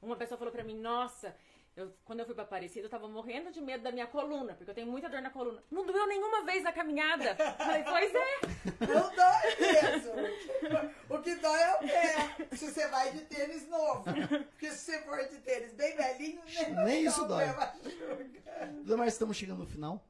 uma pessoa falou pra mim, nossa, eu, quando eu fui pra Aparecida, eu tava morrendo de medo da minha coluna, porque eu tenho muita dor na coluna. Não doeu nenhuma vez na caminhada. Falei, pois é. Não dói mesmo. O que dói é o pé. Se você vai de tênis novo. Porque se você for de tênis bem velhinho, nem, Nem isso dói. Dona Marcia, estamos chegando no final.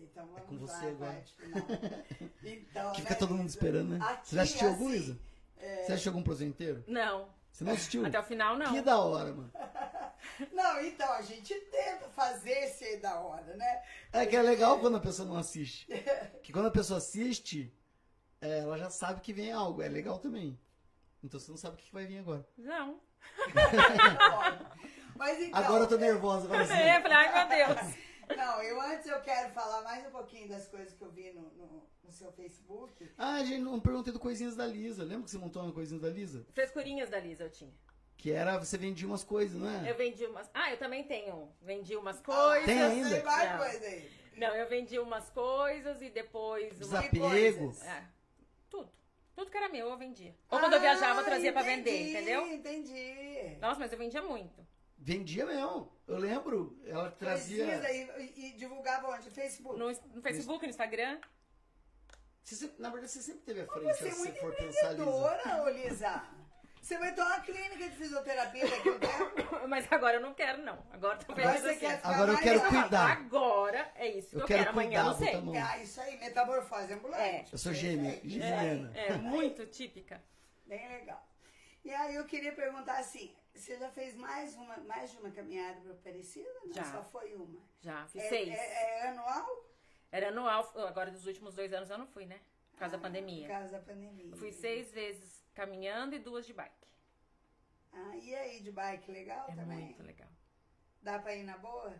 Então vamos É com lá, você agora. parte final. Então, Que fica né, todo mundo esperando, né? Aqui, Você já assistiu algum, assim, Lisa? Você assistiu algum projeto inteiro? Não, Você não assistiu? até o final não. Que da hora, mano. Não, então, a gente tenta fazer ser da hora, né? É que é legal quando a pessoa não assiste. Que quando a pessoa assiste, é, ela já sabe que vem algo. É legal também. Então você não sabe o que vai vir agora. Não. Mas então, Agora eu tô nervosa. Agora assim. É, eu falei, ai meu Deus. Não, eu antes eu quero falar mais um pouquinho das coisas que eu vi no, no, no seu Facebook. Ah, gente, não perguntei do Coisinhas da Lisa. Lembra que você montou uma Coisinhas da Lisa? Frescurinhas da Lisa eu tinha. Que era, você vendia umas coisas, não é? Eu vendi umas. Ah, eu também tenho. Vendi umas coisas. Tem Eu ainda? sei mais Não. coisa aí. Não, eu vendi umas coisas e depois. Uma... Desapego. É, tudo. Tudo que era meu eu vendia. Ou quando eu viajava, eu trazia pra vender, Ah, entendi, entendeu? Entendi. Nossa, mas eu vendia muito. Vendia mesmo. Eu lembro. Ela trazia. Aí, e, e divulgava onde? Facebook? No, no Facebook, no Instagram. Você sempre- na verdade, você sempre teve à frente, Você é se muito for pensar, ô Lisa. Você vai ter uma clínica de fisioterapia daqui a um tempo. Mas agora eu não quero, não. Agora tô Agora pensando você assim. quer Agora eu quero cuidar. Agora é isso que Eu eu, quero quero. Amanhã eu sei. a. Ah, isso aí, metamorfose ambulante. Eu sou gêmea, Perfeito. geminiana. É, é muito típica. Bem legal. E aí eu queria perguntar assim, você já fez mais, uma, mais de uma caminhada para Aparecida? Não, Já. só foi uma. Já, fiz É, seis. é- é anual? Era anual, agora dos últimos dois anos eu não fui, né? Por causa da Por pandemia. causa da pandemia. Eu fui seis vezes caminhando e duas de bike. Ah, e aí, de bike, legal É também? muito legal. Dá pra ir na boa?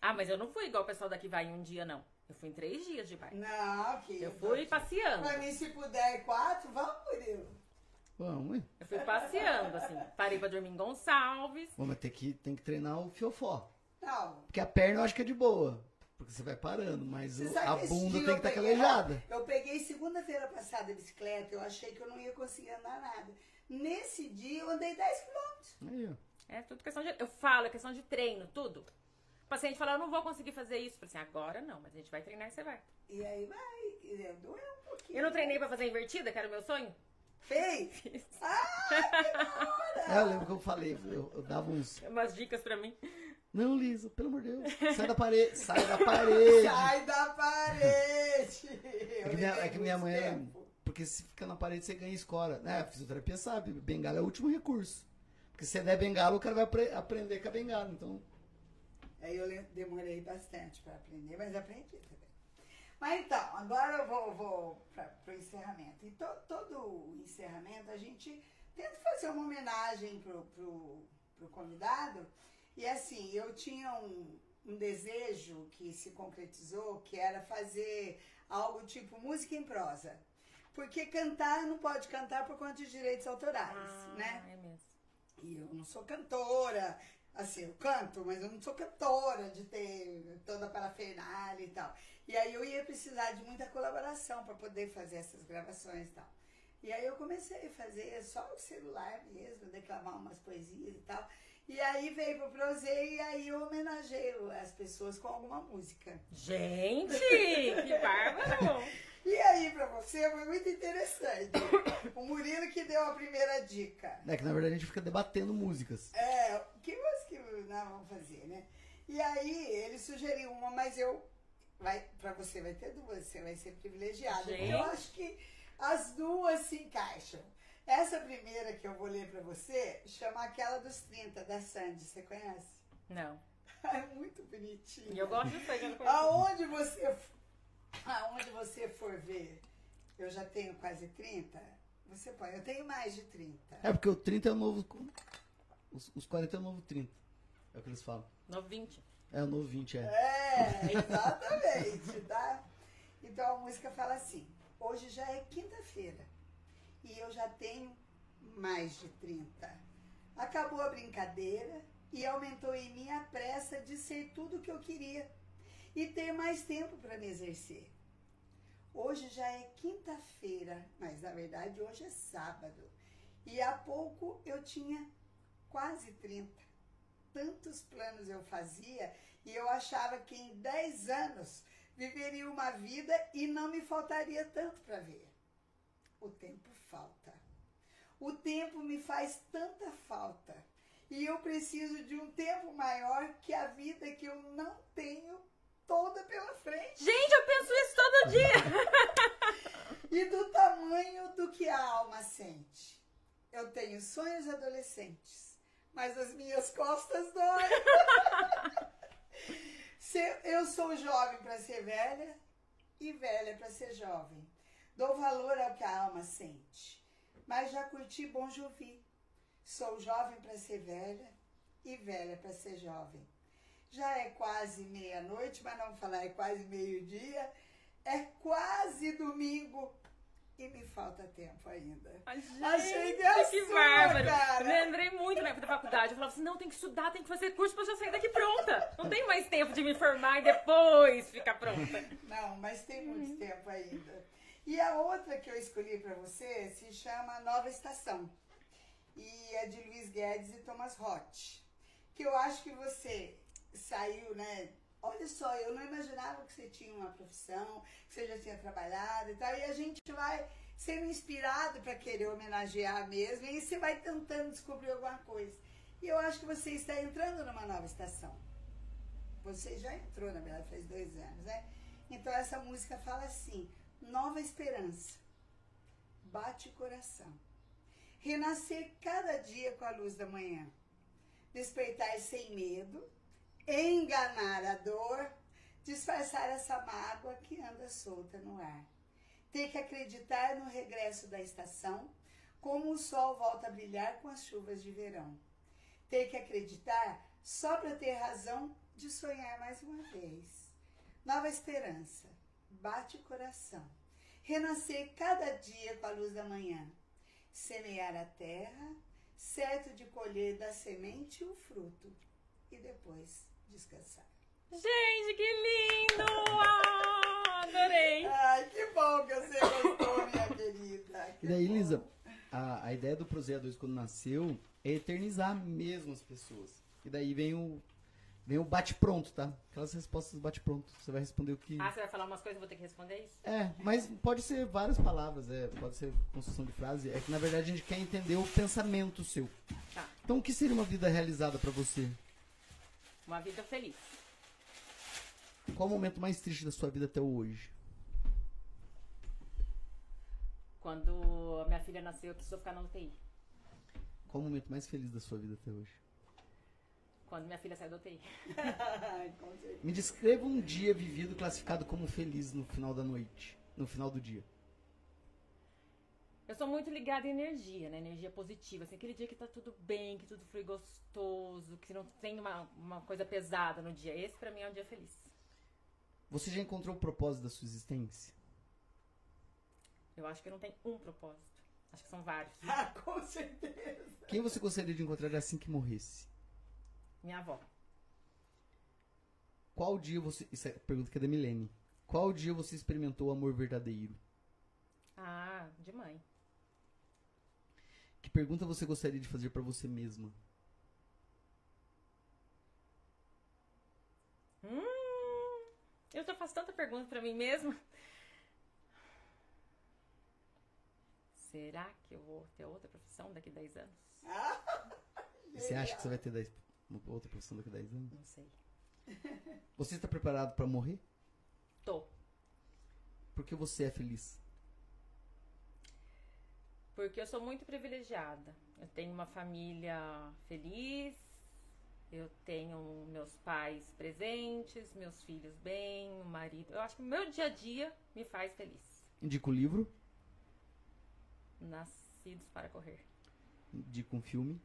Ah, mas eu não fui igual o pessoal daqui vai em um dia, não. Eu fui em três dias de bike. Não, que Eu fui passeando. Pra mim, se puder quatro, vamos, Murilo. Vamos, hein? Eu fui passeando, assim. Parei pra dormir em Gonçalves. Vamos ter que, tem que treinar o fiofó. Não. Porque a perna eu acho que é de boa. Porque você vai parando, mas Você o- sabe a que esse bunda dia tem eu que estar peguei- calejada. Eu peguei segunda-feira passada a bicicleta, eu achei que eu não ia conseguir andar nada. Nesse dia eu andei 10 quilômetros. Aí, ó. É tudo questão de. Eu falo, é questão de treino, tudo. O paciente fala, eu não vou conseguir fazer isso. Eu falei assim, agora não, mas a gente vai treinar e você vai. E aí vai, e doeu um pouquinho. Eu não treinei pra fazer invertida, que era o meu sonho? Fez? Fiz. É, eu lembro que eu falei, eu, eu dava uns. Umas dicas pra mim. Não, Lisa, pelo amor de Deus. Sai da parede. Sai da parede. Sai da parede! É que minha, é que minha mãe. é- Porque se fica na parede, você ganha escora. Né? A fisioterapia sabe, bengala é o último recurso. Porque se você der bengala, o cara vai apre- aprender com a bengala. Então, Aí eu le- demorei bastante para aprender, mas aprendi também. Mas então, agora eu vou, vou para o encerramento. E to- todo o encerramento a gente tenta fazer uma homenagem pro, pro, pro convidado. E assim, eu tinha um, um desejo que se concretizou, que era fazer algo tipo música em prosa. Porque cantar não pode cantar por conta de direitos autorais, né? é mesmo. E eu não sou cantora, assim, eu canto, mas eu não sou cantora de ter toda a parafernália e tal. E aí eu ia precisar de muita colaboração para poder fazer essas gravações e tal. E aí eu comecei a fazer só o celular mesmo, declamar umas poesias e tal. E aí veio pro Prozê e aí eu homenageio as pessoas com alguma música. Gente, que bárbaro! E aí, pra você, foi muito interessante. O Murilo que deu a primeira dica. é que na verdade a gente fica debatendo músicas. É, que música nós vamos fazer, né? E aí ele sugeriu uma, mas eu. Vai, pra você vai ter duas, você vai ser privilegiada. Porque eu Gente. acho que as duas se encaixam. Essa primeira que eu vou ler pra você chama aquela dos 30, da Sandy, você conhece? Não. É muito bonitinho. E eu gosto de fazer Aonde você, aonde você for ver, eu já tenho quase 30, você põe. Eu tenho mais de 30. É porque o 30 é o novo. Os, os 40 é o novo 30. É o que eles falam. No 20. É o novo 20, é. É, exatamente, tá? Então a música fala assim: hoje já é quinta-feira e eu já tenho mais de 30. Acabou a brincadeira e aumentou em mim a pressa de ser tudo o que eu queria e ter mais tempo para me exercer. Hoje já é quinta-feira, mas na verdade hoje é sábado. E há pouco eu tinha quase 30. Tantos planos eu fazia e eu achava que em 10 anos viveria uma vida e não me faltaria tanto para ver. O tempo falta. O tempo me faz tanta falta. E eu preciso de um tempo maior que a vida que eu não tenho toda pela frente. Gente, eu penso isso todo dia. e do tamanho do que a alma sente. Eu tenho sonhos adolescentes, mas as minhas costas doem. eu sou jovem para ser velha e velha para ser jovem. Dou valor ao que a alma sente, mas já curti Bom Jovi. Sou jovem para ser velha e velha para ser jovem. Já é quase meia-noite, mas não falar é quase meio-dia. É quase domingo e me falta tempo ainda. Gente, Achei que é que sua, bárbaro. cara. Lembrei muito na época da faculdade. Eu falava assim, não, tem que estudar, tem que fazer curso pra eu já sair daqui pronta. Não tem mais tempo de me formar e depois ficar pronta. Não, mas tem muito tempo ainda. E a outra que eu escolhi para você se chama Nova Estação. E é de Luiz Guedes e Thomas Roth. Que eu acho que você saiu, né? Olha só, eu não imaginava que você tinha uma profissão, que você já tinha trabalhado e tal. E a gente vai sendo inspirado para querer homenagear mesmo. E você vai tentando descobrir alguma coisa. E eu acho que você está entrando numa nova estação. Você já entrou, na verdade, faz dois anos, né? Então essa música fala assim: nova esperança, bate o coração, renascer cada dia com a luz da manhã, despertar sem medo, enganar a dor, disfarçar essa mágoa que anda solta no ar. Ter que acreditar no regresso da estação, como o sol volta a brilhar com as chuvas de verão. Ter que acreditar só para ter razão de sonhar mais uma vez. Nova esperança, bate o coração. Renascer cada dia com a luz da manhã. Semear a terra, certo de colher da semente o fruto. E depois descansar. Gente, que lindo! Ah, adorei! Ai, que bom que você gostou, minha querida. E daí, Lisa, a, a ideia do Prozeia 2 quando nasceu é eternizar mesmo as pessoas. E daí vem o, vem o bate-pronto, tá? Aquelas respostas bate-pronto. Você vai responder o que. Ah, você vai falar umas coisas, eu vou ter que responder isso? É, mas pode ser várias palavras, é, pode ser construção de frase. É que na verdade a gente quer entender o pensamento seu. Tá. Então, o que seria uma vida realizada pra você? Uma vida feliz. Qual o momento mais triste da sua vida até hoje? Quando a minha filha nasceu, eu precisou ficar na UTI. Qual o momento mais feliz da sua vida até hoje? Quando minha filha saiu da UTI. Me descreva um dia vivido classificado como feliz no final da noite, no final do dia. Eu sou muito ligada em energia, né? Energia positiva. Assim, aquele dia que tá tudo bem, que tudo foi gostoso, que não tem uma, uma coisa pesada no dia. Esse pra mim é um dia feliz. Você já encontrou o propósito da sua existência? Eu acho que não tem um propósito. Acho que são vários. Ah, com certeza. Quem você gostaria de encontrar assim que morresse? Minha avó. Qual dia você. Isso é a pergunta que é da Milene. Qual dia você experimentou o amor verdadeiro? Ah, de mãe. Que pergunta você gostaria de fazer pra você mesma? Hum, eu já faço tanta pergunta pra mim mesma. Será que eu vou ter outra profissão daqui a 10 anos? E você acha que você vai ter 10 outra profissão daqui a 10 anos? Não sei. Você está preparado pra morrer? Tô. Porque você é feliz. Porque eu sou muito privilegiada. Eu tenho uma família feliz, eu tenho meus pais presentes, meus filhos bem, o marido. Eu acho que o meu dia a dia me faz feliz. Indica o livro, Nascidos para correr. indica um filme.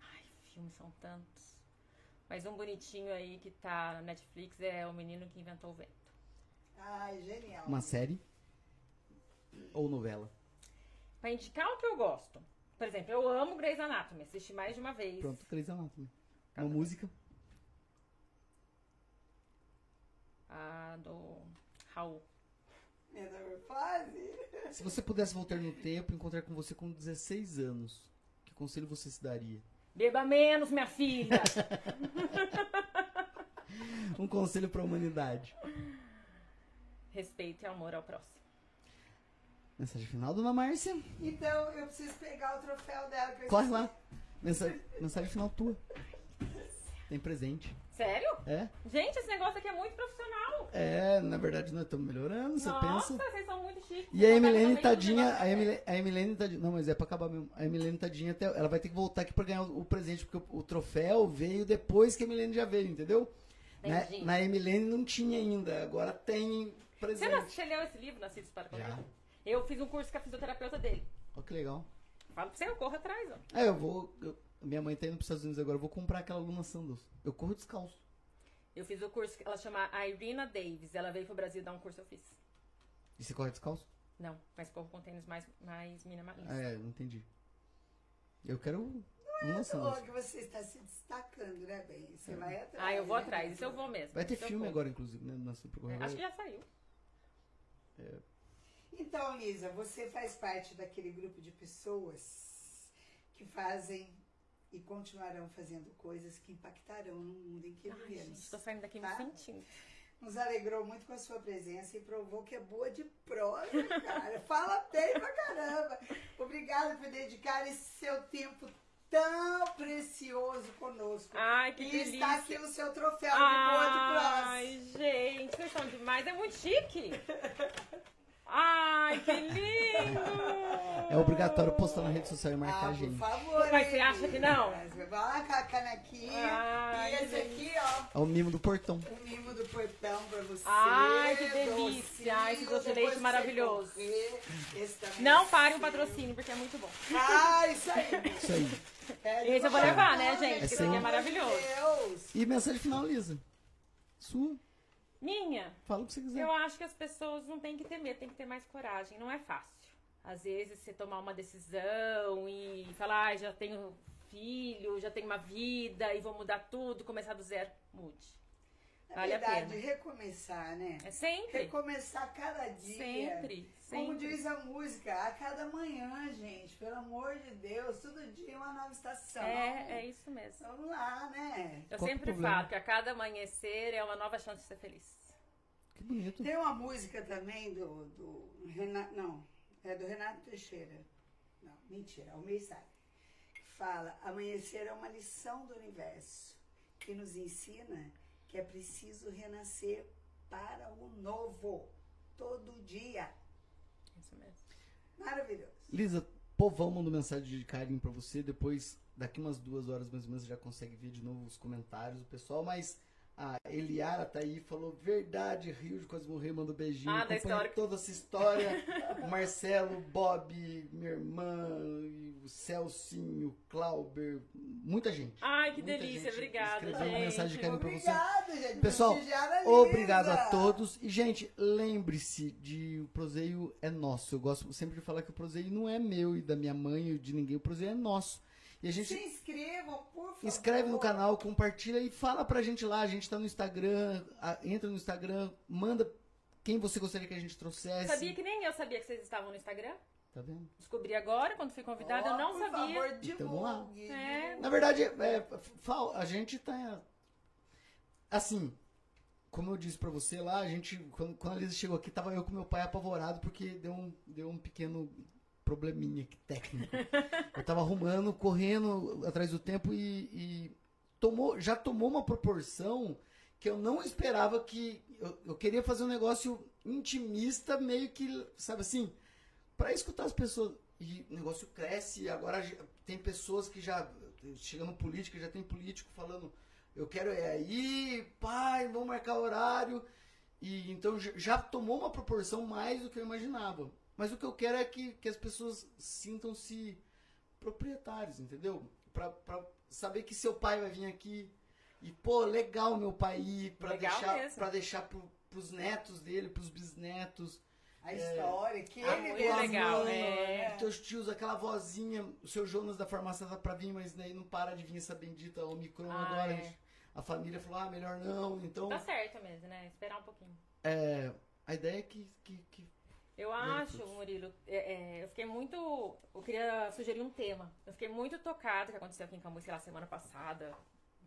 Ai, filmes são tantos. Mas um bonitinho aí que tá na Netflix é O Menino que Inventou o Vento. Ai, genial. Uma série ou novela? Pra indicar o que eu gosto. Por exemplo, eu amo Grey's Anatomy, assisti mais de uma vez. Pronto, Grey's Anatomy. Tá Uma bom. música? A do Raul. Metamorfose? Se você pudesse voltar no tempo e encontrar com você com 16 anos, que conselho você se daria? Beba menos, minha filha! Um conselho pra humanidade. Respeito e amor ao próximo. Mensagem final, dona Márcia? Então, eu preciso pegar o troféu dela. Que eu Corre lá. Mensagem, mensagem final tua. Tem presente. Sério? É? Gente, esse negócio aqui é muito profissional. É, na verdade nós estamos melhorando, você Nossa, pensa. vocês são muito chiques. E a Emilene tadinha, a a Emilene tadinha, não, mas é pra acabar mesmo. A Emilene tadinha, até, ela vai ter que voltar aqui pra ganhar o, o presente, porque o, o troféu veio depois que a Emilene já veio, entendeu? Na, Entendi. na Emilene não tinha ainda, agora tem Você, presente. não, você leu esse livro, Nascidos para Correr? Já. Eu fiz um curso com a fisioterapeuta dele. Olha que legal. Fala pra você, eu corro atrás, ó. É, eu vou. eu- minha mãe tá indo pros Estados Unidos agora, eu vou comprar aquela Luna Sandals. Eu corro descalço. Eu fiz o curso, ela chama Irina Davis. Ela veio pro Brasil dar um curso, eu fiz. E você corre descalço? Não, mas corro com tênis mais, mais minimalista. É, não entendi. Eu quero Luna Ô, Sandals. que você está se destacando, né, bem? Você vai atrás. Ah, eu vou né? atrás. Isso eu vou mesmo. Vai ter Isso eu filme vou. agora, inclusive, né? Pro É, acho que já saiu. Então, Lisa, você faz parte daquele grupo de pessoas que fazem e continuarão fazendo coisas que impactarão no mundo em que Ai, vivemos. tô saindo daqui me Tá? sentindo. Nos alegrou muito com a sua presença e provou que é boa de prosa, cara. Fala bem pra caramba. Obrigada por dedicar esse seu tempo tão precioso conosco. Ai, que e delícia. está aqui o seu troféu de boa de prosa. Ai, gente, vocês são demais. É muito chique. Ai, que lindo. É obrigatório postar na rede social e marcar Ah, a por gente. favor. Mas você acha que não? Vai lá com a canequinha. Ai, e esse aqui, ó, É o mimo do portão. o mimo do portão pra você. Ai, que delícia. docinho, Ai, esse doce de leite maravilhoso. Esse Não é pare um seu. patrocínio, porque é muito bom. Ah, isso aí. Isso aí. Pede Esse eu vou levar, né, gente? Esse pelo aqui é maravilhoso. Deus. E mensagem final, Lisa. Sua. Minha, Fala o que você quiser. eu acho que as pessoas não têm que ter medo, tem que ter mais coragem. Não é fácil. Às vezes você tomar uma decisão e falar, ah, já tenho filho, já tenho uma vida e vou mudar tudo, começar do zero. Mude. Na Vale a verdade, pena. recomeçar, né? É sempre. Recomeçar cada dia. Sempre. Como Sempre. diz a música, a cada manhã, gente, pelo amor de Deus, todo dia é uma nova estação. É, é isso mesmo. Vamos lá, né? Eu Qual sempre problema? falo que a cada amanhecer é uma nova chance de ser feliz. Que bonito. Tem uma música também do, do Renato. Não, é do Renato Teixeira. Não, mentira, é o Meissai. Que fala: amanhecer é uma lição do universo que nos ensina que é preciso renascer para o novo. Todo dia. Isso mesmo. Maravilhoso. Lisa, povão mandou mensagem de carinho pra você. Depois, daqui umas duas horas mais ou menos, você já consegue ver de novo os comentários do pessoal. Mas a Eliara tá aí, falou verdade, Rio de quase morrer, mandou beijinho. Ah, da história. toda essa história. o Marcelo, Bob, minha irmã, e o Celcinho, o Clauber, muita gente. Ai, que Muita delícia. gente Obrigada, escreveu uma gente. mensagem de carinho pra você. Obrigada, gente. Pessoal. Obrigado a todos. E, gente, lembre-se de o proseio é nosso. Eu gosto sempre de falar que o proseio não é meu e da minha mãe ou de ninguém. O proseio é nosso. E a gente Se inscrevam, por favor. inscreve no canal, compartilha e fala pra gente lá. A gente tá no Instagram. a- entra no Instagram, manda quem você gostaria que a gente trouxesse. Sabia que nem eu sabia que vocês estavam no Instagram? Tá vendo? Descobri agora, quando fui convidada, eu Ó, não por sabia. Favor, Então, vamos lá. É. divulgue. Na verdade, é, a gente tá. Assim, como eu disse pra você lá, a gente. Quando, quando a Lisa chegou aqui, tava eu com meu pai apavorado porque deu um, deu um pequeno probleminha técnico. Eu tava arrumando, correndo atrás do tempo e, e tomou, já tomou uma proporção que eu não esperava que. Eu, eu queria fazer um negócio intimista, meio que, sabe assim, pra escutar as pessoas. E o negócio cresce, agora tem pessoas que já. Chegando política, já tem político falando, eu quero é aí, pai, vamos marcar horário. E então já tomou uma proporção mais do que eu imaginava. Mas o que eu quero é que, que as pessoas sintam-se proprietários, entendeu? pra, pra saber que seu pai vai vir aqui. E, pô, legal meu pai ir pra Legal deixar, mesmo. pra deixar pro, pros netos dele, pros bisnetos. A história que Ah, ele mesmo, legal, né? é. Teus tios, aquela vozinha, o seu Jonas da farmácia tá pra vir, mas daí não para de vir essa bendita Omicron Ah, agora. é. gente. A família falou, ah, melhor não. Então, Tá certo mesmo, né? Esperar um pouquinho. é, a ideia é que, que, que Eu acho. Murilo, é, é, eu fiquei muito. Eu queria sugerir um tema. Eu fiquei muito tocada que aconteceu aqui em Cambuí, sei lá, semana passada.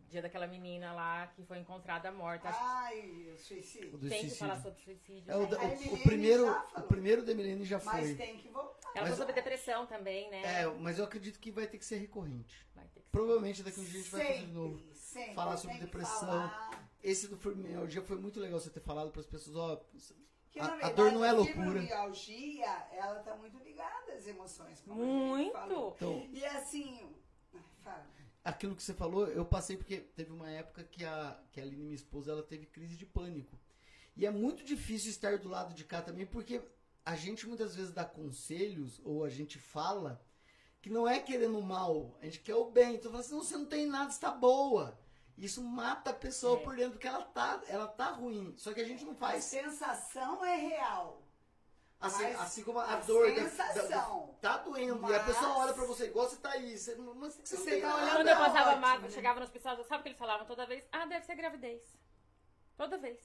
Dia daquela menina lá que foi encontrada morta. Ai, o suicídio. o tem que suicídio. falar sobre suicídio. É, o, né? da- o- o, primeiro, o primeiro da Emilene já foi. Mas tem que voltar. Ela mas- falou sobre depressão também, né? É, mas eu acredito que vai ter que ser recorrente. Vai ter que ser. Provavelmente daqui a um dia a gente vai fazer de novo. Sempre. Falar sobre depressão. falar. Esse do fibromialgia foi muito legal você ter falado para as pessoas, ó, Que, A- na a verdade, dor não é loucura. fibromialgia, ela tá muito ligada às emoções. a Muito! então, E assim, fala. aquilo que você falou, eu passei porque teve uma época que a, que a Aline, minha esposa, ela teve crise de pânico. E é muito difícil estar do lado de cá também, porque a gente muitas vezes dá conselhos, ou a gente fala, que não é querendo mal, a gente quer o bem. Então fala assim, não, você não tem nada, está boa. Isso mata a pessoa É. por dentro, porque ela tá, ela tá ruim. Só que a gente não A faz. sensação é real. Assim, Mas assim como a, a dor da- da, sensação. tá doendo. E a Mas- pessoa olha pra você igual você tá aí. Você, não- mas você, não Você tem tá olhando Quando eu tá passava ótimo, mal, né? chegava no hospital, sabe o que eles falavam toda vez? Ah, deve ser gravidez. Toda vez.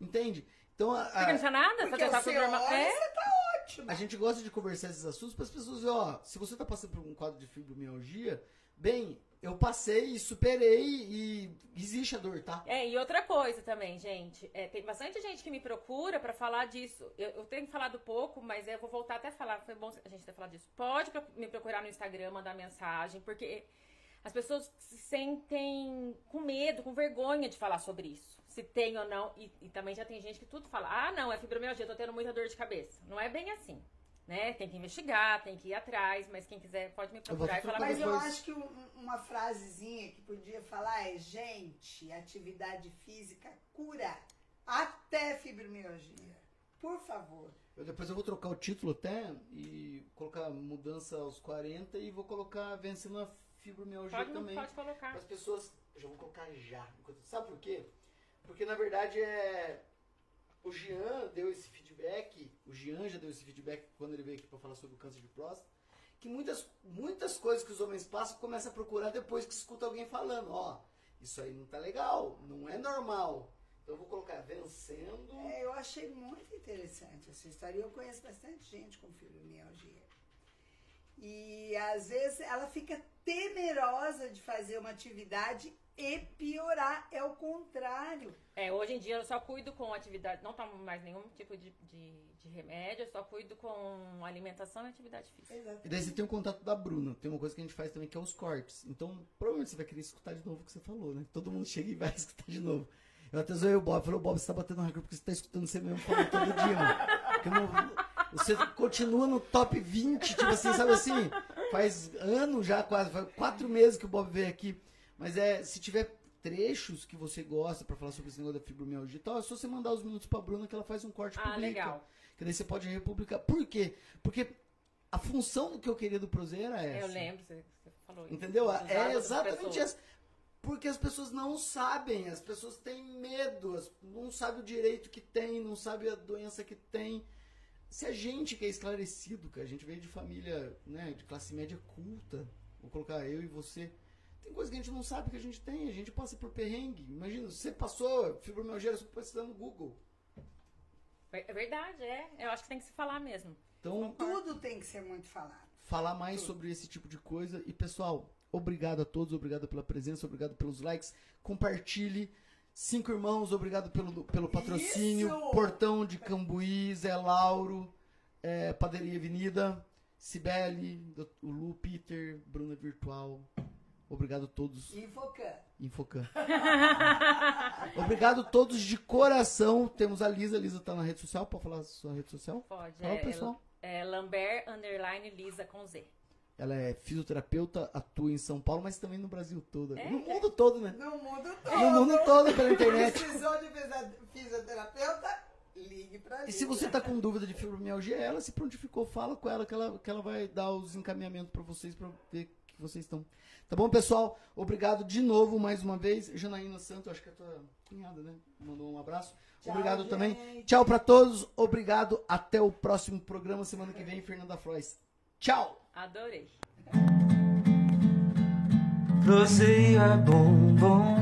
Entende? Então a, não a, tinha nada? Porque Você tá você tudo normal. olha, É? você tá ótimo. a gente gosta de conversar esses assuntos para as pessoas verem, ó, se você tá passando por um quadro de fibromialgia, bem, eu passei e superei e existe a dor, tá? É, e outra coisa também, gente. é, tem bastante gente que me procura pra falar disso. Eu, eu tenho falado pouco, mas eu vou voltar até a falar. Foi bom a gente ter falado disso. Pode me procurar no Instagram, mandar mensagem, porque as pessoas se sentem com medo, com vergonha de falar sobre isso. Se tem ou não. E, e também já tem gente que tudo fala: ah, não, é fibromialgia, eu tô tendo muita dor de cabeça. Não é bem assim. Né? Tem que investigar, tem que ir atrás, mas quem quiser pode me procurar e falar Mas mais. eu acho que um- uma frasezinha que podia falar é: gente, atividade física cura até fibromialgia. Por favor. Eu, depois eu vou trocar o título até e colocar mudança aos 40 e vou colocar vencendo a fibromialgia Pode, também. pode colocar. As pessoas, eu já vou colocar já. Sabe por quê? Porque na verdade é o Jean deu esse feedback, o Jean já deu esse feedback quando ele veio aqui para falar sobre o câncer de próstata, que muitas muitas coisas que os homens passam começa a procurar depois que escuta alguém falando, ó, isso aí não tá legal, não é normal. Então eu vou colocar vencendo. É, eu achei muito interessante essa história. Eu conheço bastante gente com fibromialgia. E às vezes ela fica temerosa de fazer uma atividade e piorar. É o contrário. É, hoje em dia eu só cuido com atividade, não tomo mais nenhum tipo de, de, de remédio, eu só cuido com alimentação e atividade física. E daí você tem o contato da Bruna. Tem uma coisa que a gente faz também que é os cortes. Então, provavelmente você vai querer escutar de novo o que você falou, né? Todo mundo chega e vai escutar de novo. Eu até zoei o Bob. Falei, Bob, você tá batendo recorde porque você tá escutando você mesmo falando todo dia, mano. Não- você continua no top 20, tipo assim, sabe assim? Faz ano já, quase, faz quatro meses que o Bob veio aqui. Mas é, se tiver trechos que você gosta pra falar sobre esse negócio da fibromialgia e tal, é só você mandar os minutos pra Bruna que ela faz um corte e Ah, publica. legal. Que daí você pode republicar. Por quê? Porque a função do que eu queria do Prozeiro era essa. Eu lembro, você, falou isso. Entendeu? É exatamente essa. Porque as pessoas não sabem, as pessoas têm medo, não sabem o direito que tem, não sabem a doença que tem. Se a gente que é esclarecido, que a gente veio de família, né, de classe média culta, vou colocar eu e você, tem coisa que a gente não sabe que a gente tem, a gente passa por perrengue. Imagina, você passou fibromialgia, você precisa no Google. É verdade, é. Eu acho que tem que se falar mesmo. Então, Tudo tem que ser muito falado. falar mais sobre esse tipo de coisa. E pessoal, obrigado a todos, obrigado pela presença, obrigado pelos likes. Compartilhe. Cinco irmãos, obrigado pelo, pelo patrocínio. Isso! Portão de Cambuí, Zé Lauro, é, Padaria Avenida, Cibele, o Lu, Peter, Bruna Virtual. Obrigado a todos. Infocam. Infocan. obrigado a todos de coração. Temos a Lisa. A Lisa tá na rede social. Pode falar a sua rede social? Pode. Fala, é, pessoal. é Lambert underline Lisa com Z. Ela é fisioterapeuta, atua em São Paulo, mas também no Brasil todo. É? No mundo todo, né? No mundo todo. No mundo todo pela internet. Precisou de fisioterapeuta? Ligue pra E Lisa. se você tá com dúvida de fibromialgia, ela se prontificou, fala com ela que ela, que ela vai dar os encaminhamentos pra vocês pra ver que vocês estão. Tá bom, pessoal? Obrigado de novo, mais uma vez. Janaína Santos, acho que é a tua cunhada, né? Mandou um abraço. Tchau, Obrigado gente. também. Tchau pra todos. Obrigado. Até o próximo programa. Semana que vem, Fernanda Frois. Tchau! Adorei. Proseio é bom, bom.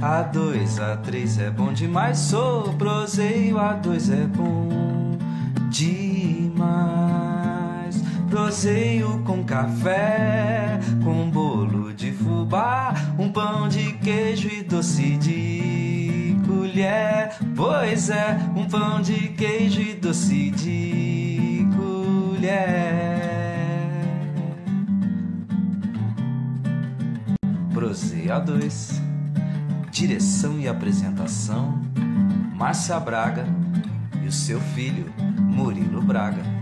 A2, A3 é bom demais. Sou proseio, A2 é bom demais. Proseio com café, com bolo de fubá, um pão de queijo e doce de colher. Pois é, um pão de queijo e doce de colher. Proseio A2. Direção e apresentação: Márcia Braga e o seu filho, Murilo Braga.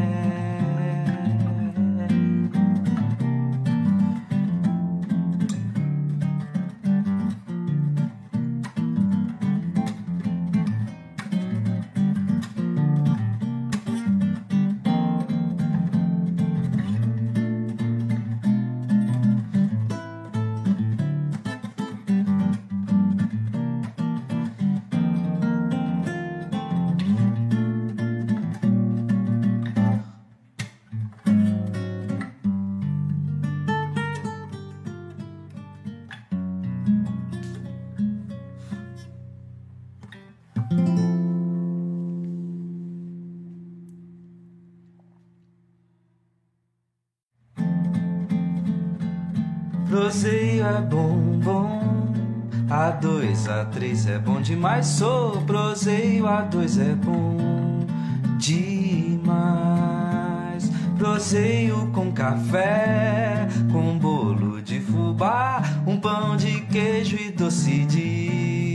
A2, A3 é bom demais. Sou proseio, A2 é bom demais. Proseio com café, com bolo de fubá, um pão de queijo e doce de